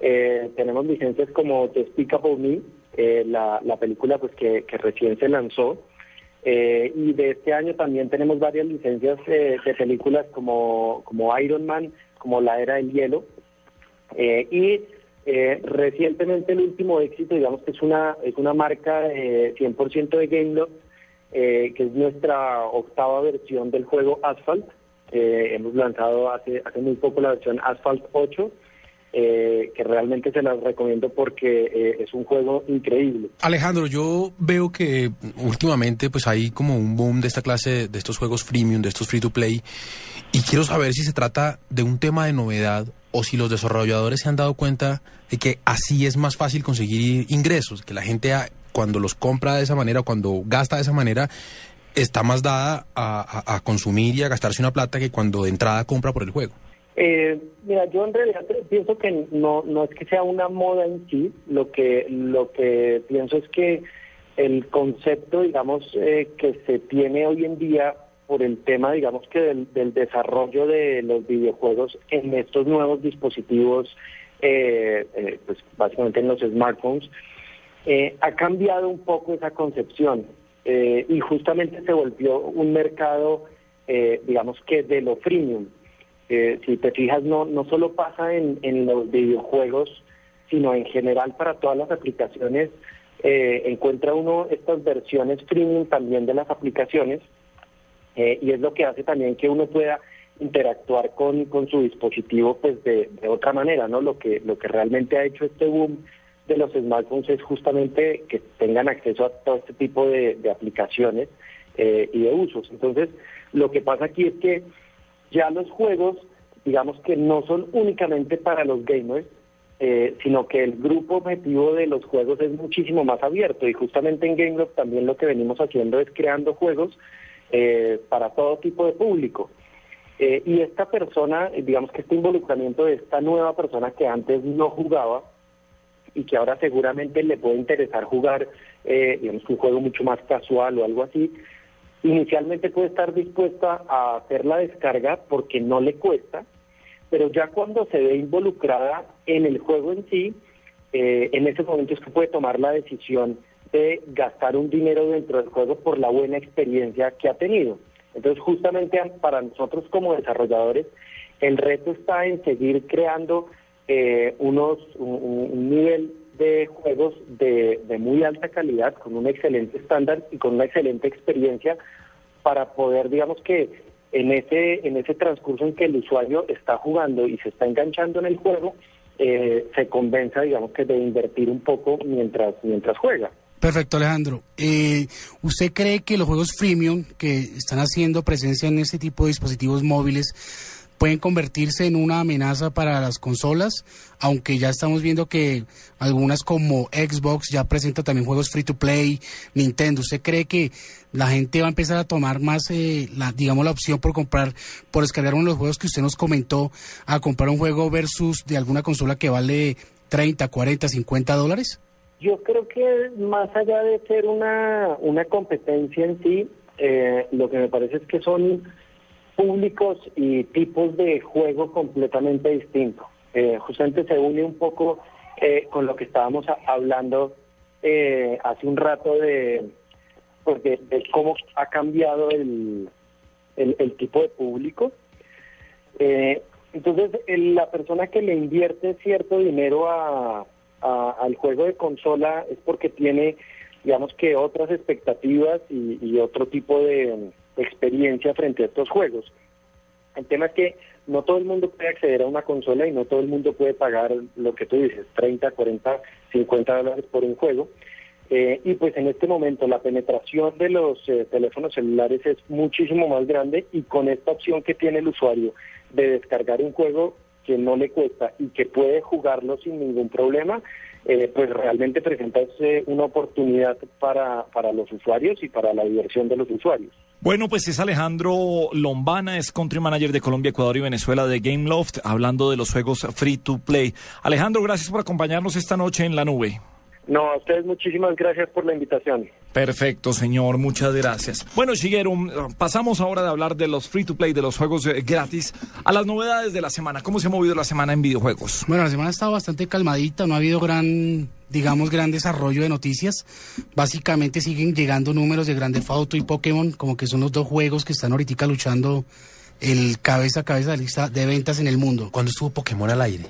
Eh, tenemos licencias como Despicable Me, eh, la, la película pues que, que recién se lanzó. Eh, y de este año también tenemos varias licencias eh, de películas como, como Iron Man, como La Era del Hielo. Eh, y eh, recientemente el último éxito, digamos que es una, es una marca eh, 100% de Gameloft, eh, que es nuestra octava versión del juego Asphalt. Eh, hemos lanzado hace, hace muy poco la versión Asphalt 8, eh, que realmente se las recomiendo porque eh, es un juego increíble. Alejandro, yo veo que últimamente pues hay como un boom de esta clase de estos juegos freemium, de estos free to play, y quiero saber si se trata de un tema de novedad o si los desarrolladores se han dado cuenta de que así es más fácil conseguir ingresos, que la gente ah, cuando los compra de esa manera, cuando gasta de esa manera, está más dada a, a- a consumir y a gastarse una plata que cuando de entrada compra por el juego. Eh, mira, yo en realidad pienso que no, no es que sea una moda en sí, lo que, lo que pienso es que el concepto, digamos, eh, que se tiene hoy en día por el tema, digamos, que del, del desarrollo de los videojuegos en estos nuevos dispositivos, eh, eh, pues básicamente en los smartphones, eh, ha cambiado un poco esa concepción eh, y justamente se volvió un mercado, digamos que de lo freemium. Eh, si te fijas, no, no solo pasa en, en los videojuegos, sino en general para todas las aplicaciones. eh, encuentra uno estas versiones freemium también de las aplicaciones eh, y es lo que hace también que uno pueda interactuar con, con su dispositivo pues de, de otra manera, ¿no? Lo que, lo que realmente ha hecho este boom de los smartphones es justamente que tengan acceso a todo este tipo de, de aplicaciones eh, y de usos. Entonces, lo que pasa aquí es que ya los juegos, digamos que no son únicamente para los gamers, eh, sino que el grupo objetivo de los juegos es muchísimo más abierto y justamente en GameLoft también lo que venimos haciendo es creando juegos eh, para todo tipo de público. Eh, y esta persona, eh, digamos que este involucramiento de esta nueva persona que antes no jugaba y que ahora seguramente le puede interesar jugar, eh, digamos, un juego mucho más casual o algo así, inicialmente puede estar dispuesta a hacer la descarga porque no le cuesta, pero ya cuando se ve involucrada en el juego en sí, eh, en ese momento es que puede tomar la decisión de gastar un dinero dentro del juego por la buena experiencia que ha tenido. Entonces, justamente para nosotros como desarrolladores, el reto está en seguir creando eh, unos un, un- nivel de juegos de, de muy alta calidad, con un excelente estándar y con una excelente experiencia para poder, digamos que en ese en ese transcurso en que el usuario está jugando y se está enganchando en el juego, eh, se convenza, digamos que de invertir un poco mientras mientras juega. Perfecto, Alejandro. Eh, ¿Usted cree que los juegos freemium que están haciendo presencia en este tipo de dispositivos móviles pueden convertirse en una amenaza para las consolas? Aunque ya estamos viendo que algunas como Xbox ya presenta también juegos free to play, Nintendo. ¿Usted cree que la gente va a empezar a tomar más, eh, la, digamos, la opción por comprar, por descargar uno de los juegos que usted nos comentó, a comprar un juego versus de alguna consola que vale 30, 40, 50 dólares? Yo creo que más allá de ser una, una competencia en sí, eh, lo que me parece es que son públicos y tipos de juego completamente distintos. Eh, justamente se une un poco eh, con lo que estábamos hablando eh, hace un rato de, pues de, cómo ha cambiado el, el, tipo de público. Eh, entonces, el- la persona que le invierte cierto dinero a, al juego de consola es porque tiene, digamos que otras expectativas y, otro tipo de experiencia frente a estos juegos. El tema es que no todo el mundo puede acceder a una consola y no todo el mundo puede pagar lo que tú dices, 30, 40, 50 dólares por un juego. Eh, y pues en este momento la penetración de los eh, teléfonos celulares es muchísimo más grande y con esta opción que tiene el usuario de descargar un juego que no le cuesta y que puede jugarlo sin ningún problema, eh, pues realmente presenta una oportunidad para, para los usuarios y para la diversión de los usuarios. Bueno, pues es Alejandro Lombana, es Country Manager de Colombia, Ecuador y Venezuela de Gameloft, hablando de los juegos free to play. Alejandro, gracias por acompañarnos esta noche en la nube. No, a ustedes muchísimas gracias por la invitación. Perfecto, señor, muchas gracias. Bueno, Shigeru, mm, pasamos ahora de hablar de los free to play, de los juegos eh, gratis, a las novedades de la semana. ¿Cómo se ha movido la semana en videojuegos? Bueno, la semana ha estado bastante calmadita, no ha habido gran, digamos, gran desarrollo de noticias. Básicamente siguen llegando números de Grande Auto y Pokémon, como que son los dos juegos que están ahorita luchando el cabeza a cabeza de lista de ventas en el mundo. ¿Cuándo estuvo Pokémon al aire?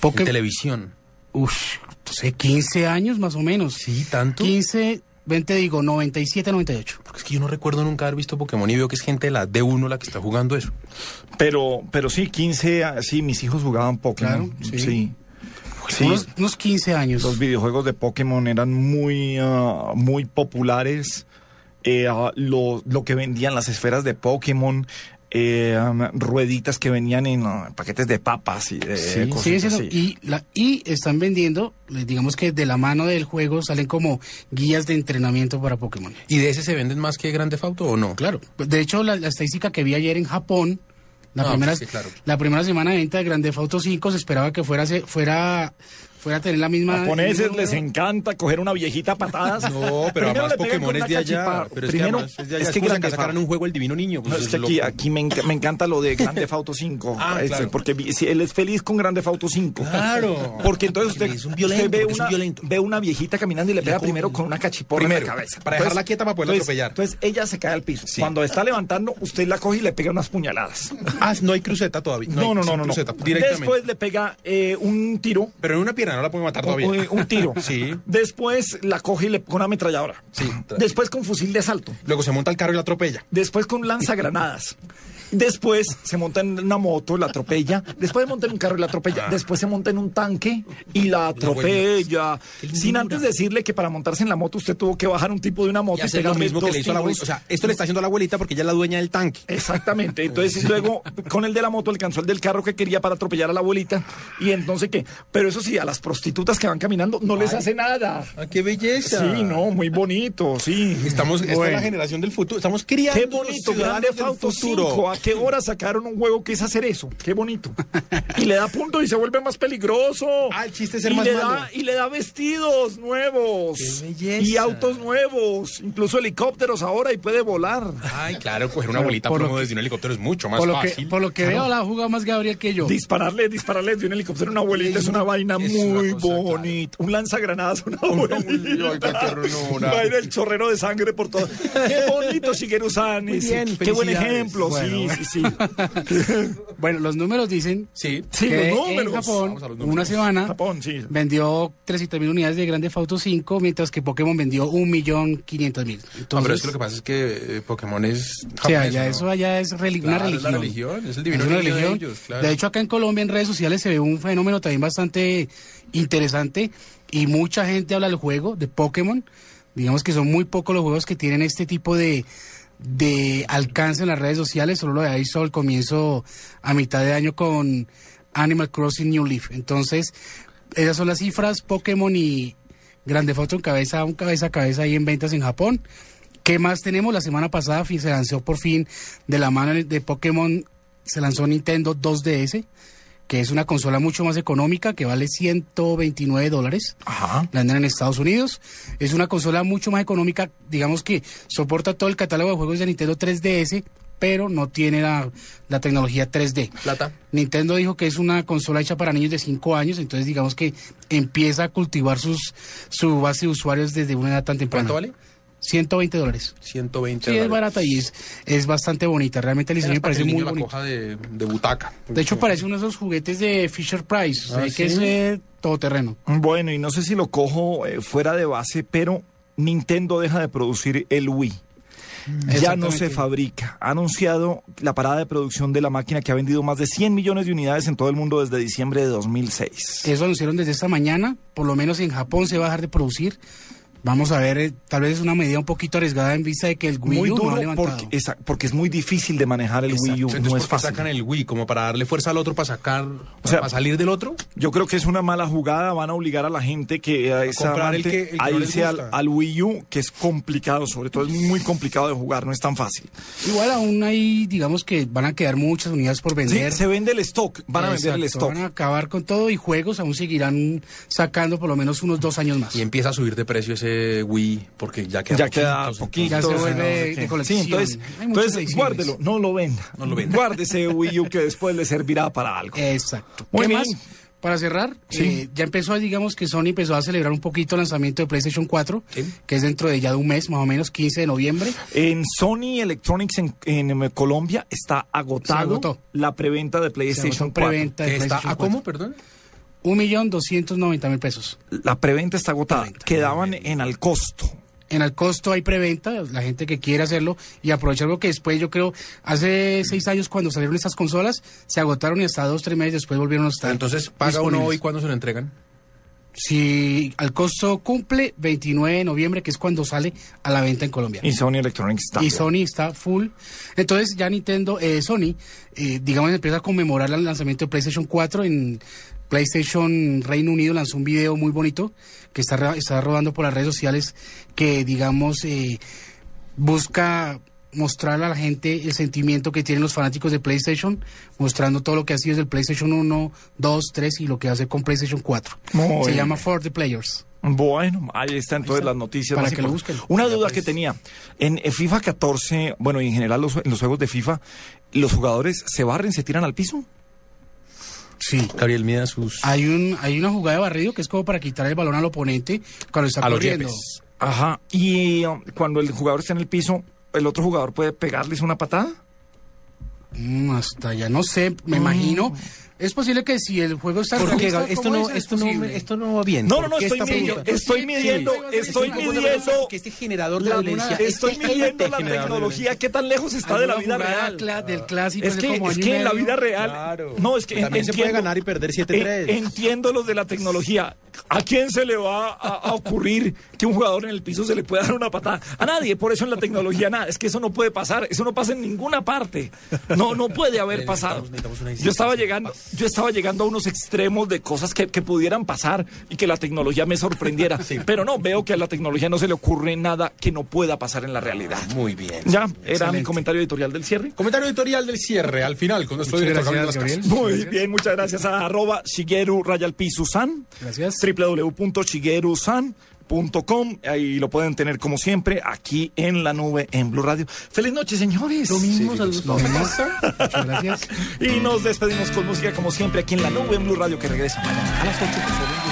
Poké- En televisión. Uf, sé, 15 años más o menos. Sí, tanto. 15, 20 digo, 97, 98. Porque es que yo no recuerdo nunca haber visto Pokémon y veo que es gente de la D1 la que está jugando eso. Pero, pero sí, 15, ah, sí, mis hijos jugaban Pokémon. Claro, sí. sí. Sí. Unos, unos 15 años. Los videojuegos de Pokémon eran muy, ah, muy populares. Eh, ah, lo, lo que vendían las esferas de Pokémon, eh, um, rueditas que venían en ah, paquetes de papas y de Sí, así. y, la, y están vendiendo, eh, digamos que de la mano del juego salen como guías de entrenamiento para Pokémon. ¿Y de ese se venden más que Grande Auto o no? Claro. De hecho, la, la estadística que vi ayer en Japón, la, No, primera, pues sí, claro. la primera semana de venta de Grande Auto 5 se esperaba que fuera, se- fuera, fuera a tener la misma... japoneses les encanta coger una viejita a patadas. No, pero Primero además Pokémon es de allá. Pero es Primero, que además es de allá. es Es que Grande que sacaran Fa- un juego El Divino Niño. pues No, es es que aquí, me, enc- me encanta lo de Grande Auto 5. Ah, Este, claro. Porque si él es feliz con Grande Auto 5. Claro. Porque entonces usted, Es un violento, usted ve, es un una, violento. ve una viejita caminando y le pega primero con una cachiporra en Primero, la cabeza. para dejarla quieta para poderla entonces- atropellar. Entonces ella se cae al piso. Cuando está levantando, usted la coge y le pega unas puñaladas. Ah, no hay cruceta todavía. No, no, no, no. directamente. Después le pega eh, un tiro. Pero en una pierna no la puede matar todavía. Un, un tiro. Sí. Después la coge y le con una ametralladora. Sí. Después con fusil de asalto. Luego se monta el carro y la atropella. Después con lanzagranadas. Después se monta en una moto, la atropella. Después se monta en un carro y la atropella. Después se monta en un tanque y la atropella. Sin antes decirle que para montarse en la moto usted tuvo que bajar un tipo de una moto Y hacer lo mismo que le hizo a la abuelita. O sea, esto le está haciendo a la abuelita porque ella es la dueña del tanque. Exactamente. Entonces luego con el de la moto alcanzó el del carro que quería para atropellar a la abuelita. Y entonces qué. Pero eso sí, a las prostitutas que van caminando no les hace nada. Ah, qué belleza. Sí, no, muy bonito, sí. Estamos, esta es Bueno. la generación del futuro. Estamos criando Qué bonito, Grande del futuro. 5. ¿A qué hora sacaron un juego que es hacer eso? Qué bonito. Y le da punto y se vuelve más peligroso. Ah, el chiste es ser y más le malo. Da, y le da vestidos nuevos. Qué belleza. Y autos nuevos. Incluso helicópteros ahora y puede volar. Ay, claro, coger una Por- abuelita por que- desde un helicóptero es mucho más Por lo, que, fácil. por lo que veo, la ha jugado más Gabriel que yo. Dispararle, dispararle de un helicóptero a una abuelita es una vaina es una muy claro. bonita. Un lanzagranadas una abuelita. Va a ir el chorrero de sangre por todo. Qué bonito, Shigeru San. Qué buen ejemplo. Bueno, sí, sí, sí. Bueno, los números dicen Sí. Sí, que los números. en Japón, Vamos a los números. una semana, Japón, sí. vendió 300 mil unidades de Grande Auto 5, mientras que Pokémon vendió 1.500.000. No, pero es que lo que pasa es que eh, Pokémon es o sea, japonés, ya ¿no? eso allá es una Claro, es la religión. religión, es el divino una niño de religión. ellos, claro. De hecho, acá en Colombia, en redes sociales, se ve un fenómeno también bastante interesante y mucha gente habla del juego de Pokémon. Digamos que son muy pocos los juegos que tienen este tipo de, de alcance en las redes sociales. Solo lo había visto al comienzo, a mitad de año, con Animal Crossing New Leaf. Entonces, esas son las cifras. Pokémon y Grande Foto en cabeza, un cabeza a cabeza ahí en ventas en Japón. ¿Qué más tenemos? La semana pasada se lanzó por fin de la mano de Pokémon, se lanzó Nintendo 2DS, que es una consola mucho más económica, que vale 129 dólares. Ajá. La venden en Estados Unidos. Es una consola mucho más económica, digamos que soporta todo el catálogo de juegos de Nintendo 3DS, pero no tiene la, la tecnología 3D. Plata. Nintendo dijo que es una consola hecha para niños de 5 años, entonces digamos que empieza a cultivar sus, su base de usuarios desde una edad tan temprana. ¿Cuánto vale? 120 dólares. 120 Sí, es barata y es, es bastante bonita. Realmente el diseño me que parece muy bonito. coja de, de butaca. De hecho, parece uno de esos juguetes de Fisher Price, o sea, Ah, que ¿sí? es eh, todoterreno. Bueno, y no sé si lo cojo eh, fuera de base, pero Nintendo deja de producir el Wii. Ya no se fabrica. Ha anunciado la parada de producción de la máquina que ha vendido más de 100 millones de unidades en todo el mundo desde diciembre de 2006. Eso anunciaron desde esta mañana, por lo menos en Japón se va a dejar de producir. Vamos a ver, eh, tal vez es una medida un poquito arriesgada en vista de que el Wii Muy U no ha duro levantado. porque, esa- porque es muy difícil de manejar el Wii U. Entonces, no ¿por es qué fácil. sacan el Wii? ¿Como para darle fuerza al otro, para sacar, O sea, para salir del otro? Yo creo que es una mala jugada. Van a obligar a la gente que a, esa comprar el amante que- el que a les irse al, gusta. al Wii U, que es complicado, sobre todo es muy complicado de jugar, no es tan fácil. Igual aún hay, digamos que van a quedar muchas unidades por Sí, vender. se vende el stock, van a vender el Exacto, stock. Van a acabar con todo y juegos aún seguirán sacando por lo menos unos dos años más. Y empieza a subir de precio ese Wii, porque ya queda Ya queda poquito. Ya se vuelve de colección. Sí, entonces, entonces guárdelo, no lo venda. No lo venda. Guarde ese Wii U que después le servirá para algo. Exacto. Muy ¿Qué bien. más? Para cerrar, Sí. eh, ya empezó, digamos que Sony empezó a celebrar un poquito el lanzamiento de PlayStation 4, que es dentro de ya de un mes, más o menos, 15 de noviembre. En Sony Electronics en, en, Colombia está agotado la preventa de PlayStation agotó 4. preventa de ¿Que está PlayStation a 4. cómo, perdón? Un millón doscientos noventa mil pesos. La preventa está agotada. Quedaban en al costo. En el costo hay preventa, la gente que quiere hacerlo y aprovechar algo que después, yo creo, hace seis años cuando salieron estas consolas, se agotaron y hasta dos, tres meses después volvieron a estar. Entonces, ¿paga uno hoy cuándo se lo entregan? Si al costo cumple 29 de noviembre, que es cuando sale a la venta en Colombia. Y Sony Electronics está. Y Sony está full. Entonces ya Nintendo, eh, Sony, eh, digamos, empieza a conmemorar el lanzamiento de PlayStation 4 en PlayStation Reino Unido lanzó un video muy bonito que está, está rodando por las redes sociales que, digamos, eh, busca mostrarle a la gente el sentimiento que tienen los fanáticos de PlayStation, mostrando todo lo que ha sido desde el PlayStation 1, 2, 3 y lo que hace con PlayStation 4. Muy Se llama For the Players. Bueno, ahí está entonces las noticias. Para que lo busquen. Una duda que tenía. En eh, FIFA 14, bueno, y en general los, en los juegos de FIFA, ¿los jugadores se barren, se tiran al piso? Sí. Gabriel Mida sus... Hay un hay una jugada de barrido que es como para quitar el balón al oponente cuando está A los corriendo. yepes. Ajá. Y um, cuando el jugador está en el piso, ¿el otro jugador puede pegarles una patada? Mm, hasta ya no sé, me imagino. Es posible que si el juego está ¿Por qué, realista, Gabriel? esto ¿cómo no, es esto no, esto no va bien. No, ¿Por no, no, estoy midiendo, estoy midiendo, estoy midiendo, que este generador de la- violencia estoy este midiendo la tecnología, qué tan lejos está de la vida real. cla- del clásico Es que, como es que en la vida real. Claro. No, es que en- También se puede entiendo- ganar y perder 7-3. en- entiendo los de la tecnología. ¿A quién se le va a, a ocurrir que un jugador en el piso se le pueda dar una patada? A nadie. Por eso en la tecnología nada. Es que eso no puede pasar. Eso no pasa en ninguna parte. No, no puede haber pasado. Yo estaba llegando, yo estaba llegando a unos extremos de cosas que, que pudieran pasar y que la tecnología me sorprendiera. Pero no, veo que a la tecnología no se le ocurre nada que no pueda pasar en la realidad. Muy bien. Ya, era mi comentario editorial del cierre. Comentario editorial del cierre, al final, nuestro Muchas director gracias. Muy bien, muchas gracias a arroba Shigeru Rayalpizusan. Gracias. www.shigerusan.com. Ahí lo pueden tener como siempre aquí en la nube en Blue Radio. Feliz noche, señores. Lo mismo, saludos Lo mismo. casa. Muchas gracias. Y nos despedimos con música como siempre aquí en la nube en Blue Radio que regresa mañana a las 8.